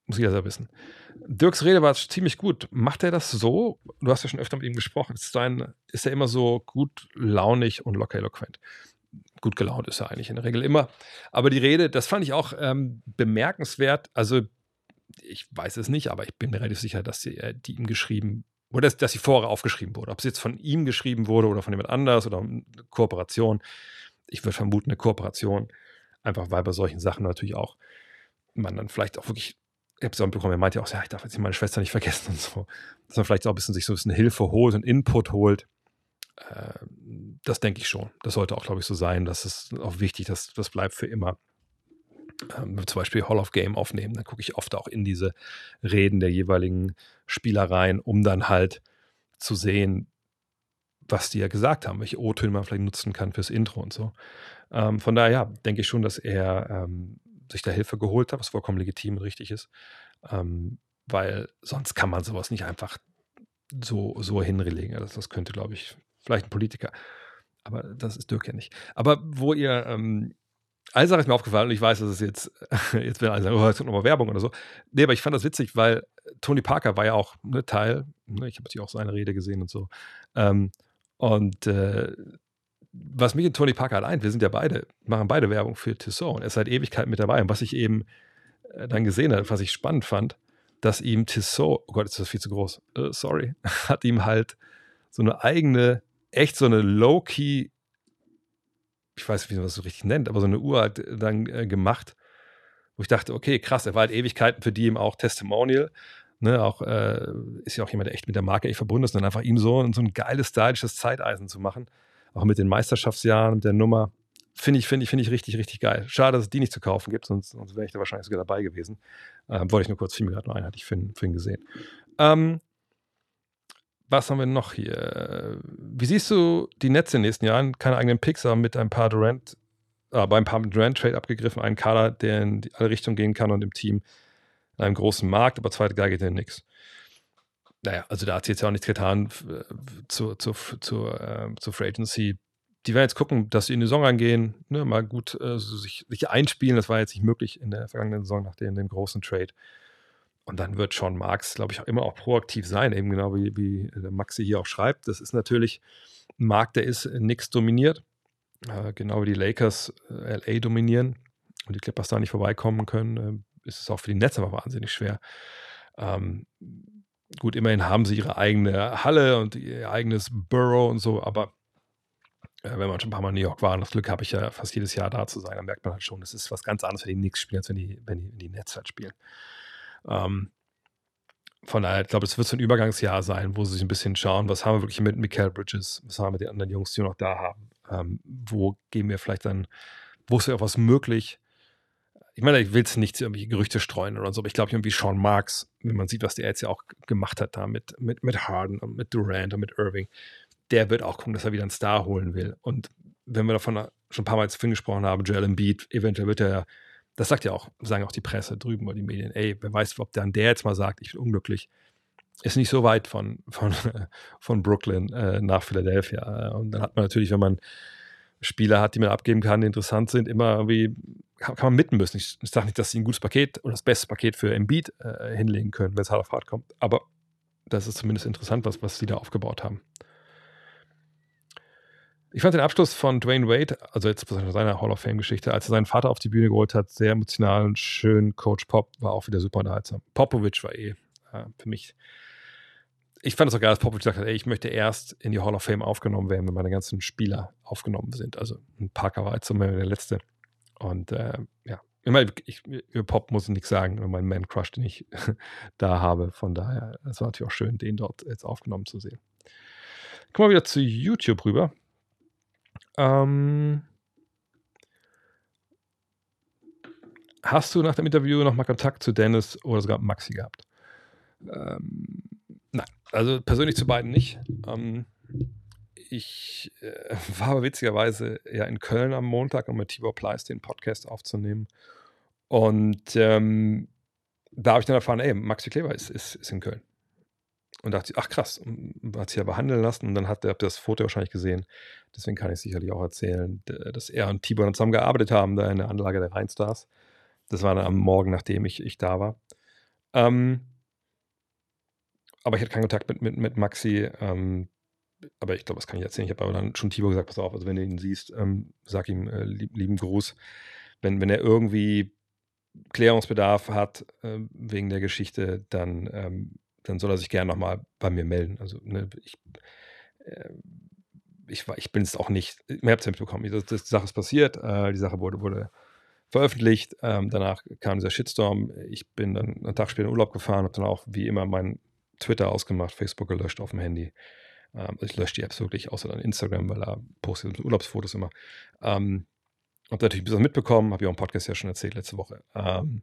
Muss jeder selber wissen. Dirks Rede war ziemlich gut. Macht er das so? Du hast ja schon öfter mit ihm gesprochen. Ist, sein, ist er immer so gut launig und locker eloquent? Gut gelaunt ist er eigentlich in der Regel immer. Aber die Rede, das fand ich auch ähm, bemerkenswert. Also, ich weiß es nicht, aber ich bin mir relativ sicher, dass die, äh, die ihm geschrieben oder dass, dass sie vorher aufgeschrieben wurde. Ob es jetzt von ihm geschrieben wurde oder von jemand anders oder eine Kooperation. Ich würde vermuten, eine Kooperation. Einfach weil bei solchen Sachen natürlich auch man dann vielleicht auch wirklich auch bekommen, er meinte ja auch, ja, ich darf jetzt meine Schwester nicht vergessen und so. Dass man vielleicht auch ein bisschen sich so ein bisschen Hilfe holt und Input holt. Äh, das denke ich schon. Das sollte auch, glaube ich, so sein. Das ist auch wichtig, dass das bleibt für immer. Ähm, zum Beispiel Hall of Game aufnehmen, dann gucke ich oft auch in diese Reden der jeweiligen Spielereien, um dann halt zu sehen, was die ja gesagt haben, welche O-Töne man vielleicht nutzen kann fürs Intro und so. Ähm, von daher, ja, denke ich schon, dass er ähm, sich da Hilfe geholt hat, was vollkommen legitim und richtig ist. Ähm, weil sonst kann man sowas nicht einfach so, so hinlegen. Das, das könnte, glaube ich, vielleicht ein Politiker. Aber das ist Dirk ja nicht. Aber wo ihr, ähm, eine Sache ist mir aufgefallen und ich weiß, dass es jetzt, *laughs* jetzt werden alle sagen, oh, jetzt kommt nochmal Werbung oder so. Nee, aber ich fand das witzig, weil Tony Parker war ja auch ne, Teil, ne, ich habe natürlich auch seine Rede gesehen und so. Ähm, und äh, was mich und Tony Parker halt eint, wir sind ja beide, machen beide Werbung für Tissot und er ist seit Ewigkeiten mit dabei. Und was ich eben äh, dann gesehen habe, was ich spannend fand, dass ihm Tissot, oh Gott, ist das viel zu groß, uh, sorry, *laughs* hat ihm halt so eine eigene, echt so eine Low-Key, ich weiß nicht, wie man das so richtig nennt, aber so eine Uhr halt dann äh, gemacht, wo ich dachte, okay, krass, er war halt Ewigkeiten für die ihm auch Testimonial. Ne, auch äh, ist ja auch jemand, der echt mit der Marke echt verbunden ist, und dann einfach ihm so, so ein geiles, stylisches Zeiteisen zu machen auch mit den Meisterschaftsjahren, mit der Nummer. Finde ich, finde ich, finde ich richtig, richtig geil. Schade, dass es die nicht zu kaufen gibt, sonst, sonst wäre ich da wahrscheinlich sogar dabei gewesen. Ähm, wollte ich nur kurz, fiel mir gerade noch ein, hatte ich für ihn gesehen. Ähm, was haben wir noch hier? Wie siehst du die Netze in den nächsten Jahren? Keine eigenen Picks, aber mit ein paar Durant, äh, bei ein paar Durant-Trade abgegriffen, einen Kader, der in alle Richtungen gehen kann und im Team in einem großen Markt, aber zweite Geige geht ja nichts. Naja, also da hat sie jetzt ja auch nichts getan zur, zur, zur, äh, zur Free Agency. Die werden jetzt gucken, dass sie in die Saison reingehen, ne, mal gut äh, sich, sich einspielen. Das war jetzt nicht möglich in der vergangenen Saison nach dem, dem großen Trade. Und dann wird Sean Marks, glaube ich, auch immer auch proaktiv sein, eben genau wie, wie der Maxi hier auch schreibt. Das ist natürlich ein Markt, der ist nichts dominiert, äh, genau wie die Lakers äh, LA dominieren und die Clippers da nicht vorbeikommen können, äh, ist es auch für die Netze aber wahnsinnig schwer. Ähm, gut, immerhin haben sie ihre eigene Halle und ihr eigenes Borough und so, aber äh, wenn man schon ein paar Mal in New York war, und das Glück habe ich ja fast jedes Jahr da zu sein, dann merkt man halt schon, es ist was ganz anderes, wenn die Knicks spielen, als wenn die, wenn die, wenn die Nets halt spielen. Ähm, von daher, ich glaube, es wird so ein Übergangsjahr sein, wo sie sich ein bisschen schauen, was haben wir wirklich mit Michael Bridges, was haben wir mit den anderen Jungs, die wir noch da haben. Ähm, wo gehen wir vielleicht dann, wo ist ja auch was möglich? Ich meine, ich will es nicht irgendwie Gerüchte streuen oder so, aber ich glaube irgendwie Sean Marks, wenn man sieht, was der jetzt ja auch gemacht hat da mit, mit, mit Harden und mit Durant und mit Irving, der wird auch gucken, dass er wieder einen Star holen will. Und wenn wir davon schon ein paar Mal jetzt gesprochen haben, Joel Embiid, eventuell wird er das sagt ja auch, sagen auch die Presse drüben oder die Medien, ey, wer weiß, ob dann der jetzt mal sagt, ich bin unglücklich, ist nicht so weit von, von, *laughs* von Brooklyn äh, nach Philadelphia. Und dann hat man natürlich, wenn man Spieler hat, die man abgeben kann, die interessant sind, immer irgendwie, kann, man mitten müssen. Ich, ich sage nicht, dass sie ein gutes Paket oder das beste Paket für Embiid äh, hinlegen können, wenn es hart auf hart kommt, aber das ist zumindest interessant, was, was sie da aufgebaut haben. Ich fand den Abschluss von Dwayne Wade, also jetzt von seiner Hall of Fame-Geschichte, als er seinen Vater auf die Bühne geholt hat, sehr emotional und schön. Coach Pop war auch wieder super unterhaltsam. Popovic war eh äh, für mich. Ich fand es auch geil, dass Popovic gesagt hat, ey, ich möchte erst in die Hall of Fame aufgenommen werden, wenn meine ganzen Spieler aufgenommen sind. Also ein Parker war jetzt so der letzte. Und äh, ja, immer, ich, über Pop muss ich nichts sagen, über meinen Man-Crush, den ich *laughs* da habe. Von daher, es war natürlich auch schön, den dort jetzt aufgenommen zu sehen. Kommen wir wieder zu YouTube rüber. Ähm, hast du nach dem Interview nochmal Kontakt zu Dennis oder sogar Maxi gehabt? Ähm, nein, also persönlich zu beiden nicht. Ähm, ich äh, *laughs* war aber witzigerweise ja in Köln am Montag, um mit Tibor Pleiss den Podcast aufzunehmen. Und ähm, da habe ich dann erfahren, ey, Maxi Kleber ist, ist, ist in Köln. Und dachte, ach krass, und hat sich ja behandeln lassen. Und dann hat er das Foto wahrscheinlich gesehen. Deswegen kann ich sicherlich auch erzählen, dass er und Tibor zusammen gearbeitet haben, da in der Anlage der Rheinstars. Das war dann am Morgen, nachdem ich, ich da war. Ähm, aber ich hatte keinen Kontakt mit, mit, mit Maxi. Ähm, aber ich glaube, das kann ich erzählen. Ich habe aber dann schon Tibor gesagt, pass auf, also wenn du ihn siehst, ähm, sag ihm äh, lieb, lieben Gruß. Wenn, wenn er irgendwie Klärungsbedarf hat äh, wegen der Geschichte, dann ähm, dann soll er sich gerne nochmal bei mir melden. Also ne, ich, äh, ich, ich bin es auch nicht, ihr habt es ja mitbekommen, das, das, die Sache ist passiert, äh, die Sache wurde, wurde veröffentlicht, ähm, danach kam dieser Shitstorm, ich bin dann einen Tag später in Urlaub gefahren, habe dann auch wie immer mein Twitter ausgemacht, Facebook gelöscht auf dem Handy. Ähm, ich lösche die Apps wirklich, außer dann Instagram, weil da poste ich Urlaubsfotos immer. Ähm, habe natürlich ein bisschen mitbekommen, habe ja auch im Podcast ja schon erzählt letzte Woche. Ähm,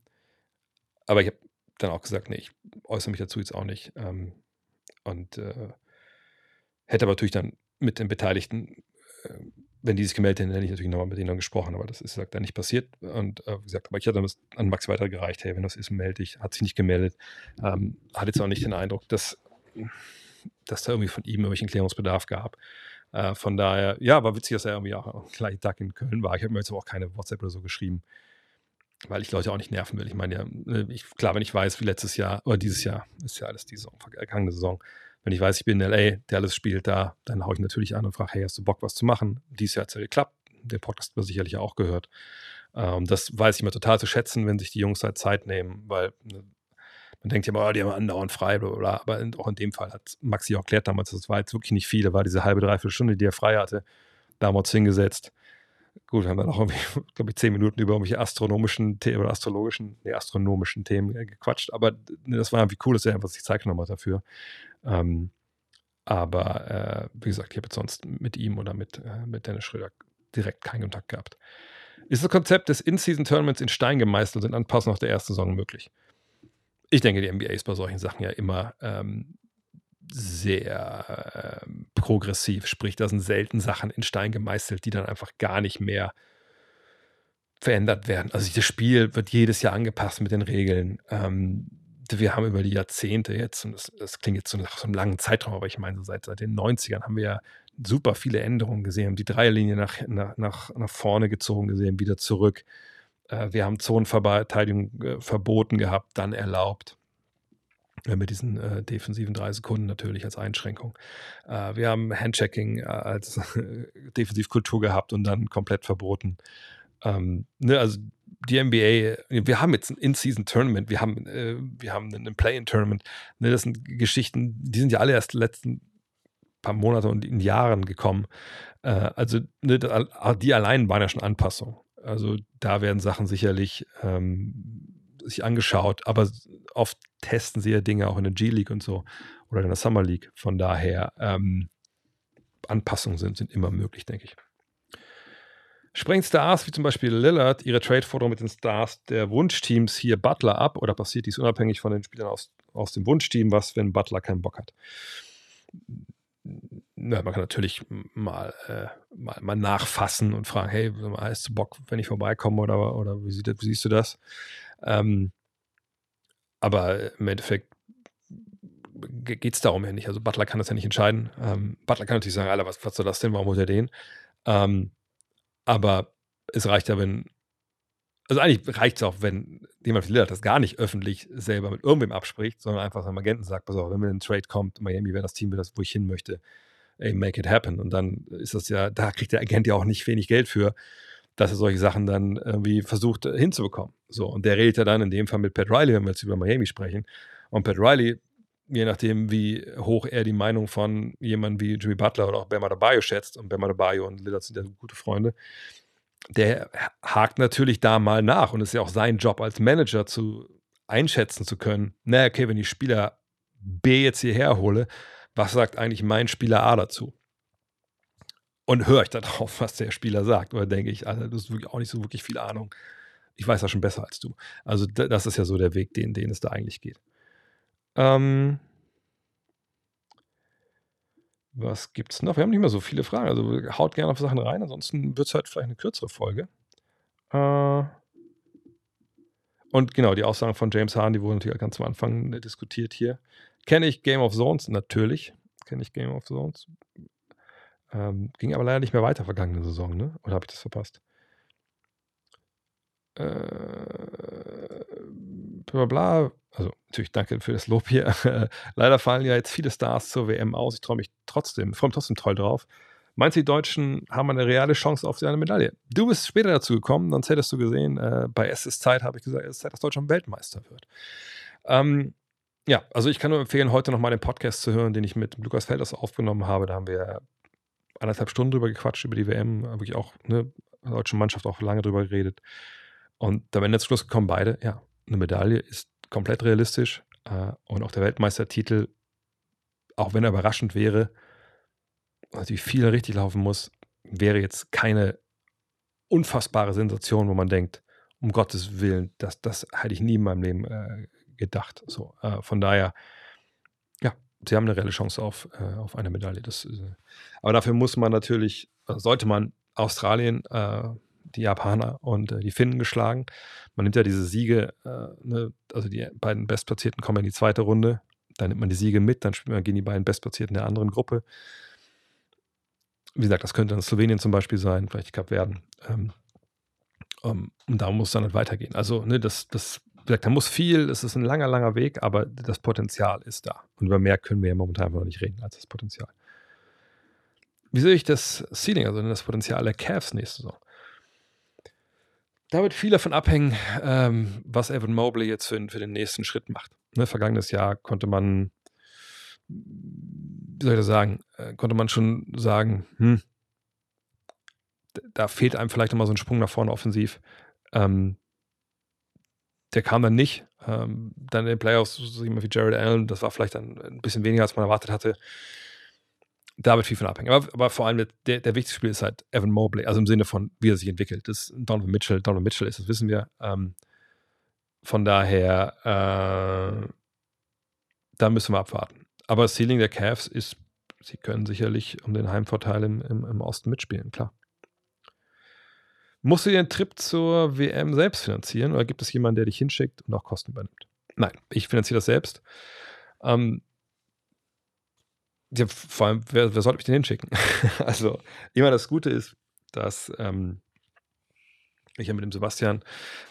aber ich habe dann auch gesagt, nee, ich äußere mich dazu jetzt auch nicht. Ähm, und äh, hätte aber natürlich dann mit den Beteiligten, äh, wenn die sich gemeldet hätten, hätte ich natürlich nochmal mit denen gesprochen, aber das ist dann nicht passiert. Und äh, gesagt, aber ich hatte das an Max weitergereicht, hey, wenn das ist, melde dich. Hat sich nicht gemeldet. Ähm, hat jetzt auch nicht den Eindruck, dass, dass da irgendwie von ihm irgendwelchen Klärungsbedarf gab. Äh, von daher, ja, war witzig, dass er irgendwie auch gleich Tag in Köln war. Ich habe mir jetzt auch keine WhatsApp oder so geschrieben weil ich Leute auch nicht nerven will. Ich meine ja, ne, ich, klar, wenn ich weiß, wie letztes Jahr oder dieses Jahr, ist ja alles die Saison, vergangene Saison, wenn ich weiß, ich bin in LA, der alles spielt da, dann haue ich natürlich an und frage, hey, hast du Bock, was zu machen? Dieses Jahr hat es ja geklappt. Der Podcast hat sicherlich auch gehört. Ähm, das weiß ich immer total zu schätzen, wenn sich die Jungs halt Zeit nehmen, weil ne, man denkt ja immer, oh, die haben andauernd frei, bla, bla, aber auch in dem Fall hat Maxi auch erklärt damals, das war jetzt wirklich nicht viel, da war diese halbe, dreiviertel Stunde, die er frei hatte, damals hingesetzt Gut, haben wir noch irgendwie, *laughs* glaube ich, zehn Minuten über irgendwelche astronomischen Themen astrologischen, nee, astronomischen Themen äh, gequatscht. Aber das war irgendwie cool, dass er einfach sich Zeit genommen hat dafür. Ähm, aber äh, wie gesagt, ich habe sonst mit ihm oder mit, äh, mit Dennis Schröder direkt keinen Kontakt gehabt. Ist das Konzept des In-Season-Tournaments in Stein gemeißelt und sind Anpassungen auf der ersten Saison möglich? Ich denke, die NBA ist bei solchen Sachen ja immer, ähm, sehr äh, progressiv. Sprich, da sind selten Sachen in Stein gemeißelt, die dann einfach gar nicht mehr verändert werden. Also das Spiel wird jedes Jahr angepasst mit den Regeln. Ähm, wir haben über die Jahrzehnte jetzt, und das, das klingt jetzt so nach so einem langen Zeitraum, aber ich meine, seit, seit den 90ern haben wir ja super viele Änderungen gesehen, die Dreierlinie nach, nach, nach, nach vorne gezogen gesehen, wieder zurück. Äh, wir haben Zonenverteidigung äh, verboten gehabt, dann erlaubt. Äh, mit diesen äh, defensiven drei Sekunden natürlich als Einschränkung. Äh, wir haben Handchecking als *laughs* Defensivkultur gehabt und dann komplett verboten. Ähm, ne, also die NBA, wir haben jetzt ein In-Season-Tournament, wir haben, äh, wir haben ein Play-In-Tournament. Ne, das sind Geschichten, die sind ja alle erst letzten paar Monate und in Jahren gekommen. Äh, also ne, die allein waren ja schon Anpassungen. Also da werden Sachen sicherlich ähm, sich angeschaut, aber oft testen sie ja Dinge auch in der G-League und so oder in der Summer League. Von daher ähm, Anpassungen sind, sind immer möglich, denke ich. Sprengen Stars wie zum Beispiel Lillard ihre Trade-Forderung mit den Stars der Wunschteams hier Butler ab oder passiert dies unabhängig von den Spielern aus, aus dem Wunschteam? Was, wenn Butler keinen Bock hat? Ja, man kann natürlich mal, äh, mal, mal, nachfassen und fragen, hey, hast du Bock, wenn ich vorbeikomme oder, oder wie, sieht, wie siehst du das? Ähm, aber im Endeffekt geht es darum ja nicht. Also Butler kann das ja nicht entscheiden. Ähm, Butler kann natürlich sagen, Alter, was, was soll das denn? Warum holt er den? Ähm, aber es reicht ja, wenn, also eigentlich reicht es auch, wenn jemand wie Lillard das gar nicht öffentlich selber mit irgendwem abspricht, sondern einfach seinem Agenten sagt, pass auf, wenn mir ein Trade kommt, Miami wäre das Team, wo ich hin möchte, ey, make it happen. Und dann ist das ja, da kriegt der Agent ja auch nicht wenig Geld für, dass er solche Sachen dann irgendwie versucht hinzubekommen. So, und der redet ja dann in dem Fall mit Pat Riley, wenn wir jetzt über Miami sprechen. Und Pat Riley, je nachdem, wie hoch er die Meinung von jemandem wie Jimmy Butler oder auch Bama Bayo schätzt, und Bama Bayo und Lillard sind ja gute Freunde, der hakt natürlich da mal nach und es ist ja auch sein Job als Manager zu einschätzen zu können, naja, okay, wenn ich Spieler B jetzt hierher hole, was sagt eigentlich mein Spieler A dazu? Und höre ich darauf, *laughs* was der Spieler sagt, oder denke ich, Alter, du hast wirklich auch nicht so wirklich viel Ahnung. Ich weiß das schon besser als du. Also das ist ja so der Weg, den, den es da eigentlich geht. Ähm, was gibt's noch? Wir haben nicht mehr so viele Fragen. Also haut gerne auf Sachen rein, ansonsten wird es halt vielleicht eine kürzere Folge. Äh, und genau, die Aussagen von James Harden, die wurden natürlich ganz am Anfang äh, diskutiert hier. Kenne ich Game of Zones? Natürlich. Kenne ich Game of Zones. Ähm, ging aber leider nicht mehr weiter vergangene Saison, ne? Oder habe ich das verpasst? Äh, bla bla. Also natürlich danke für das Lob hier. *laughs* leider fallen ja jetzt viele Stars zur WM aus. Ich freue mich trotzdem, freue mich trotzdem toll drauf. Meinst du, die Deutschen haben eine reale Chance auf eine Medaille? Du bist später dazu gekommen, sonst hättest du gesehen, äh, bei Es ist Zeit habe ich gesagt, es ist Zeit, dass Deutschland Weltmeister wird. Ähm, ja, also ich kann nur empfehlen, heute nochmal den Podcast zu hören, den ich mit Lukas Felders aufgenommen habe. Da haben wir anderthalb Stunden drüber gequatscht, über die WM, wirklich auch, ne, deutsche Mannschaft auch lange drüber geredet. Und da werden jetzt Schluss gekommen, beide, ja, eine Medaille ist komplett realistisch. Äh, und auch der Weltmeistertitel, auch wenn er überraschend wäre, natürlich viel richtig laufen muss, wäre jetzt keine unfassbare Sensation, wo man denkt, um Gottes Willen, das, das hätte ich nie in meinem Leben äh, gedacht. So, äh, von daher, ja, sie haben eine reelle Chance auf, äh, auf eine Medaille. Das, äh, aber dafür muss man natürlich, sollte man Australien, äh, die Japaner und äh, die Finnen geschlagen. Man nimmt ja diese Siege, ne, also die beiden Bestplatzierten kommen in die zweite Runde. Dann nimmt man die Siege mit, dann spielt man gegen die beiden Bestplatzierten der anderen Gruppe wie gesagt, das könnte dann Slowenien zum Beispiel sein, vielleicht die Kapverden. Ähm, ähm, und da muss es dann halt weitergehen. Also, ne, das, das, wie gesagt, da muss viel, es ist ein langer, langer Weg, aber das Potenzial ist da. Und über mehr können wir ja momentan noch nicht reden als das Potenzial. Wie sehe ich das Ceiling, also das Potenzial der Cavs nächste Saison? Da wird viel davon abhängen, ähm, was Evan Mobley jetzt für, für den nächsten Schritt macht. Ne, vergangenes Jahr konnte man wie soll ich das sagen, äh, konnte man schon sagen, hm, da fehlt einem vielleicht nochmal so ein Sprung nach vorne offensiv. Ähm, der kam dann nicht. Ähm, dann in den Playoffs, so jemand wie Jared Allen, das war vielleicht dann ein bisschen weniger, als man erwartet hatte. Da wird viel von abhängen. Aber, aber vor allem der, der wichtigste Spiel ist halt Evan Mobley, also im Sinne von, wie er sich entwickelt. Das Donovan Mitchell. Donovan Mitchell ist, das wissen wir. Ähm, von daher, äh, da müssen wir abwarten. aber Ceiling der Cavs ist, sie können sicherlich um den Heimvorteil im, im, im Osten mitspielen, klar. Musst du den Trip zur WM selbst finanzieren oder gibt es jemanden, der dich hinschickt und auch Kosten übernimmt? Nein, ich finanziere das selbst. Ähm, ja, vor allem, wer, wer sollte mich denn hinschicken? *laughs* also, immer das Gute ist, dass ähm, ich ja mit dem Sebastian,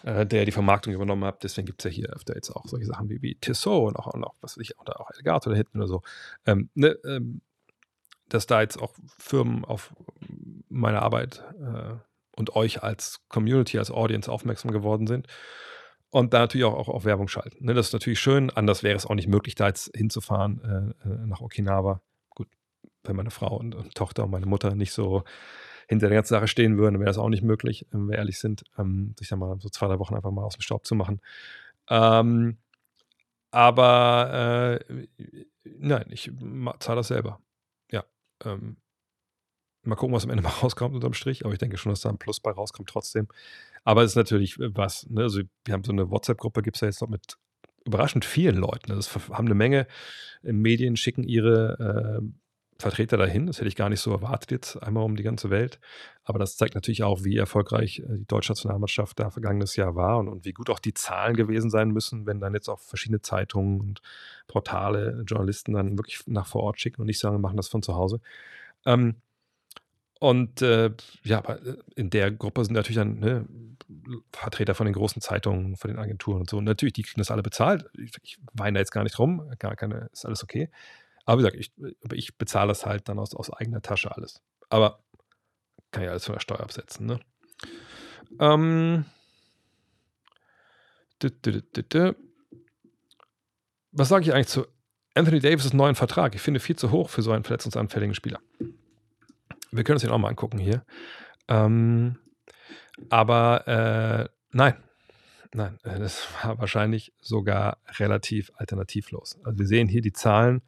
äh, der die Vermarktung übernommen hat, deswegen gibt es ja hier öfter jetzt auch solche Sachen wie, wie Tissot und auch, und auch was weiß ich, oder auch Elgato da hinten oder so, ähm, ne, ähm, dass da jetzt auch Firmen auf meine Arbeit äh, und euch als Community, als Audience aufmerksam geworden sind und da natürlich auch, auch auf Werbung schalten. Ne, das ist natürlich schön, anders wäre es auch nicht möglich, da jetzt hinzufahren äh, äh nach Okinawa. Gut, wenn meine Frau und, und Tochter und meine Mutter nicht so hinter der ganzen Sache stehen würden, wäre das auch nicht möglich, wenn wir ehrlich sind, ähm, sich dann mal so zwei, drei Wochen einfach mal aus dem Staub zu machen. Ähm, aber äh, nein, ich zahle das selber. Ja. Ähm, mal gucken, was am Ende mal *laughs* rauskommt unterm Strich, aber ich denke schon, dass da ein Plus bei rauskommt trotzdem. Aber es ist natürlich äh, was, ne? Also wir haben so eine WhatsApp-Gruppe, gibt es ja jetzt noch mit überraschend vielen Leuten. Das haben eine Menge Medien, schicken ihre äh, Vertreter dahin. Das hätte ich gar nicht so erwartet jetzt, einmal um die ganze Welt. Aber das zeigt natürlich auch, wie erfolgreich äh, die deutsche Nationalmannschaft da vergangenes Jahr war und, und, wie gut auch die Zahlen gewesen sein müssen, wenn dann jetzt auch verschiedene Zeitungen und Portale, Journalisten dann wirklich nach vor Ort schicken und nicht sagen, wir machen das von zu Hause. Ähm, und äh, ja, äh, in der Gruppe sind natürlich dann ne, Vertreter von den großen Zeitungen, von den Agenturen und so. Und natürlich, die kriegen das alle bezahlt. Ich, ich weine da jetzt gar nicht rum, gar keine, ist alles okay. Aber wie gesagt, ich, ich bezahle das halt dann aus, aus eigener Tasche alles. Aber kann ja alles von der Steuer absetzen, ne? Ähm, was sage ich eigentlich zu Anthony Davis' neuen Vertrag? Ich finde viel zu hoch für so einen verletzungsanfälligen Spieler. Wir können uns den auch mal angucken hier. Ähm, aber äh, nein, nein, das *laughs* war wahrscheinlich sogar relativ alternativlos. Also wir sehen hier die Zahlen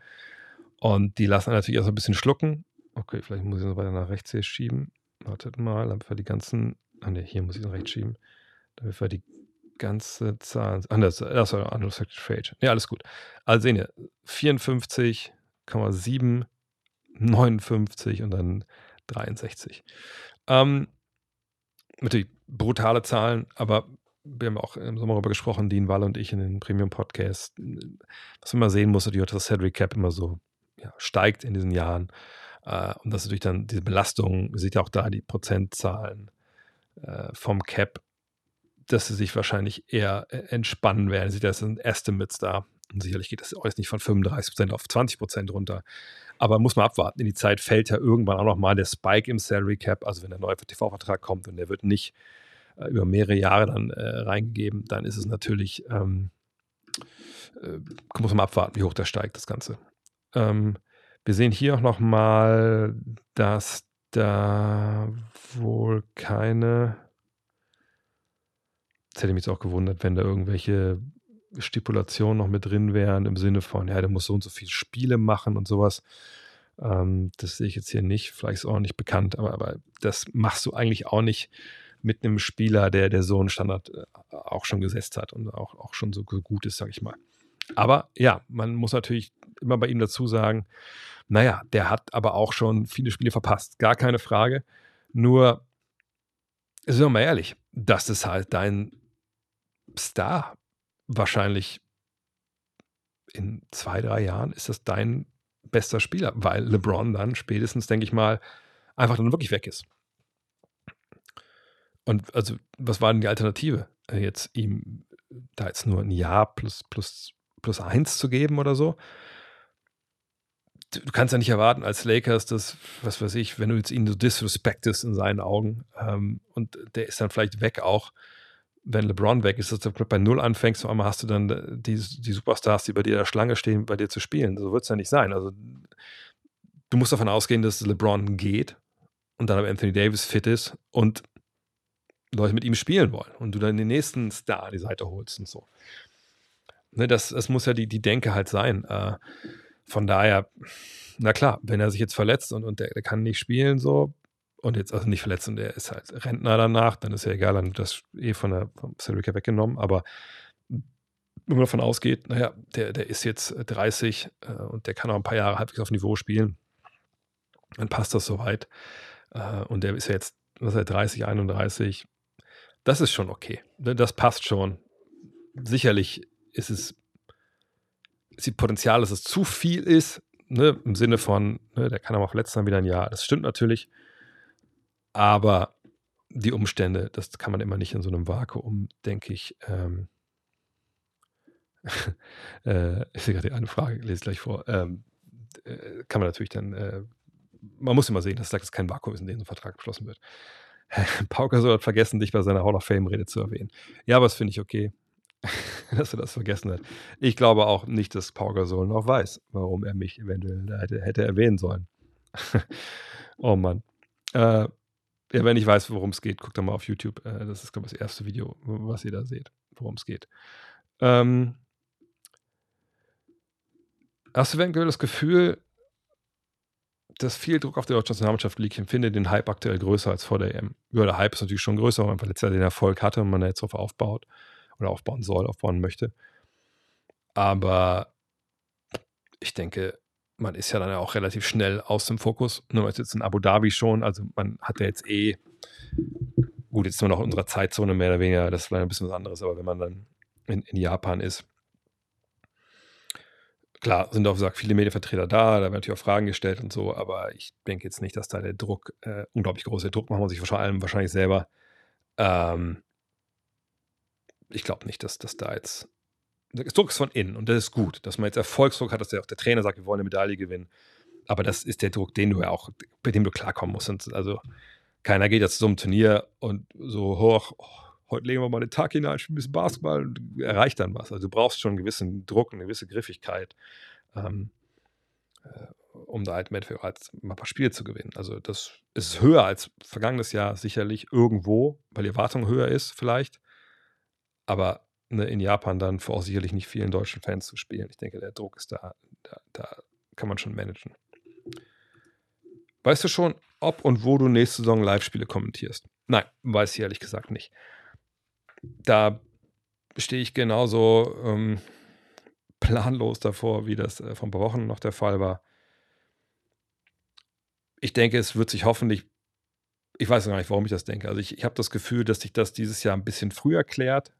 und die lassen natürlich erst ein bisschen schlucken. Okay, vielleicht muss ich noch weiter nach rechts hier schieben. Wartet mal, damit wir die ganzen. Ah ne, hier muss ich nach rechts schieben. Damit wir die ganze Zahl. Ah, das, war Unrestricted Trade. Ja, alles gut. Also sehen wir, 54,7, 59 und dann 63. Ähm, natürlich brutale Zahlen, aber wir haben auch im Sommer darüber gesprochen, Dean Wall und ich in den Premium-Podcast. Was man mal sehen muss, natürlich, dass das Salary Cap immer so ja, steigt in diesen Jahren. Äh, und das ist natürlich dann diese Belastung, man sieht ja auch da die Prozentzahlen äh, vom Cap, dass sie sich wahrscheinlich eher äh, entspannen werden. Sieht das sind Estimates da. Und sicherlich geht das jetzt nicht von 35% auf 20% runter. Aber muss man abwarten. In die Zeit fällt ja irgendwann auch nochmal der Spike im Salary Cap. Also wenn der neue TV-Vertrag kommt und der wird nicht äh, über mehrere Jahre dann äh, reingegeben, dann ist es natürlich, ähm, äh, muss man abwarten, wie hoch der steigt, das Ganze. Ähm, wir sehen hier auch noch mal, dass da wohl keine. Jetzt hätte ich mich jetzt auch gewundert, wenn da irgendwelche Stipulationen noch mit drin wären, im Sinne von, ja, der muss so und so viele Spiele machen und sowas. Ähm, das sehe ich jetzt hier nicht. Vielleicht ist auch nicht bekannt, aber, aber das machst du eigentlich auch nicht mit einem Spieler, der, der so einen Standard äh, auch schon gesetzt hat und auch, auch schon so gut ist, sage ich mal. Aber ja, man muss natürlich immer bei ihm dazu sagen, naja, der hat aber auch schon viele Spiele verpasst. Gar keine Frage. Nur, sind wir mal ehrlich, das ist halt dein Star. Wahrscheinlich in zwei, drei Jahren ist das dein bester Spieler, weil LeBron dann spätestens, denke ich mal, einfach dann wirklich weg ist. Und also, was war denn die Alternative? Äh, jetzt ihm da jetzt nur ein Jahr plus, plus plus eins zu geben oder so. Du kannst ja nicht erwarten als Lakers, dass, was weiß ich, wenn du jetzt ihn so disrespectest in seinen Augen ähm, und der ist dann vielleicht weg auch, wenn LeBron weg ist, dass du bei Null anfängst, auf einmal hast du dann die, die Superstars, die bei dir in der Schlange stehen, bei dir zu spielen. So wird es ja nicht sein. Also du musst davon ausgehen, dass LeBron geht und dann aber Anthony Davis fit ist und Leute mit ihm spielen wollen und du dann den nächsten Star an die Seite holst und so. Ne, das, das muss ja die, die Denke halt sein. Äh, von daher, na klar, wenn er sich jetzt verletzt und, und der, der kann nicht spielen, so, und jetzt also nicht verletzt und er ist halt Rentner danach, dann ist ja egal, dann wird das eh von der vom weggenommen, aber wenn man davon ausgeht, naja, der, der ist jetzt 30 äh, und der kann auch ein paar Jahre halbwegs auf Niveau spielen, dann passt das soweit. Äh, und der ist ja jetzt, was ist er, 30, 31. Das ist schon okay. Ne, das passt schon. Sicherlich ist es, ist die Potenzial, dass es zu viel ist, ne, im Sinne von, ne, der kann aber auch letztes Mal wieder ein Jahr. Das stimmt natürlich. Aber die Umstände, das kann man immer nicht in so einem Vakuum, denke ich. Ähm, *laughs* äh, ich sehe gerade eine Frage, lese ich gleich vor. Ähm, äh, kann man natürlich dann, äh, man muss immer sehen, dass das kein Vakuum ist, in dem so ein Vertrag beschlossen wird. *laughs* Pauker soll hat vergessen, dich bei seiner Hall of Fame-Rede zu erwähnen. Ja, aber das finde ich okay, *laughs* dass er das vergessen hat. Ich glaube auch nicht, dass Pauker Soul noch weiß, warum er mich eventuell hätte, hätte erwähnen sollen. oh Mann. Äh, ja, wenn ich weiß, worum es geht, guckt doch mal auf YouTube. Äh, das ist, glaube ich, das erste Video, was ihr da seht, worum es geht. Ähm, hast du eventuell das Gefühl, dass viel Druck auf der deutschen Nationalmannschaft liegt? Ich empfinde den Hype aktuell größer als vor der EM. Ja, der Hype ist natürlich schon größer, weil man letztes Jahr den Erfolg hatte und man jetzt darauf aufbaut oder aufbauen soll, aufbauen möchte. Aber ich denke, man ist ja dann auch relativ schnell aus dem Fokus. Nur jetzt in Abu Dhabi schon, also man hat ja jetzt eh, gut, jetzt sind wir noch in unserer Zeitzone mehr oder weniger, das ist vielleicht ein bisschen was anderes, aber wenn man dann in, in Japan ist, klar, sind auch gesagt, viele Medienvertreter da, da werden natürlich auch Fragen gestellt und so, aber ich denke jetzt nicht, dass da der Druck, äh, unglaublich großer Druck machen muss sich vor allem wahrscheinlich selber. Ähm, ich glaube nicht, dass das da jetzt Druck ist von innen und das ist gut, dass man jetzt Erfolgsdruck hat, dass der, auch der Trainer sagt, wir wollen eine Medaille gewinnen. Aber das ist der Druck, den du ja auch, bei dem du klarkommen musst. Und also keiner geht jetzt zu so einem Turnier und so hoch, oh, heute legen wir mal den Tag hinein, spielen ein bisschen Basketball und erreicht dann was. Also du brauchst schon einen gewissen Druck, eine gewisse Griffigkeit, ähm, äh, um da halt mit halt mal ein paar Spiele zu gewinnen. Also das ist höher als vergangenes Jahr sicherlich irgendwo, weil die Erwartung höher ist vielleicht. Aber ne, in Japan dann vor auch sicherlich nicht vielen deutschen Fans zu spielen. Ich denke, der Druck ist da, da, da kann man schon managen. Weißt du schon, ob und wo du nächste Saison Live-Spiele kommentierst? Nein, weiß ich ehrlich gesagt nicht. Da stehe ich genauso ähm, planlos davor, wie das äh, vor ein paar Wochen noch der Fall war. Ich denke, es wird sich hoffentlich, ich weiß gar nicht, warum ich das denke. Also ich, ich habe das Gefühl, dass sich das dieses Jahr ein bisschen früher klärt,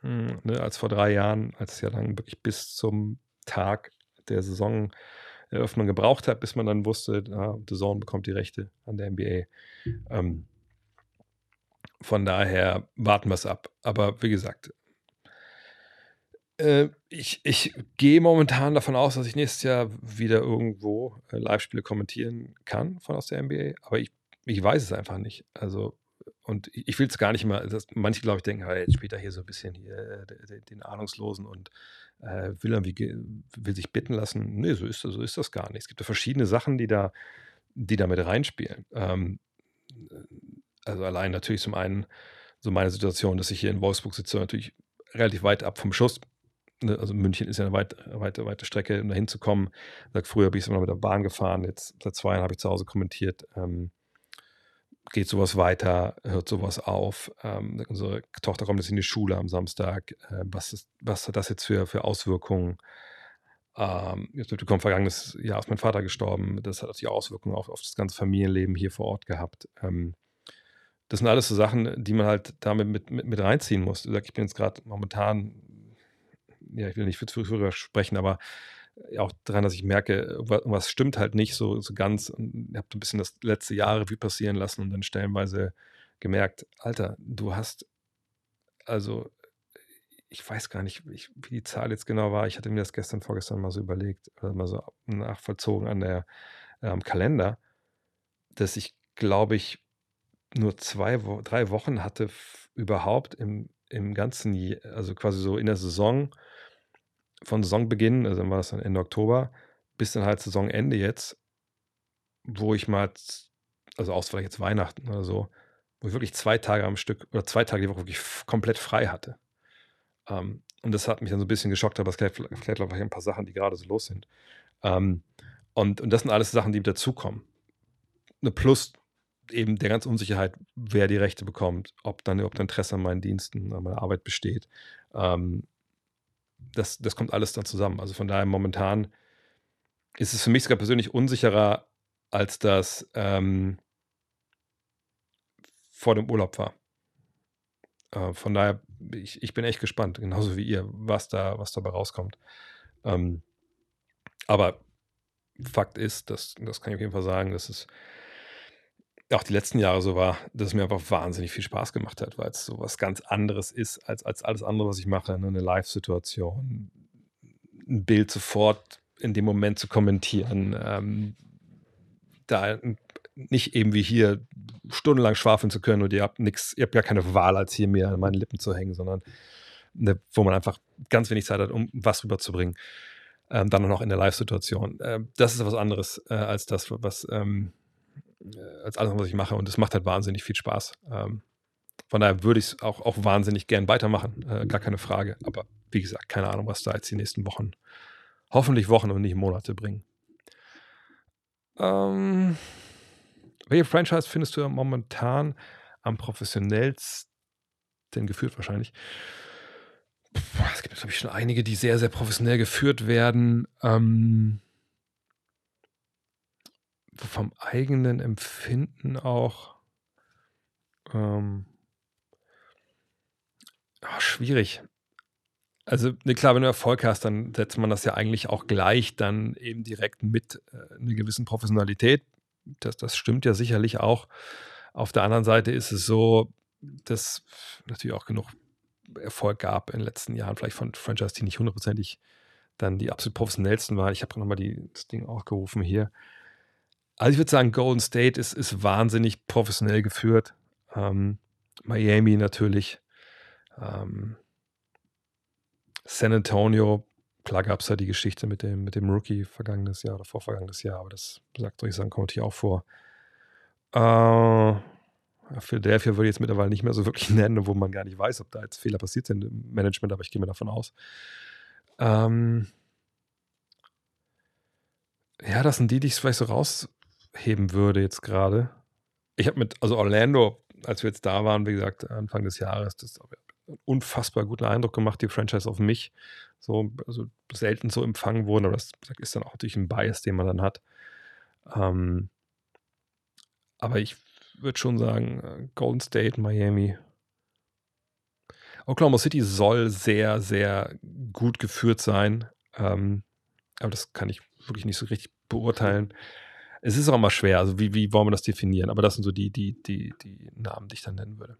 hm, ne, als vor drei Jahren, als es ja dann wirklich bis zum Tag der Saisoneröffnung gebraucht hat, bis man dann wusste, ah, The Zone bekommt die Rechte an der NBA. Ähm, von daher warten wir es ab. Aber wie gesagt, äh, ich, ich gehe momentan davon aus, dass ich nächstes Jahr wieder irgendwo äh, Live-Spiele kommentieren kann von aus der NBA. Aber ich, ich weiß es einfach nicht. Also und ich will es gar nicht mal, dass manche, glaube ich, denken, hey, jetzt spielt er hier so ein bisschen hier äh, den Ahnungslosen und äh, will irgendwie will sich bitten lassen. Nee, so ist, so ist das gar nicht. Es gibt ja verschiedene Sachen, die da, die da mit reinspielen. Ähm, also allein natürlich zum einen so meine Situation, dass ich hier in Wolfsburg sitze, natürlich relativ weit ab vom Schuss. Ne, also München ist ja eine weit, weite, weite Strecke, um da hinzukommen. Früher bin ich immer mit der Bahn gefahren, jetzt seit zwei Jahren habe ich zu Hause kommentiert. Ähm, geht sowas weiter, hört sowas auf. Ähm, unsere Tochter kommt jetzt in die Schule am Samstag. Äh, was, ist, was hat das jetzt für, für Auswirkungen? Ähm, jetzt kommt vergangenes Jahr ist mein Vater gestorben. Das hat natürlich Auswirkungen auf, auf das ganze Familienleben hier vor Ort gehabt. Ähm, das sind alles so Sachen, die man halt damit mit, mit, mit reinziehen muss. Ich bin jetzt gerade momentan, ja, ich will nicht für früher sprechen, aber auch daran, dass ich merke, was stimmt halt nicht so, so ganz. Und ich habe ein bisschen das letzte Jahr Revue passieren lassen und dann stellenweise gemerkt, Alter, du hast, also ich weiß gar nicht, wie die Zahl jetzt genau war. Ich hatte mir das gestern, vorgestern mal so überlegt, oder mal so nachvollzogen an der, äh, am Kalender, dass ich, glaube ich, nur zwei, drei Wochen hatte überhaupt im, im ganzen, also quasi so in der Saison, von Saisonbeginn, also dann war das dann Ende Oktober, bis dann halt Saisonende jetzt, wo ich mal, also aus vielleicht jetzt Weihnachten oder so, wo ich wirklich zwei Tage am Stück oder zwei Tage die Woche wirklich komplett frei hatte. Ähm, und das hat mich dann so ein bisschen geschockt, aber es vielleicht auch ein paar Sachen, die gerade so los sind. Ähm, und, und das sind alles Sachen, die dazukommen. Plus eben der ganzen Unsicherheit, wer die Rechte bekommt, ob dann überhaupt Interesse an meinen Diensten, an meiner Arbeit besteht. Ähm, das, das kommt alles dann zusammen. Also von daher momentan ist es für mich sogar persönlich unsicherer, als das ähm, vor dem Urlaub war. Äh, von daher, ich, ich bin echt gespannt, genauso wie ihr, was da, was dabei rauskommt. Ähm, aber Fakt ist, das, das kann ich auf jeden Fall sagen, dass es auch die letzten Jahre so war, dass es mir einfach wahnsinnig viel Spaß gemacht hat, weil es so was ganz anderes ist als, als alles andere, was ich mache. Ne? Eine Live-Situation, ein Bild sofort in dem Moment zu kommentieren, ähm, da nicht eben wie hier stundenlang schwafeln zu können und ihr habt nichts, ihr habt gar keine Wahl, als hier mir an meinen Lippen zu hängen, sondern ne, wo man einfach ganz wenig Zeit hat, um was rüberzubringen. Ähm, dann noch in der Live-Situation. Äh, das ist was anderes äh, als das, was ähm, äh, als alles, was ich mache. Und es macht halt wahnsinnig viel Spaß. Ähm, von daher würde ich es auch, auch wahnsinnig gern weitermachen. Äh, gar keine Frage. Aber wie gesagt, keine Ahnung, was da jetzt die nächsten Wochen, hoffentlich Wochen und nicht Monate bringen. Ähm, welche Franchise findest du momentan am professionellsten geführt wahrscheinlich? Es gibt, glaube ich, schon einige, die sehr, sehr professionell geführt werden. Ähm, vom eigenen Empfinden auch ähm, oh, schwierig. Also, ne, klar, wenn du Erfolg hast, dann setzt man das ja eigentlich auch gleich dann eben direkt mit äh, einer gewissen Professionalität. Das, das stimmt ja sicherlich auch. Auf der anderen Seite ist es so, dass natürlich auch genug Erfolg gab in den letzten Jahren, vielleicht von Franchise, die nicht hundertprozentig dann die absolut professionellsten waren. Ich habe nochmal das Ding aufgerufen hier. Also ich würde sagen, Golden State ist, ist wahnsinnig professionell geführt. Ähm, Miami natürlich. Ähm, San Antonio, klar gab es ja die Geschichte mit dem, mit dem Rookie vergangenes Jahr oder vorvergangenes Jahr, aber das sagt euch sagen, kommt hier auch vor. Äh, Philadelphia würde ich jetzt mittlerweile nicht mehr so wirklich *laughs* nennen, wo man gar nicht weiß, ob da jetzt Fehler passiert sind im Management, aber ich gehe mir davon aus. Ähm, ja, das sind die, die ich vielleicht so rausheben würde jetzt gerade. Ich habe mit, also Orlando, als wir jetzt da waren, wie gesagt, Anfang des Jahres, das einen unfassbar guten Eindruck gemacht, die Franchise auf mich. So, also selten so empfangen wurden, aber das ist dann auch natürlich ein Bias, den man dann hat. Ähm, aber ich würde schon sagen, äh, Golden State, Miami. Oklahoma City soll sehr, sehr gut geführt sein. Ähm, aber das kann ich wirklich nicht so richtig beurteilen. Es ist auch immer schwer, also wie, wie wollen wir das definieren? Aber das sind so die, die, die, die Namen, die ich dann nennen würde.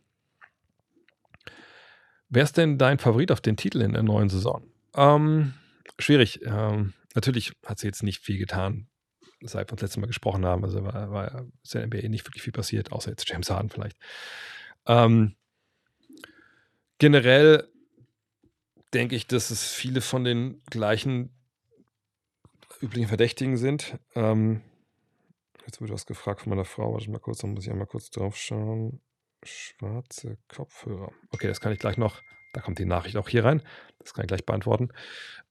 Wer ist denn dein Favorit auf den Titel in der neuen Saison? Ähm, schwierig. Ähm, natürlich hat sie jetzt nicht viel getan seit wir uns letztes Mal gesprochen haben. Also war, war ist in der NBA nicht wirklich viel passiert, außer jetzt James Harden vielleicht. Ähm, generell denke ich, dass es viele von den gleichen üblichen Verdächtigen sind. Ähm, jetzt wird was gefragt von meiner Frau. Warte mal kurz, dann muss ich einmal kurz drauf schauen. Schwarze Kopfhörer. Okay, das kann ich gleich noch. Da kommt die Nachricht auch hier rein. Das kann ich gleich beantworten.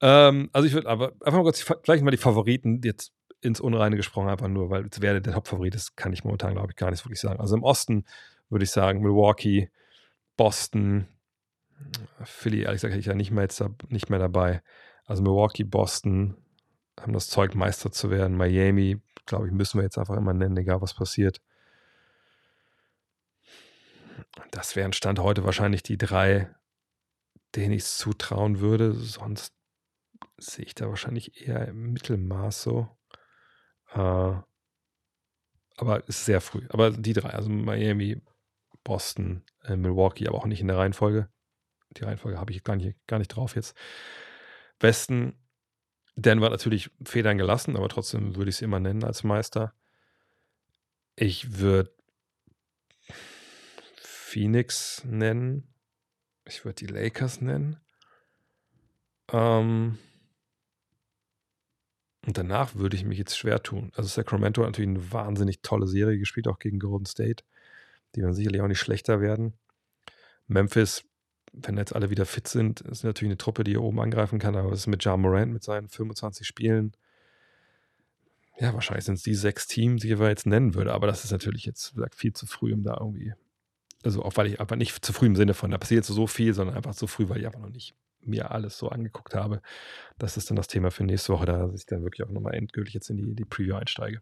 Ähm, also ich würde aber einfach mal kurz gleich mal die Favoriten jetzt ins Unreine gesprochen, einfach nur, weil wer der Top-Favorit ist, kann ich momentan, glaube ich, gar nicht wirklich sagen. Also im Osten würde ich sagen Milwaukee, Boston, Philly, ehrlich gesagt, hätte ich ja nicht mehr, jetzt, nicht mehr dabei. Also Milwaukee, Boston haben das Zeug, Meister zu werden. Miami, glaube ich, müssen wir jetzt einfach immer nennen, egal was passiert. Das wären Stand heute wahrscheinlich die drei, denen ich es zutrauen würde. Sonst sehe ich da wahrscheinlich eher im Mittelmaß so. Äh, aber ist sehr früh. Aber die drei, also Miami, Boston, äh, Milwaukee, aber auch nicht in der Reihenfolge. Die Reihenfolge habe ich gar nicht, gar nicht drauf jetzt. Westen, Denver natürlich Federn gelassen, aber trotzdem würde ich sie immer nennen als Meister. Ich würde Phoenix nennen. Ich würde die Lakers nennen. Ähm, und danach würde ich mich jetzt schwer tun. Also Sacramento hat natürlich eine wahnsinnig tolle Serie gespielt, auch gegen Golden State. Die werden sicherlich auch nicht schlechter werden. Memphis, wenn jetzt alle wieder fit sind, ist natürlich eine Truppe, die hier oben angreifen kann. Aber was ist mit Ja Morant mit seinen 25 Spielen? Ja, wahrscheinlich sind es die sechs Teams, die ich jetzt nennen würde. Aber das ist natürlich jetzt gesagt, viel zu früh, um da irgendwie. Also auch weil ich einfach nicht zu früh im Sinne von, da passiert jetzt so viel, sondern einfach zu früh, weil ich einfach noch nicht mir alles so angeguckt habe. Das ist dann das Thema für nächste Woche, da ich dann wirklich auch nochmal endgültig jetzt in die, die Preview einsteige.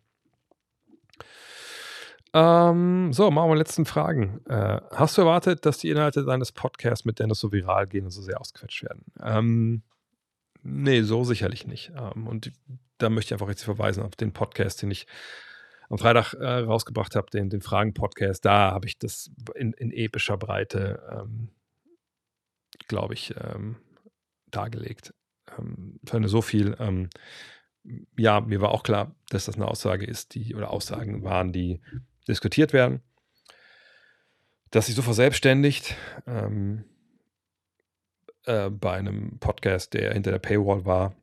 Ähm, so, machen wir letzten Fragen. Äh, hast du erwartet, dass die Inhalte deines Podcasts mit Dennis so viral gehen und so sehr ausquetscht werden? Ähm, nee, so sicherlich nicht. Ähm, und da möchte ich einfach jetzt verweisen auf den Podcast, den ich am Freitag äh, rausgebracht habe, den, den Fragen-Podcast. Da habe ich das in, in epischer Breite, ähm, glaube ich, ähm, dargelegt. Ähm, fand so viel. Ähm, ja, mir war auch klar, dass das eine Aussage ist, die oder Aussagen waren, die diskutiert werden, dass sich so verselbstständigt ähm, äh, bei einem Podcast, der hinter der Paywall war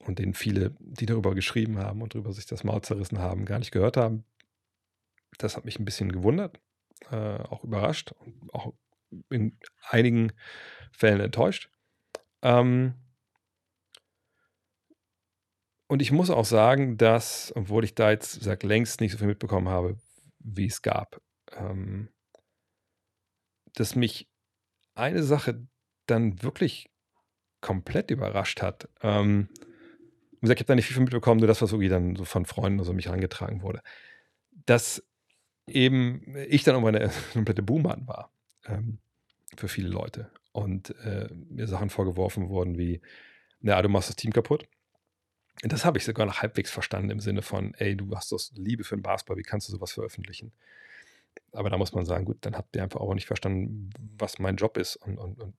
und den viele, die darüber geschrieben haben und darüber sich das Maul zerrissen haben, gar nicht gehört haben. Das hat mich ein bisschen gewundert, äh, auch überrascht auch in einigen Fällen enttäuscht. Ähm, und ich muss auch sagen, dass, obwohl ich da jetzt sag, längst nicht so viel mitbekommen habe, wie es gab. Ähm, dass mich eine Sache dann wirklich komplett überrascht hat. Ähm, wie gesagt, ich habe da nicht viel mitbekommen, nur das, was irgendwie dann so von Freunden oder so mich herangetragen wurde. Dass eben ich dann irgendwann eine *laughs* komplette Buhmann war ähm, für viele Leute und äh, mir Sachen vorgeworfen wurden wie, na, du machst das Team kaputt. Das habe ich sogar noch halbwegs verstanden im Sinne von, ey, du hast das Liebe für den Basketball, wie kannst du sowas veröffentlichen? Aber da muss man sagen, gut, dann habt ihr einfach auch nicht verstanden, was mein Job ist. Und, und, und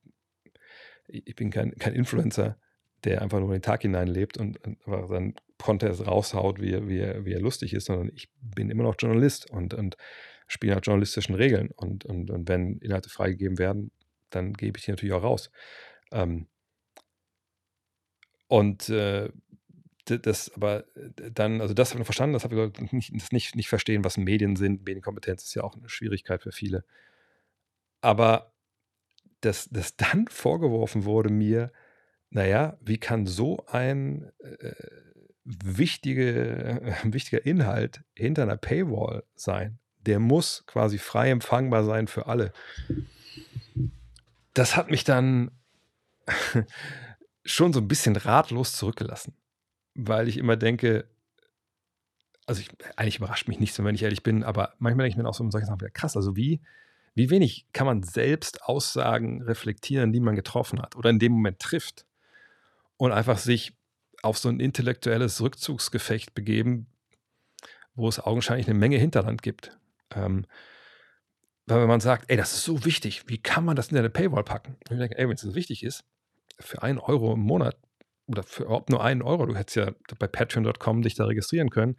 ich bin kein, kein Influencer, der einfach nur in den Tag hineinlebt und, und einfach seinen Contest raushaut, wie er, wie, wie er lustig ist, sondern ich bin immer noch Journalist und, und spiele nach journalistischen Regeln. Und, und, und wenn Inhalte freigegeben werden, dann gebe ich die natürlich auch raus. Ähm, und äh, das aber äh, dann, also das habe ich verstanden, das habe ich nicht, das nicht, nicht verstehen, was Medien sind. Medienkompetenz ist ja auch eine Schwierigkeit für viele. Aber dass das *laughs* dann vorgeworfen wurde mir, naja, wie kann so ein äh, wichtige, äh, *laughs* wichtiger Inhalt hinter einer Paywall sein? Der muss quasi frei empfangbar sein für alle. Das hat mich dann *laughs* schon so ein bisschen ratlos zurückgelassen weil ich immer denke, also ich, eigentlich überrascht mich nichts, wenn ich ehrlich bin, aber manchmal denke ich mir auch so solche Sachen wieder krass. Also wie, wie wenig kann man selbst Aussagen reflektieren, die man getroffen hat oder in dem Moment trifft und einfach sich auf so ein intellektuelles Rückzugsgefecht begeben, wo es augenscheinlich eine Menge Hinterland gibt. Ähm, weil wenn man sagt, ey, das ist so wichtig, wie kann man das in eine Paywall packen? Und ich denke, ey, wenn es so wichtig ist, für einen Euro im Monat oder für überhaupt nur einen Euro, du hättest ja bei patreon.com dich da registrieren können,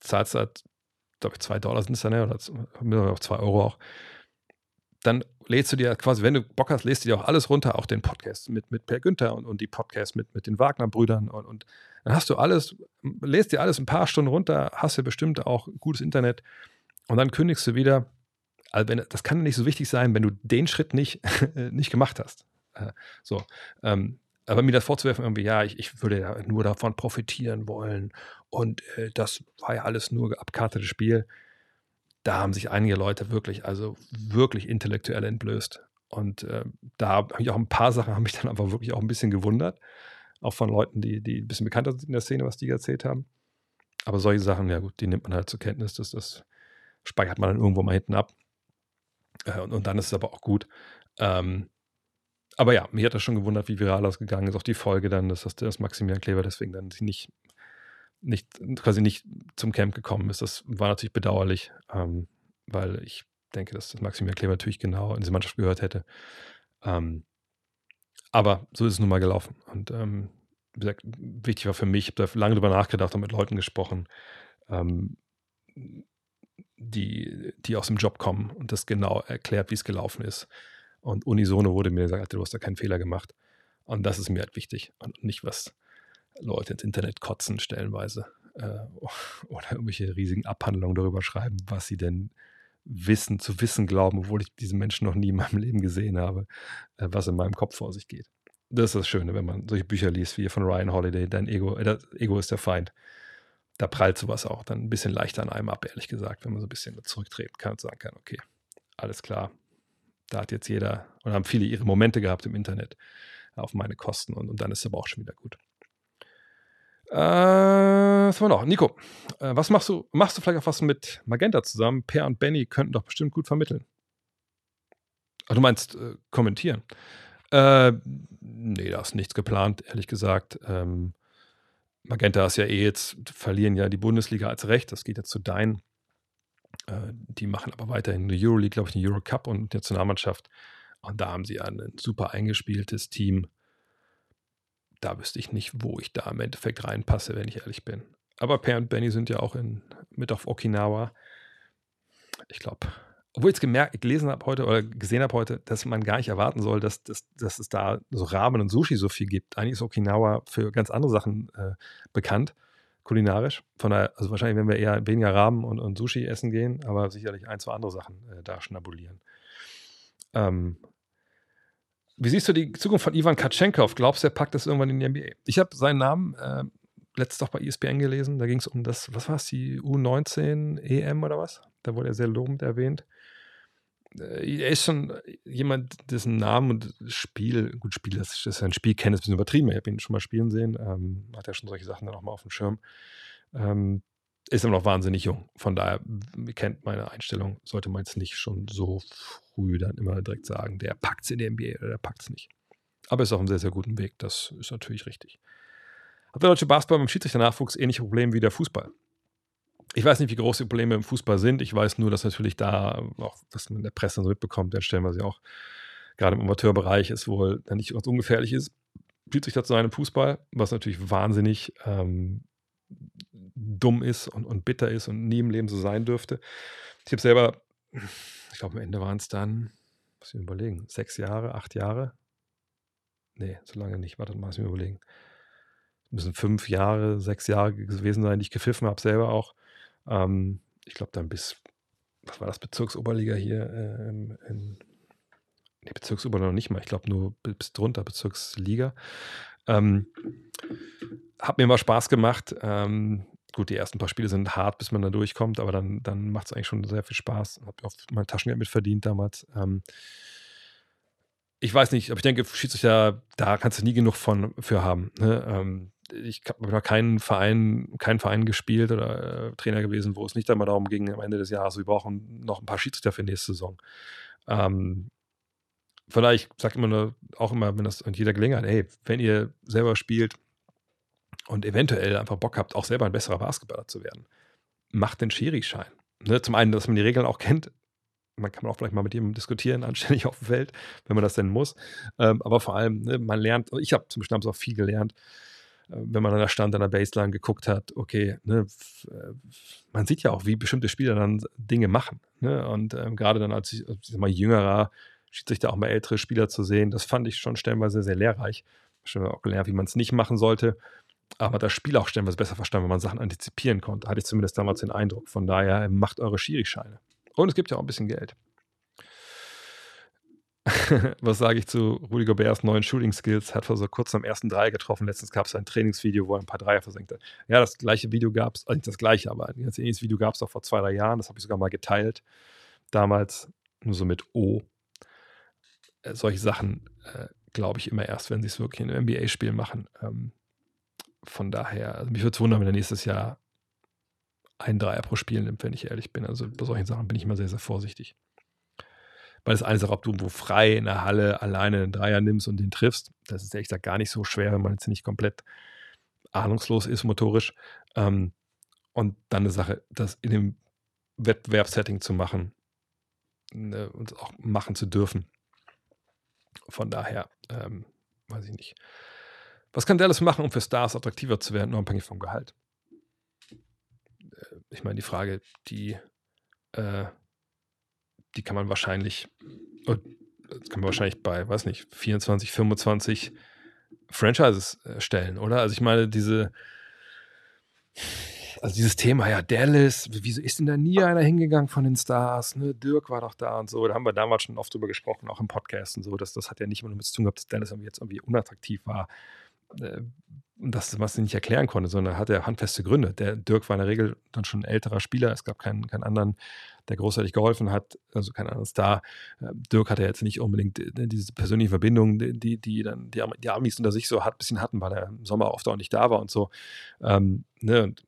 zahlst halt, glaube ich, zwei Dollar sind es dann, ja, oder zwei Euro auch. Dann lädst du dir quasi, wenn du Bock hast, lädst du dir auch alles runter, auch den Podcast mit, mit Per Günther und, und die Podcasts mit, mit den Wagner-Brüdern und, und dann hast du alles, lädst dir alles ein paar Stunden runter, hast ja bestimmt auch gutes Internet und dann kündigst du wieder. Also wenn, das kann nicht so wichtig sein, wenn du den Schritt nicht, *laughs* nicht gemacht hast. Äh, so, ähm, aber mir das vorzuwerfen, irgendwie, ja, ich, ich würde ja nur davon profitieren wollen und äh, das war ja alles nur abkartetes Spiel, da haben sich einige Leute wirklich, also wirklich intellektuell entblößt. Und äh, da habe ich auch ein paar Sachen, *laughs* haben mich dann aber wirklich auch ein bisschen gewundert. Auch von Leuten, die, die ein bisschen bekannter sind in der Szene, was die erzählt haben. Aber solche Sachen, ja gut, die nimmt man halt zur Kenntnis. Das, das speichert man dann irgendwo mal hinten ab. Äh, und, und, dann ist es aber auch gut. Ähm, aber ja, mich hat das schon gewundert, wie viral das gegangen ist. Auch die Folge dann, dass das, das Maximilian Kleber deswegen dann nicht, nicht, quasi nicht zum Camp gekommen ist. Das war natürlich bedauerlich, ähm, weil ich denke, dass das Maximilian Kleber natürlich genau in diese Mannschaft gehört hätte. Ähm, aber so ist es nun mal gelaufen. Und ähm, wie gesagt, wichtig war für mich, ich habe da lange drüber nachgedacht und mit Leuten gesprochen, ähm, die, die aus dem Job kommen und das genau erklärt, wie es gelaufen ist. Und unisono wurde mir gesagt, du hast da keinen Fehler gemacht. Und das ist mir halt wichtig. Und nicht, was Leute ins Internet kotzen, stellenweise. Äh, *laughs* oder irgendwelche riesigen Abhandlungen darüber schreiben, was sie denn wissen, zu wissen glauben, obwohl ich diesen Menschen noch nie in meinem Leben gesehen habe, äh, was in meinem Kopf vor sich geht. Das ist das Schöne, wenn man solche Bücher liest, wie von Ryan Holiday, dein Ego, äh, das Ego ist der Feind. Da prallt sowas auch dann ein bisschen leichter an einem ab, ehrlich gesagt, wenn man so ein bisschen zurücktreten kann und sagen kann, okay, alles klar, da hat jetzt jeder, oder haben viele ihre Momente gehabt im Internet. auf meine Kosten und, und dann ist es aber auch schon wieder gut. Äh, was haben wir noch? Nico, äh, was machst du? Machst du vielleicht auch was mit Magenta zusammen? Per und Benny könnten doch bestimmt gut vermitteln. Ach, du meinst äh, kommentieren? Äh, nee, da ist nichts geplant, ehrlich gesagt. Ähm, Magenta ist ja eh jetzt, verlieren ja die Bundesliga als Recht. Das geht jetzt zu Dein. Äh, die machen aber weiterhin eine Euroleague, glaube ich, eine Eurocup und Nationalmannschaft. Und da haben sie ein super eingespieltes Team. Da wüsste ich nicht, wo ich da im Endeffekt reinpasse, wenn ich ehrlich bin. Aber Per und Benny sind ja auch in, mit auf Okinawa. Ich glaube, obwohl ich jetzt gemerkt, gelesen habe heute oder gesehen habe heute, dass man gar nicht erwarten soll, dass, dass, dass es da so Ramen und Sushi so viel gibt. Eigentlich ist Okinawa für ganz andere Sachen äh, bekannt, kulinarisch. Von daher, also wahrscheinlich werden wir eher weniger Ramen und, und Sushi essen gehen, aber sicherlich ein, zwei andere Sachen äh, da schnabulieren. Ähm, wie siehst du die Zukunft von Ivan Katschenkov? Glaubst du, er packt das irgendwann in die NBA? Ich habe seinen Namen äh, letztes doch bei ESPN gelesen. Da ging es um das, was war es, die U19 EM oder was? Da wurde er sehr lobend erwähnt. Äh, er ist schon jemand, dessen Namen und Spiel, gut, Spiel, das ist ein Spiel, kenne ist ein bisschen übertrieben. Ich habe ihn schon mal spielen sehen, ähm, hat ja schon solche Sachen dann auch mal auf dem Schirm. Ähm, ist immer noch wahnsinnig jung. Von daher kennt meine Einstellung, sollte man jetzt nicht schon so früh dann immer direkt sagen, der packt es in der NBA oder der packt es nicht. Aber ist auf einem sehr, sehr guten Weg. Das ist natürlich richtig. Hat der deutsche Basketball beim Schiedsrichter-Nachwuchs ähnliche Probleme wie der Fußball? Ich weiß nicht, wie groß die Probleme im Fußball sind. Ich weiß nur, dass natürlich da auch, was man in der Presse so mitbekommt, dann stellen wir sie auch, gerade im Amateurbereich, ist wohl nicht was ungefährlich ist. Fühlt sich dazu zu einem Fußball, was natürlich wahnsinnig ähm, dumm ist und, und bitter ist und nie im Leben so sein dürfte. Ich habe selber, ich glaube, am Ende waren es dann, muss ich mir überlegen, sechs Jahre, acht Jahre? Nee, so lange nicht. Warte mal, muss ich mir überlegen. Müssen fünf Jahre, sechs Jahre gewesen sein, die ich gepfiffen habe, selber auch. Ähm, ich glaube dann bis, was war das, Bezirksoberliga hier äh, in, nee, Bezirksoberliga noch nicht mal, ich glaube nur bis drunter, Bezirksliga. Ähm, hat mir immer Spaß gemacht. Ähm, gut, die ersten paar Spiele sind hart, bis man da durchkommt, aber dann, dann macht es eigentlich schon sehr viel Spaß. Habe auch mein Taschengeld mitverdient damals. Ähm, ich weiß nicht, aber ich denke, Schiedsrichter, da kannst du nie genug von für haben. Ne? Ähm, ich habe noch keinen Verein, keinen Verein gespielt oder äh, Trainer gewesen, wo es nicht einmal darum ging, am Ende des Jahres, wir brauchen noch ein paar Schiedsrichter für nächste Saison. Ähm, vielleicht sagt immer nur, auch immer, wenn das an jeder Gelegenheit, hey, wenn ihr selber spielt und eventuell einfach Bock habt, auch selber ein besserer Basketballer zu werden, macht den Schiri-Schein. Ne, zum einen, dass man die Regeln auch kennt. Man kann auch vielleicht mal mit jemandem diskutieren, *laughs* anständig auf dem Feld, wenn man das denn muss. Ähm, aber vor allem, ne, man lernt, ich habe zum Beispiel auch viel gelernt, wenn man an der Stand an der Baseline geguckt hat, okay, ne, äh, man sieht ja auch, wie bestimmte Spieler dann Dinge machen. Ne? Und ähm, gerade dann als ich, ich mal jüngerer, da auch mal ältere Spieler zu sehen, das fand ich schon stellenweise sehr lehrreich. Schon auch gelernt, wie man es nicht machen sollte. Aber das Spiel auch stellenweise besser verstanden, wenn man Sachen antizipieren konnte. Hatte ich zumindest damals den Eindruck. Von daher macht eure Schiri-Scheine. Und es gibt ja auch ein bisschen Geld. *laughs* was sage ich zu Rudy Goberts neuen Shooting Skills? Hat vor so kurzem am ersten Dreier getroffen. Letztens gab es ein Trainingsvideo, wo er ein paar Dreier versenkt hat. Ja, das gleiche Video gab es, also nicht das gleiche, aber ein ganz ähnliches Video gab es auch vor zwei, drei Jahren. Das habe ich sogar mal geteilt. Damals nur so mit O. Äh, solche Sachen äh, glaube ich immer erst, wenn sie es wirklich in einem NBA-Spiel machen. Ähm, von daher, also mich würde es wundern, wenn er nächstes Jahr einen Dreier pro Spiel nimmt, wenn ich ehrlich bin. Also bei solchen Sachen bin ich immer sehr, sehr vorsichtig. Weil das eine auch, ob du wo frei in der Halle alleine einen Dreier nimmst und den triffst. Das ist ehrlich gesagt gar nicht so schwer, wenn man jetzt nicht komplett ahnungslos ist motorisch. Ähm, und dann eine Sache, das in dem Wettbewerbssetting zu machen ne, und auch machen zu dürfen. Von daher, ähm, weiß ich nicht. Was kann Dallas machen, um für Stars attraktiver zu werden, unabhängig vom Gehalt? Äh, ich meine, die Frage, die äh, die kann man wahrscheinlich, oh, das kann man wahrscheinlich bei, weiß nicht, 24, 25 Franchises stellen, oder? Also ich meine, diese, also dieses Thema, ja, Dallas, wieso ist denn da nie einer hingegangen von den Stars? Ne? Dirk war doch da und so. Da haben wir damals schon oft drüber gesprochen, auch im Podcast und so. Dass, das hat ja nicht immer damit zu tun gehabt, dass Dallas irgendwie jetzt irgendwie unattraktiv war. äh, das, was sie nicht erklären konnte, sondern hat er handfeste Gründe. Der Dirk war in der Regel dann schon ein älterer Spieler. Es gab keinen, keinen anderen, der großartig geholfen hat, also kein anderer Star. Äh, Dirk hatte jetzt nicht unbedingt äh, diese persönliche Verbindung, die, die dann die, die Amis unter sich so ein bisschen hatten, weil er im Sommer oft auch nicht da war und so. Ähm, ne? und,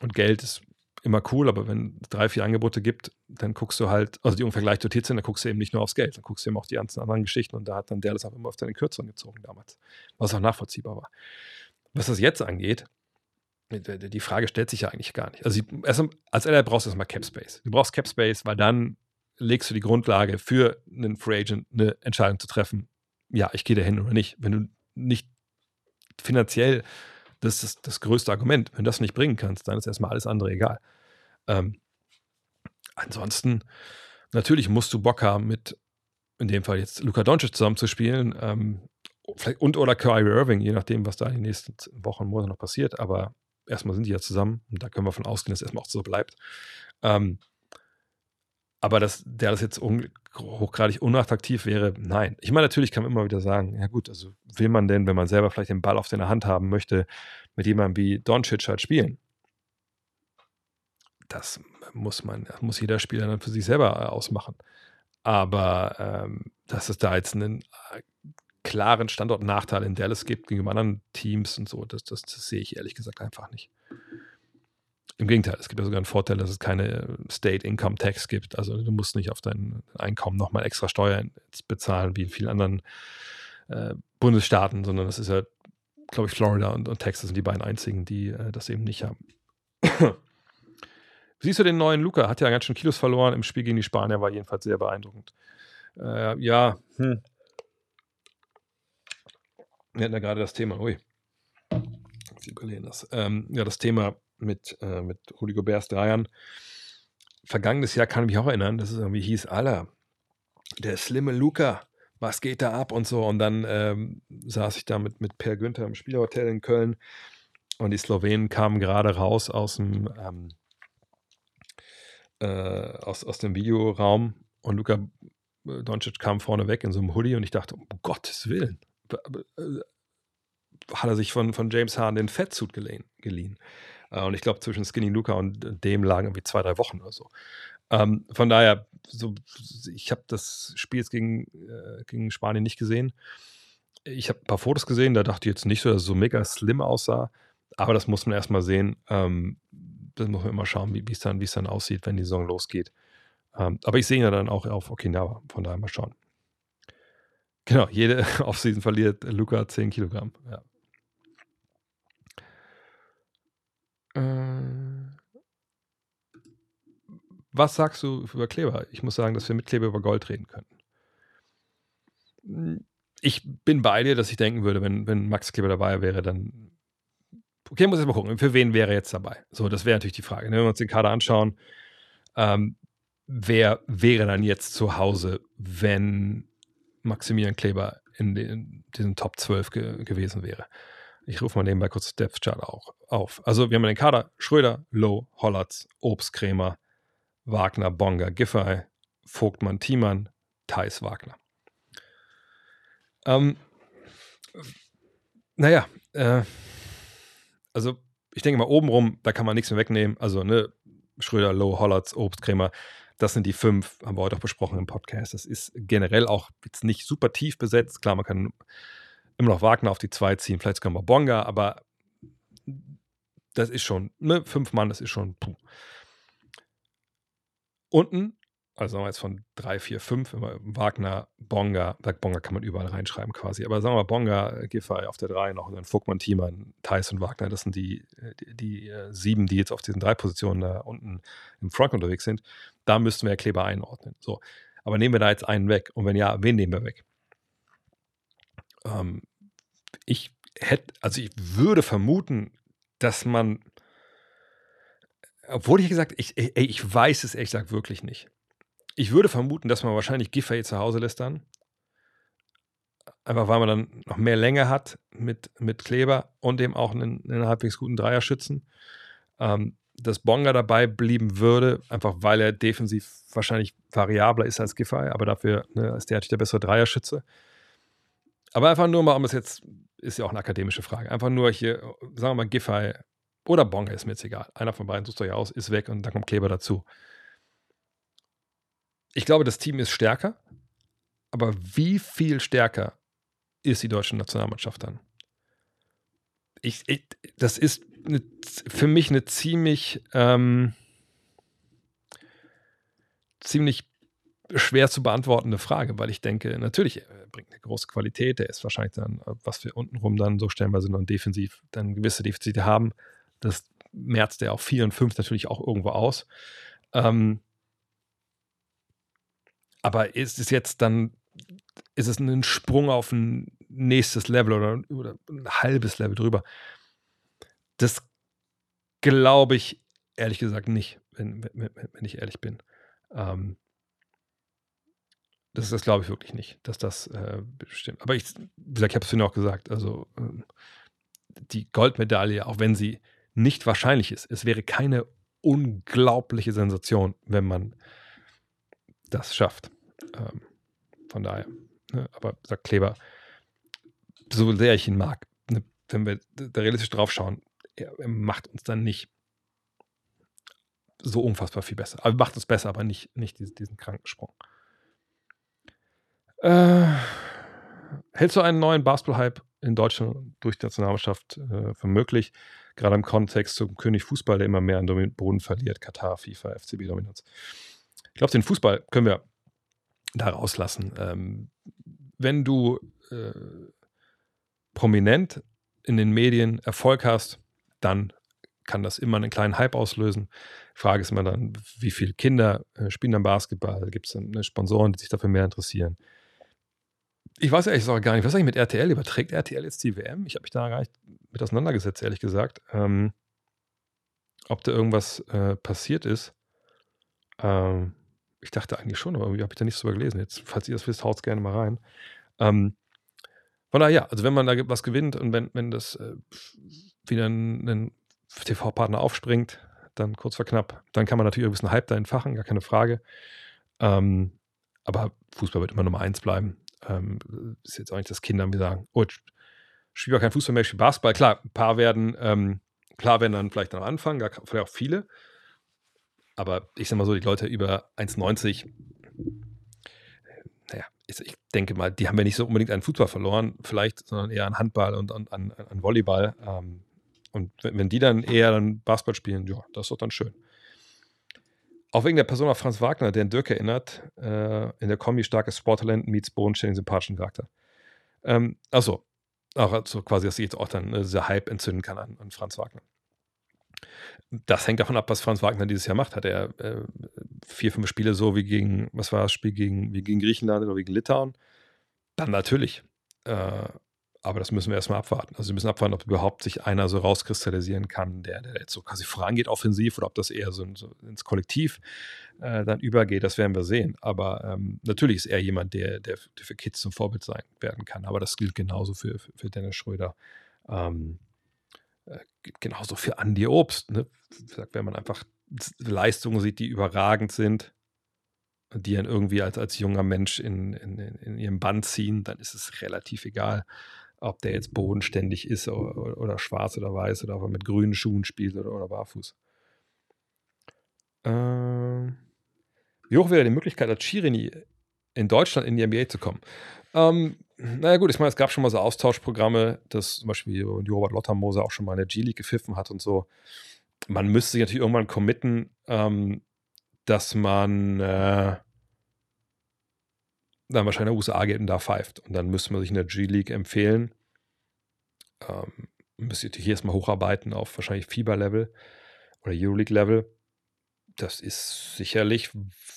und Geld ist immer cool, aber wenn es drei, vier Angebote gibt, dann guckst du halt, also die ungleich dotiert sind, dann guckst du eben nicht nur aufs Geld, dann guckst du eben auch die ganzen anderen Geschichten und da hat dann der das auch immer auf seine Kürzungen gezogen damals, was auch nachvollziehbar war. Was das jetzt angeht, die Frage stellt sich ja eigentlich gar nicht. Also als LR brauchst du erstmal Cap Space. Du brauchst Cap Space, weil dann legst du die Grundlage für einen Free Agent, eine Entscheidung zu treffen. Ja, ich gehe da hin oder nicht. Wenn du nicht finanziell, das ist das größte Argument, wenn du das nicht bringen kannst, dann ist erstmal alles andere egal. Ähm, ansonsten, natürlich musst du Bock haben, mit in dem Fall jetzt Luka Doncic zusammenzuspielen. Ähm, und oder Kyrie Irving, je nachdem, was da in den nächsten Wochen Monaten noch passiert. Aber erstmal sind die ja zusammen und da können wir von ausgehen, dass es erstmal auch so bleibt. Ähm, aber dass der das jetzt un hochgradig unattraktiv wäre, nein. Ich meine, natürlich kann man immer wieder sagen, ja gut, also will man denn, wenn man selber vielleicht den Ball auf seiner Hand haben möchte, mit jemandem wie Doncic halt spielen? Das muss man, das muss jeder Spieler dann für sich selber äh, ausmachen. Aber ähm, dass es da jetzt einen klaren Standortnachteil in Dallas gibt gegenüber anderen Teams und so, das, das, das, sehe ich ehrlich gesagt einfach nicht. Im Gegenteil, es gibt ja sogar einen Vorteil, dass es keine äh, State Income Tax gibt. Also du musst nicht auf dein Einkommen nochmal extra Steuern bezahlen wie in vielen anderen äh, Bundesstaaten, sondern das ist ja, glaube ich, Florida und, und, Texas sind die beiden einzigen, die äh, das eben nicht haben. *clears throat* Siehst du den neuen Luca? Hat ja ganz schön Kilos verloren. Im Spiel gegen die Spanier war jedenfalls sehr beeindruckend. Äh, ja, hm. Wir hatten ja gerade das Thema, ui, Sie überlegen das. Ähm, ja, das Thema mit, äh, mit Rudi Goberts Dreiern. Vergangenes Jahr kann ich mich auch erinnern, dass es irgendwie hieß, Alter, der slimme Luca, was geht da ab und so. Und dann ähm, saß ich da mit, mit Per Günther im Spielerhotel in Köln und die Slowenen kamen gerade raus aus dem, ähm, äh, aus, aus dem Videoraum und Luca äh, Doncic kam vorne weg in so einem Hoodie und ich dachte, um Gottes Willen, hat er sich von, von James Hahn den Fettsuit geliehen. geliehen. Äh, und ich glaube, zwischen Skinny Luca und dem lagen irgendwie zwei, drei Wochen oder so. Ähm, von daher, so, ich habe das Spiel jetzt gegen, äh, gegen Spanien nicht gesehen. Ich habe ein paar Fotos gesehen, da dachte ich jetzt nicht so, dass es so mega slim aussah. Aber das muss man erstmal sehen. Ähm, das muss man immer schauen, wie es dann, dann aussieht, wenn die Saison losgeht. Ähm, aber ich sehe ihn ja dann auch auf Okinawa. Von daher mal schauen. Genau, jede *laughs* Offseason verliert Luca 10 Kilogramm. Ja. Äh, was sagst du über Kleber? Ich muss sagen, dass wir mit Kleber über Gold reden könnten. Hm, ich bin bei dir, dass ich denken würde, wenn, wenn Max Kleber dabei wäre, dann. Okay, muss ich mal gucken, für wen wäre er jetzt dabei? So, das wäre natürlich die Frage. Ne? Wenn wir uns den Kader anschauen, ähm, wer wäre dann jetzt zu Hause, wenn Maximilian Kleber in den, diesen Top 12 ge gewesen wäre. Ich rufe mal nebenbei kurz Depth Chart auch auf. Also wir haben den Kader Schröder, Low, Hollatz, Obst, Krämer, Wagner, Bonga, Giffey, Vogtmann, Thiemann, Thais, Wagner. Ähm, naja, äh, also ich denke mal obenrum, da kann man nichts mehr wegnehmen. Also ne, Schröder, Low, Hollatz, Obst, Krämer, das sind die fünf, haben wir heute auch besprochen im Podcast. Das ist generell auch jetzt nicht super tief besetzt. Klar, man kann immer noch Wagner auf die zwei ziehen, vielleicht sogar mal Bonga, aber das ist schon, ne, fünf Mann, das ist schon, puh. Unten also sagen wir jetzt von drei, vier, fünf, Wagner, Bonga, Bonga kann man überall reinschreiben quasi, aber sagen wir mal Bonga, Giffey auf der drei noch, und dann Vogtmann, Thiemann, Thais und Wagner, das sind die, die, die äh, sieben, die jetzt auf diesen drei Positionen da unten im Front unterwegs sind. Da müssten wir ja Kleber einordnen. So. Aber nehmen wir da jetzt einen weg? Und wenn ja, wen nehmen wir weg? Ähm, ich hätte, also ich würde vermuten, dass man, obwohl ich gesagt, ich, ey, ich weiß es ehrlich gesagt wirklich nicht. Ich würde vermuten, dass man wahrscheinlich Giffey zu Hause lässt dann. Einfach weil man dann noch mehr Länge hat mit, mit Kleber und eben auch einen, einen halbwegs guten Dreierschützen. Ähm, dass Bonga dabei blieben würde, einfach weil er defensiv wahrscheinlich variabler ist als Giffey, aber dafür ne, ist der natürlich der bessere Dreierschütze. Aber einfach nur mal, um es jetzt ist ja auch eine akademische Frage. Einfach nur hier, sagen wir mal, Giffey oder Bonga ist mir jetzt egal. Einer von beiden sucht euch aus, ist weg und dann kommt Kleber dazu. Ich glaube, das Team ist stärker, aber wie viel stärker ist die deutsche Nationalmannschaft dann? Ich, ich das ist eine, für mich eine ziemlich, ähm, ziemlich schwer zu beantwortende Frage, weil ich denke, natürlich, er bringt eine große Qualität, der ist wahrscheinlich dann, was wir untenrum dann so stellenweise noch defensiv dann gewisse Defizite haben, das merzt er auf 4 und 5 natürlich auch irgendwo aus. Ähm, aber ist es jetzt dann, ist es ein Sprung auf ein nächstes Level oder, oder ein halbes Level drüber? Das glaube ich ehrlich gesagt nicht, wenn, wenn, wenn ich ehrlich bin. Ähm, das, das glaube ich wirklich nicht, dass das äh, bestimmt. Aber ich, wie gesagt, ich habe es vorhin auch gesagt, also äh, die Goldmedaille, auch wenn sie nicht wahrscheinlich ist, es wäre keine unglaubliche Sensation, wenn man das schafft. Ähm, von daher, ne, aber sagt Kleber, so sehr ich ihn mag, ne, wenn wir da realistisch drauf schauen, er, er macht uns dann nicht so unfassbar viel besser. Aber macht uns besser, aber nicht, nicht diesen, diesen Krankensprung. Äh, hältst du einen neuen Basketball-Hype in Deutschland durch die Nationalmannschaft äh, für möglich? Gerade im Kontext zum König Fußball, der immer mehr an Boden verliert, Katar, FIFA, FCB-Dominanz. Ich glaube, den Fußball können wir da rauslassen. Ähm, wenn du äh, prominent in den Medien Erfolg hast, dann kann das immer einen kleinen Hype auslösen. Frage ist immer dann, wie viele Kinder äh, spielen dann Basketball? Gibt es ne, Sponsoren, die sich dafür mehr interessieren? Ich weiß ehrlich gesagt gar nicht, was eigentlich mit RTL? Überträgt RTL jetzt die WM? Ich habe mich da gar nicht mit auseinandergesetzt, ehrlich gesagt. Ähm, ob da irgendwas äh, passiert ist. Ähm, ich dachte eigentlich schon, aber irgendwie habe ich da nichts drüber gelesen. Jetzt, falls ihr das wisst, haut es gerne mal rein. Ähm, von daher, ja, also wenn man da was gewinnt und wenn, wenn das äh, wieder ein, ein TV-Partner aufspringt, dann kurz vor knapp, dann kann man natürlich ein bisschen Hype da entfachen, gar keine Frage. Ähm, aber Fußball wird immer Nummer eins bleiben. Ähm, ist jetzt auch nicht, dass Kinder mir sagen, oh, ich spiele kein Fußball mehr, ich spiele Basketball. Klar, ein paar werden, ähm, klar werden dann vielleicht am Anfang, gar, vielleicht auch viele. Aber ich sag mal so, die Leute über 1,90, naja, ich, ich, denke mal, die haben ja nicht so unbedingt einen Fußball verloren, vielleicht, sondern eher an Handball und an, an, an Volleyball. Ähm, und wenn, die dann eher dann Basketball spielen, ja, das ist doch dann schön. Auch wegen der Persona Franz Wagner, der an Dirk erinnert, äh, in der Kombi starkes Sporttalent meets bodenständigen sympathischen Charakter. Ähm, achso, auch also quasi, dass sich jetzt auch dann äh, dieser Hype entzünden kann an, an Franz Wagner. Das hängt davon ab, was Franz Wagner dieses Jahr macht. Hat er äh, vier, fünf Spiele so wie gegen, was war das Spiel gegen, wie gegen Griechenland oder gegen Litauen? Dann natürlich. Äh, aber das müssen wir erstmal abwarten. Also wir müssen abwarten, ob überhaupt sich einer so rauskristallisieren kann, der, der jetzt so quasi vorangeht offensiv oder ob das eher so, so ins Kollektiv äh, dann übergeht. Das werden wir sehen. Aber ähm, natürlich ist er jemand, der, der, für Kids zum Vorbild sein werden kann. Aber das gilt genauso für, für, für Dennis Schröder. Ähm, äh, genauso für Andy Obst. Ne? Wenn man einfach Leistungen sieht, die überragend sind, die einen irgendwie als, als junger Mensch in, in, in ihrem Band ziehen, dann ist es relativ egal, ob der jetzt bodenständig ist oder, oder schwarz oder weiß oder ob er mit grünen Schuhen spielt oder, oder barfuß. Ähm, wie hoch wäre die Möglichkeit, als Chirini in Deutschland in die NBA zu kommen? Ähm, naja gut, ich meine, es gab schon mal so Austauschprogramme, dass zum Beispiel Robert Lottermoser auch schon mal in der G-League gepfiffen hat und so. Man müsste sich natürlich irgendwann committen, ähm, dass man äh, dann wahrscheinlich in USA geht und da pfeift. Und dann müsste man sich in der G-League empfehlen. Ähm, müsste hier erstmal hocharbeiten auf wahrscheinlich Fieber-Level oder Euroleague-Level. Das ist sicherlich, ich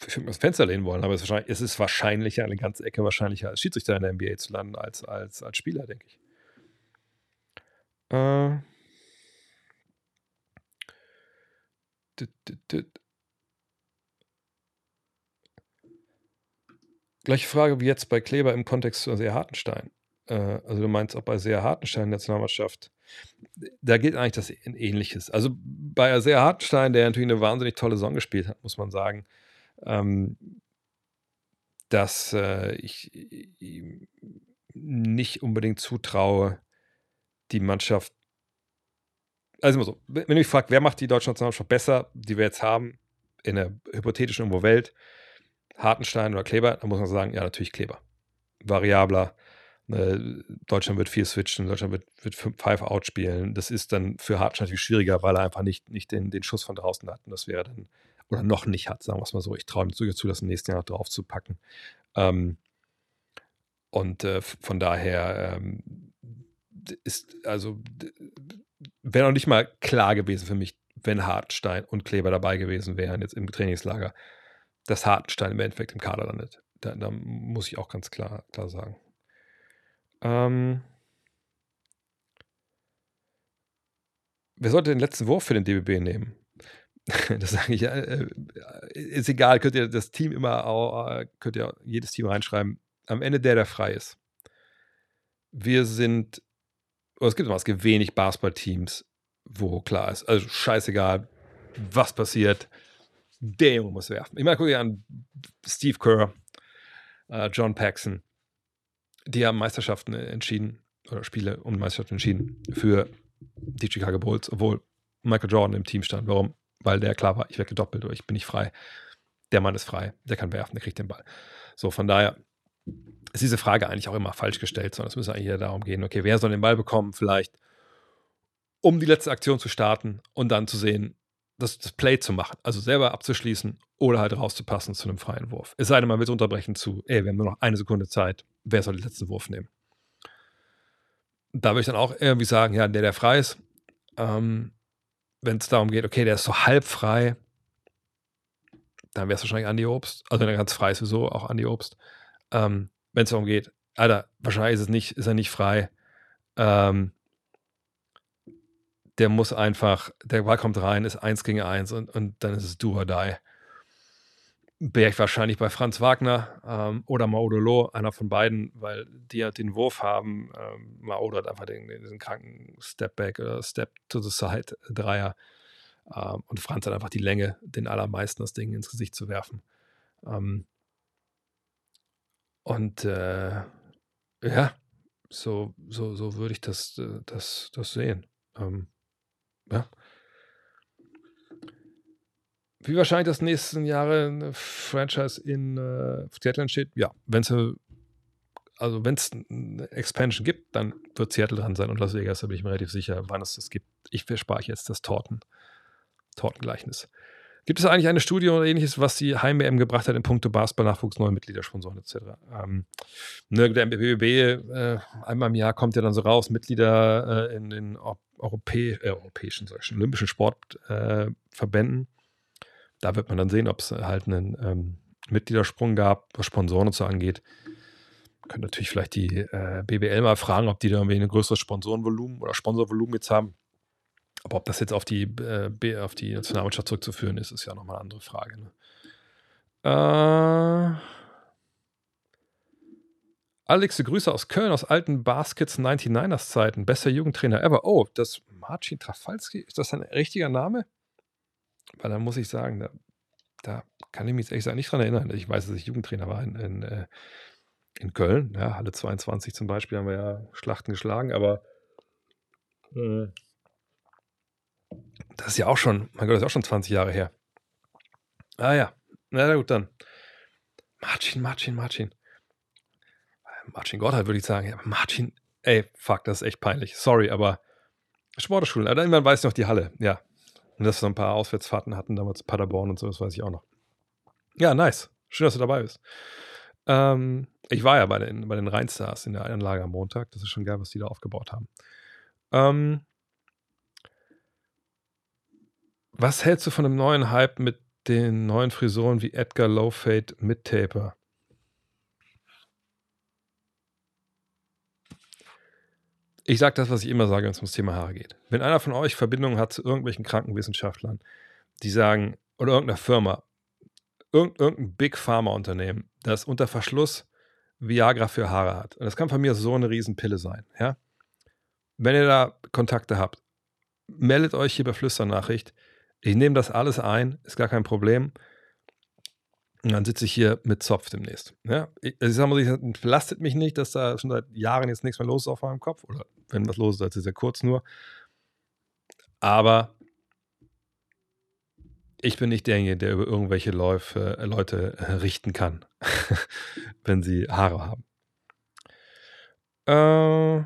das Fenster lehnen wollen, aber es ist, es ist wahrscheinlicher, eine ganze Ecke wahrscheinlicher als Schiedsrichter in der NBA zu landen, als, als, als Spieler, denke ich. Äh. Dit, dit, dit. Gleiche Frage wie jetzt bei Kleber im Kontext zu Seher Hartenstein. Äh, also du meinst auch bei Seher Hartenstein in der Nationalmannschaft. Da gilt eigentlich das Ähnliches. Also bei Seher Hartenstein, der natürlich eine wahnsinnig tolle Saison gespielt hat, muss man sagen, ähm, dass äh, ich, nicht unbedingt zutraue, die Mannschaft. Also immer so, wenn du mich fragst, wer macht die deutsche Nationalmannschaft besser, die wir jetzt haben, in der hypothetischen irgendwo Welt, Hartenstein oder Kleber, dann muss man sagen, ja, natürlich Kleber. Variabler. Ne, Deutschland wird viel switchen, Deutschland wird, wird Five-Out spielen. Das ist dann für Hartenstein natürlich schwieriger, weil er einfach nicht, nicht den, den Schuss von draußen hat. Und das wäre dann, oder noch nicht hat, sagen wir es mal so. Ich traue ihm zu, das im nächsten Jahr noch drauf zu packen. Ähm, und äh, von daher ähm, ist, also, wäre noch nicht mal klar gewesen für mich, wenn Hartenstein und Kleber dabei gewesen wären, jetzt im Trainingslager, dass Hartenstein im Endeffekt im Kader landet. Da, da muss ich auch ganz klar, klar sagen. Ähm, wer sollte den letzten Wurf für den DBB nehmen? *laughs* das sage ich, äh, ist egal, könnt ihr das Team immer, könnt ihr jedes Team reinschreiben. Am Ende der, der frei ist. Wir sind, oder es gibt immer, es gibt wenig Basketballteams, wo klar ist, also scheißegal, was passiert, der Junge muss werfen. Ich meine, guck dir an Steve Kerr, äh, John Paxson, die haben Meisterschaften entschieden, oder Spiele um Meisterschaften entschieden für die Chicago Bulls, obwohl Michael Jordan im Team stand. Warum? Weil der klar war, ich werde gedoppelt oder ich bin nicht frei. Der Mann ist frei, der kann werfen, der kriegt den Ball. So, von daher ist diese Frage eigentlich auch immer falsch gestellt, sondern es müsste eigentlich darum gehen, okay, wer soll den Ball bekommen, vielleicht, um die letzte Aktion zu starten und dann zu sehen, das, das Play zu machen, also selber abzuschließen oder halt rauszupassen zu einem freien Wurf. Es sei denn, man will unterbrechen zu, ey, wir haben nur noch eine Sekunde Zeit, wer soll den letzten Wurf nehmen? Da würde ich dann auch irgendwie sagen, ja, der, der frei ist, ähm, wenn es darum geht, okay, der ist so halb frei, dann wäre es wahrscheinlich Andi Obst. Also wenn er ganz frei ist, sowieso auch Andi Obst. Ähm, wenn es darum geht, Alter, wahrscheinlich ist es nicht, ist er nicht frei. Ähm, der muss einfach, der Ball kommt rein, ist eins gegen eins und, und dann ist es do or die. Wäre ich wahrscheinlich bei Franz Wagner ähm, oder Maudolo, einer von beiden, weil die halt den Wurf haben. Ähm, Maudo hat einfach den, diesen kranken Step-Back oder Step to the Side Dreier. Ähm, und Franz hat einfach die Länge, den allermeisten das Ding ins Gesicht zu werfen. Ähm, und äh, ja, so, so, so würde ich das, äh, das, das sehen. Ähm, ja. Wie wahrscheinlich das nächsten Jahre eine Franchise in äh, Seattle entsteht? Ja, wenn es also wenn es eine Expansion gibt, dann wird Seattle dran sein und Las Vegas, da bin ich mir relativ sicher, wann es das gibt. Ich verspare jetzt das Torten, Tortengleichnis. Gibt es eigentlich eine Studie oder ähnliches, was die Heim-EM gebracht hat in puncto Basketball-Nachwuchs, neue Mitglieder, Sponsoren etc.? Ähm, ne, der BBB, äh, einmal im Jahr kommt ja dann so raus, Mitglieder äh, in den Europä äh, europäischen, solchen olympischen Sportverbänden. Da wird man dann sehen, ob es halt einen ähm, Mitgliedersprung gab, was Sponsoren und so angeht. Können natürlich vielleicht die äh, BBL mal fragen, ob die da irgendwie ein größeres Sponsorenvolumen oder Sponsorvolumen jetzt haben. Aber ob das jetzt auf die, äh, auf die Nationalmannschaft zurückzuführen ist, ist ja nochmal eine andere Frage. Ne? Äh, Alex, Grüße aus Köln, aus alten Baskets 99ers Zeiten. Bester Jugendtrainer ever. Oh, das Marcin Trafalski, ist das ein richtiger Name? Weil dann muss ich sagen, da, da kann ich mich jetzt ehrlich gesagt nicht dran erinnern. Ich weiß, dass ich Jugendtrainer war in, in, äh, in Köln. Ja, Halle 22 zum Beispiel haben wir ja Schlachten geschlagen, aber äh, das ist ja auch schon, mein Gott, das ist auch schon 20 Jahre her. Ah ja, na gut, dann. Marcin, Marcin, Marcin. Marcin Gotthard würde ich sagen. Ja, Marcin, ey, fuck, das ist echt peinlich. Sorry, aber Sportschulen, aber man weiß noch die Halle, ja. Und dass wir so ein paar Auswärtsfahrten hatten, damals Paderborn und so, das weiß ich auch noch. Ja, nice. Schön, dass du dabei bist. Ähm, ich war ja bei den, bei den Rheinstars in der Anlage am Montag. Das ist schon geil, was die da aufgebaut haben. Ähm, was hältst du von dem neuen Hype mit den neuen Frisuren wie Edgar Lowfade mit Taper? Ich sage das, was ich immer sage, wenn es ums Thema Haare geht. Wenn einer von euch Verbindungen hat zu irgendwelchen Krankenwissenschaftlern, die sagen, oder irgendeiner Firma, irgendein Big Pharma-Unternehmen, das unter Verschluss Viagra für Haare hat. Und das kann von mir so eine Riesenpille sein, ja. Wenn ihr da Kontakte habt, meldet euch hier bei Flüsternachricht. Ich nehme das alles ein, ist gar kein Problem. Und dann sitze ich hier mit Zopf demnächst. Ja, ich, also ich sag mal, es belastet mich nicht, dass da schon seit Jahren jetzt nichts mehr los ist auf meinem Kopf. Oder wenn was los ist, dann ist es sehr kurz nur. Aber ich bin nicht derjenige, der über irgendwelche Läufe, äh, Leute äh, richten kann, *laughs* wenn sie Haare haben. Äh,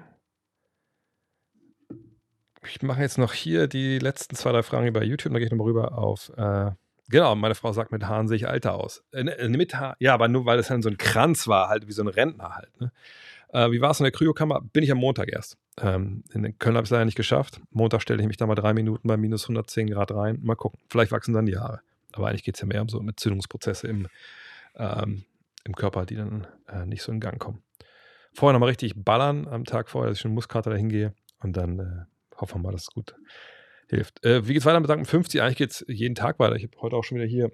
ich mache jetzt noch hier die letzten zwei, drei Fragen über YouTube, dann gehe ich nochmal rüber auf. Äh, genau, meine Frau sagt, mit Haaren sehe ich alter aus. Äh, ne, mit Haar, ja, aber nur weil es dann so ein Kranz war, halt wie so ein Rentner halt. Ne? Äh, wie war es in der Kryokammer? Bin ich am Montag erst. Ähm, in Köln habe ich es leider nicht geschafft. Montag stelle ich mich da mal drei Minuten bei minus 110 Grad rein. Mal gucken. Vielleicht wachsen dann die Haare. Aber eigentlich geht es ja mehr um so Entzündungsprozesse im, ähm, im Körper, die dann äh, nicht so in Gang kommen. Vorher nochmal richtig ballern am Tag vorher, dass ich schon Muskelkater dahin gehe. Und dann äh, hoffen wir mal, dass es gut hilft. Äh, wie es weiter mit Danken 50? Eigentlich geht es jeden Tag weiter. Ich habe heute auch schon wieder hier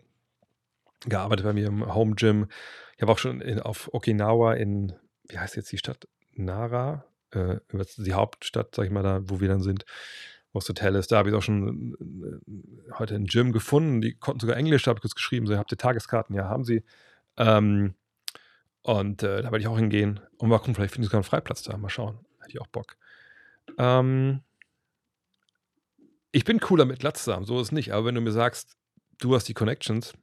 gearbeitet bei mir im Home Gym. Ich habe auch schon in, auf Okinawa in, wie heißt jetzt die Stadt? Nara, äh, die Hauptstadt, sag ich mal, da, wo wir dann sind, wo das Hotel ist. Da habe ich auch schon äh, heute ein Gym gefunden. Die konnten sogar Englisch, da habe ich kurz geschrieben, so, habt ihr Tageskarten? Ja, haben sie. Ähm, und äh, da werde ich auch hingehen. Und mal gucken, vielleicht finde ich sogar einen Freiplatz da. Mal schauen. Hätte ich auch Bock. Ähm, ich bin cooler mit Latz zusammen, so ist es nicht. Aber wenn du mir sagst, du hast die Connections,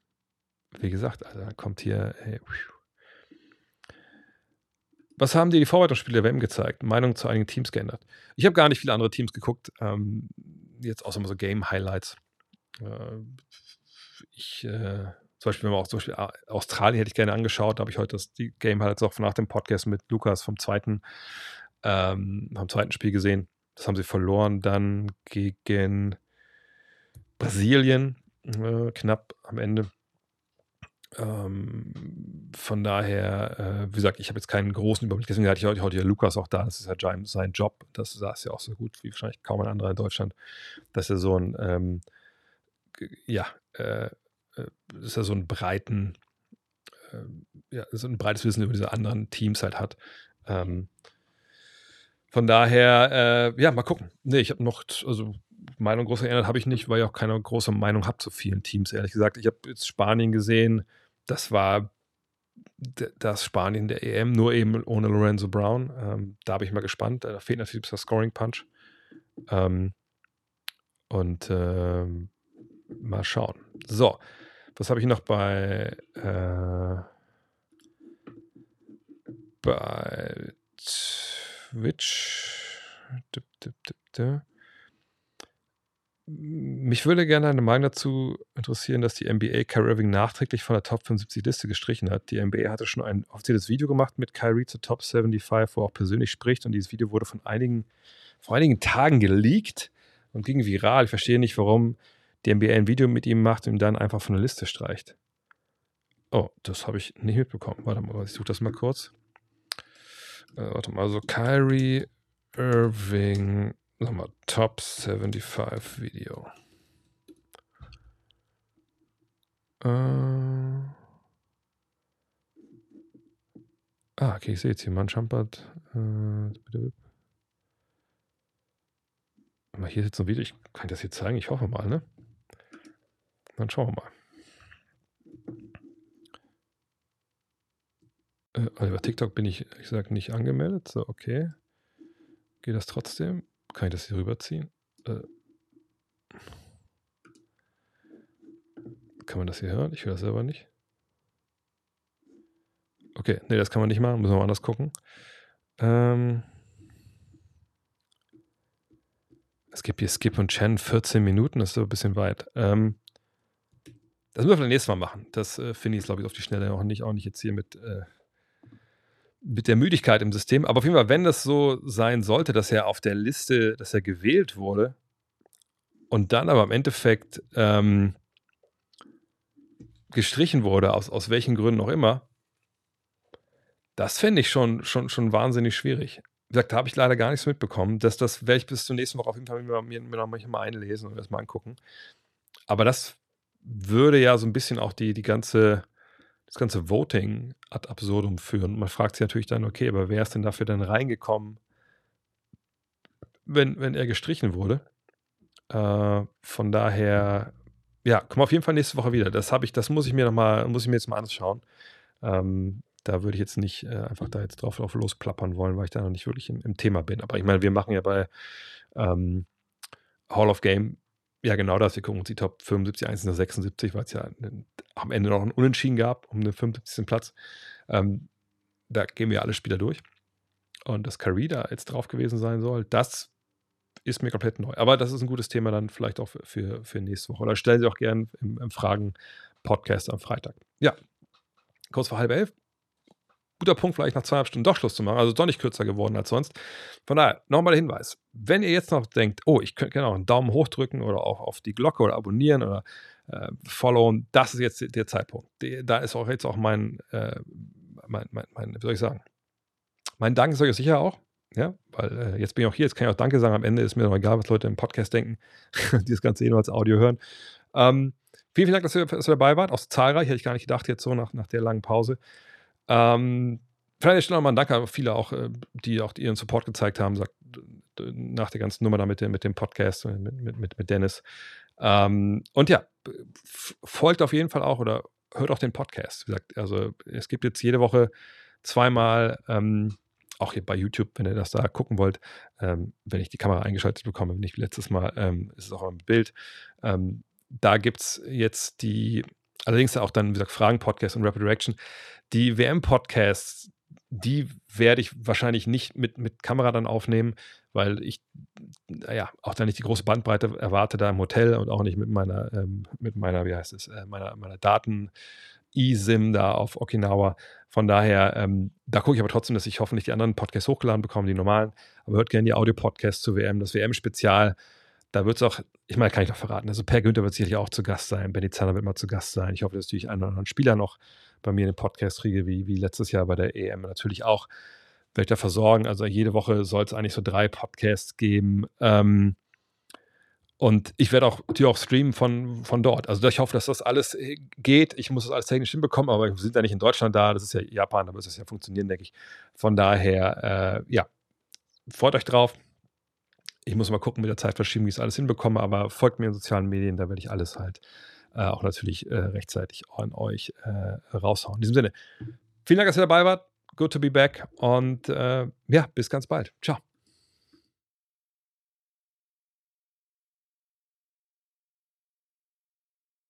wie gesagt, da kommt hier, ey, was haben dir die Vorbereitungsspiele der WM gezeigt? Meinung zu einigen Teams geändert? Ich habe gar nicht viele andere Teams geguckt. Ähm, jetzt außer mal so Game-Highlights. Äh, ich, äh, zum Beispiel, wenn man auch zum Beispiel Australien hätte ich gerne angeschaut, da habe ich heute das, die Game-Highlights auch nach dem Podcast mit Lukas vom zweiten, ähm, vom zweiten Spiel gesehen. Das haben sie verloren dann gegen Brasilien, äh, knapp am Ende. Ähm, von daher, äh, wie gesagt, ich habe jetzt keinen großen Überblick. Deswegen hatte ich heute, heute ja Lukas auch da. Das ist ja sein Job. Das ist ja auch so gut wie wahrscheinlich kaum ein anderer in Deutschland, dass er so ein, ähm, ja, äh, äh, dass er so einen breiten, äh, ja, so ein breites Wissen über diese anderen Teams halt hat. Ähm, von daher, äh, ja, mal gucken. Nee, ich habe noch, also Meinung groß geändert habe ich nicht, weil ich auch keine große Meinung habe zu vielen Teams, ehrlich gesagt. Ich habe jetzt Spanien gesehen, das war das Spanien der EM, nur eben ohne Lorenzo Brown. Ähm, da bin ich mal gespannt. Da fehlt natürlich der Scoring Punch. Ähm, und ähm, mal schauen. So, was habe ich noch bei äh, bei Twitch. Mich würde gerne eine Meinung dazu interessieren, dass die NBA Kyrie Irving nachträglich von der Top 75 Liste gestrichen hat. Die NBA hatte schon ein offizielles Video gemacht mit Kyrie zur Top 75, wo er auch persönlich spricht. Und dieses Video wurde von einigen, vor einigen Tagen geleakt und ging viral. Ich verstehe nicht, warum die NBA ein Video mit ihm macht und ihn dann einfach von der Liste streicht. Oh, das habe ich nicht mitbekommen. Warte mal, ich suche das mal kurz. Äh, warte mal, also Kyrie Irving, sag mal, Top 75 Video. Äh, ah, okay, ich sehe jetzt hier, man Schampert. Äh, hier ist jetzt ein Video, ich kann das hier zeigen, ich hoffe mal, ne? Dann schauen wir mal. Äh, also bei TikTok bin ich, ich sage, nicht angemeldet. So, okay. Geht das trotzdem? Kann ich das hier rüberziehen? Äh, kann man das hier hören? Ich höre das selber nicht. Okay, nee, das kann man nicht machen. Müssen wir mal anders gucken. Ähm, es gibt hier Skip und Chen 14 Minuten, das ist so ein bisschen weit. Ähm, das müssen wir vielleicht nächstes Mal machen. Das äh, finde ich, glaube ich, auf die Schnelle auch nicht, auch nicht jetzt hier mit äh, mit der Müdigkeit im System. Aber auf jeden Fall, wenn das so sein sollte, dass er auf der Liste, dass er gewählt wurde und dann aber im Endeffekt ähm, gestrichen wurde, aus, aus welchen Gründen auch immer, das fände ich schon, schon, schon wahnsinnig schwierig. Wie gesagt, da habe ich leider gar nichts mitbekommen. Das, das werde ich bis zur nächsten Woche auf jeden Fall mir, mir, mir noch mal einlesen und das mal angucken. Aber das würde ja so ein bisschen auch die, die ganze das ganze Voting ad absurdum führen. Man fragt sich natürlich dann, okay, aber wer ist denn dafür dann reingekommen, wenn, wenn er gestrichen wurde? Äh, von daher, ja, komm auf jeden Fall nächste Woche wieder. Das habe ich, das muss ich mir noch mal, muss ich mir jetzt mal anschauen. Ähm, da würde ich jetzt nicht äh, einfach da jetzt drauf, drauf losplappern wollen, weil ich da noch nicht wirklich im, im Thema bin. Aber ich meine, wir machen ja bei ähm, Hall of Game ja genau das. Wir gucken uns die Top 75, 1 76, weil es ja am Ende noch ein Unentschieden gab um den 75. Platz. Ähm, da gehen wir alle Spieler durch. Und dass Curry da jetzt drauf gewesen sein soll, das ist mir komplett neu. Aber das ist ein gutes Thema dann vielleicht auch für, für nächste Woche. Oder stellen Sie auch gerne im, im Fragen-Podcast am Freitag. Ja, kurz vor halb elf. Guter Punkt, vielleicht nach zweieinhalb Stunden doch Schluss zu machen. Also doch nicht kürzer geworden als sonst. Von daher, nochmal der Hinweis. Wenn ihr jetzt noch denkt, oh, ich könnte auch einen Daumen hoch drücken oder auch auf die Glocke oder abonnieren oder äh, followen, das ist jetzt der Zeitpunkt. da ist auch jetzt auch mein, äh, mein, mein, mein, wie soll ich sagen, mein Dank ist euch sicher auch. Ja, weil äh, jetzt bin ich auch hier, jetzt kann ich auch Danke sagen. Am Ende ist mir noch egal, was Leute im Podcast denken, *laughs* die das Ganze eh nur als Audio hören. Ähm, vielen, vielen Dank, dass ihr, dass ihr, dabei wart. Auch zahlreich, hätte ich gar nicht gedacht, jetzt so nach, nach der langen Pause. Ähm, vielleicht stelle nochmal ein Danke an viele auch, äh, die auch ihren Support gezeigt haben, sagt, nach der ganzen Nummer da mit dem, mit dem Podcast, äh, mit, mit, mit Dennis. Ähm, und ja, folgt auf jeden Fall auch oder hört auch den Podcast. Wie gesagt, also es gibt jetzt jede Woche zweimal ähm, auch hier bei YouTube, wenn ihr das da gucken wollt, ähm, wenn ich die Kamera eingeschaltet bekomme, nicht wie letztes Mal, ähm, ist es auch ein Bild. Ähm, da gibt es jetzt die, allerdings auch dann, wie gesagt, Fragen-Podcast und Rapid Reaction. Die WM-Podcasts, die werde ich wahrscheinlich nicht mit, mit Kamera dann aufnehmen, weil ich ja auch da nicht die große Bandbreite erwarte da im Hotel und auch nicht mit meiner, ähm, mit meiner, wie heißt es, äh, meiner, meiner Daten. eSIM da auf Okinawa. Von daher, ähm, da gucke ich aber trotzdem, dass ich hoffentlich die anderen Podcasts hochgeladen bekomme, die normalen. Aber hört gerne die Audio-Podcasts zur WM, das WM-Spezial. Da wird es auch, ich meine, kann ich doch verraten. Also Per Günther wird sicherlich auch zu Gast sein. Benny Zanner wird mal zu Gast sein. Ich hoffe, dass ich einen oder anderen Spieler noch bei mir in den Podcast kriege, wie, wie letztes Jahr bei der EM. Natürlich auch werde ich da versorgen. Also jede Woche soll es eigentlich so drei Podcasts geben. Ähm, und ich werde auch natürlich auch streamen von, von dort. Also ich hoffe, dass das alles äh, geht. Ich muss das alles technisch hinbekommen, aber wir sind ja nicht in Deutschland da. Das ist ja Japan, da wird es ja funktionieren, denke ich. Von daher, äh, ja, freut euch drauf. Ich muss mal gucken mit der Zeitverschiebung, wie ich es alles hinbekomme, aber folgt mir in sozialen Medien, da werde ich alles halt äh, auch natürlich äh, rechtzeitig an euch äh, raushauen. In diesem Sinne, vielen Dank, dass ihr dabei wart. Good to be back und äh, ja, bis ganz bald. Ciao.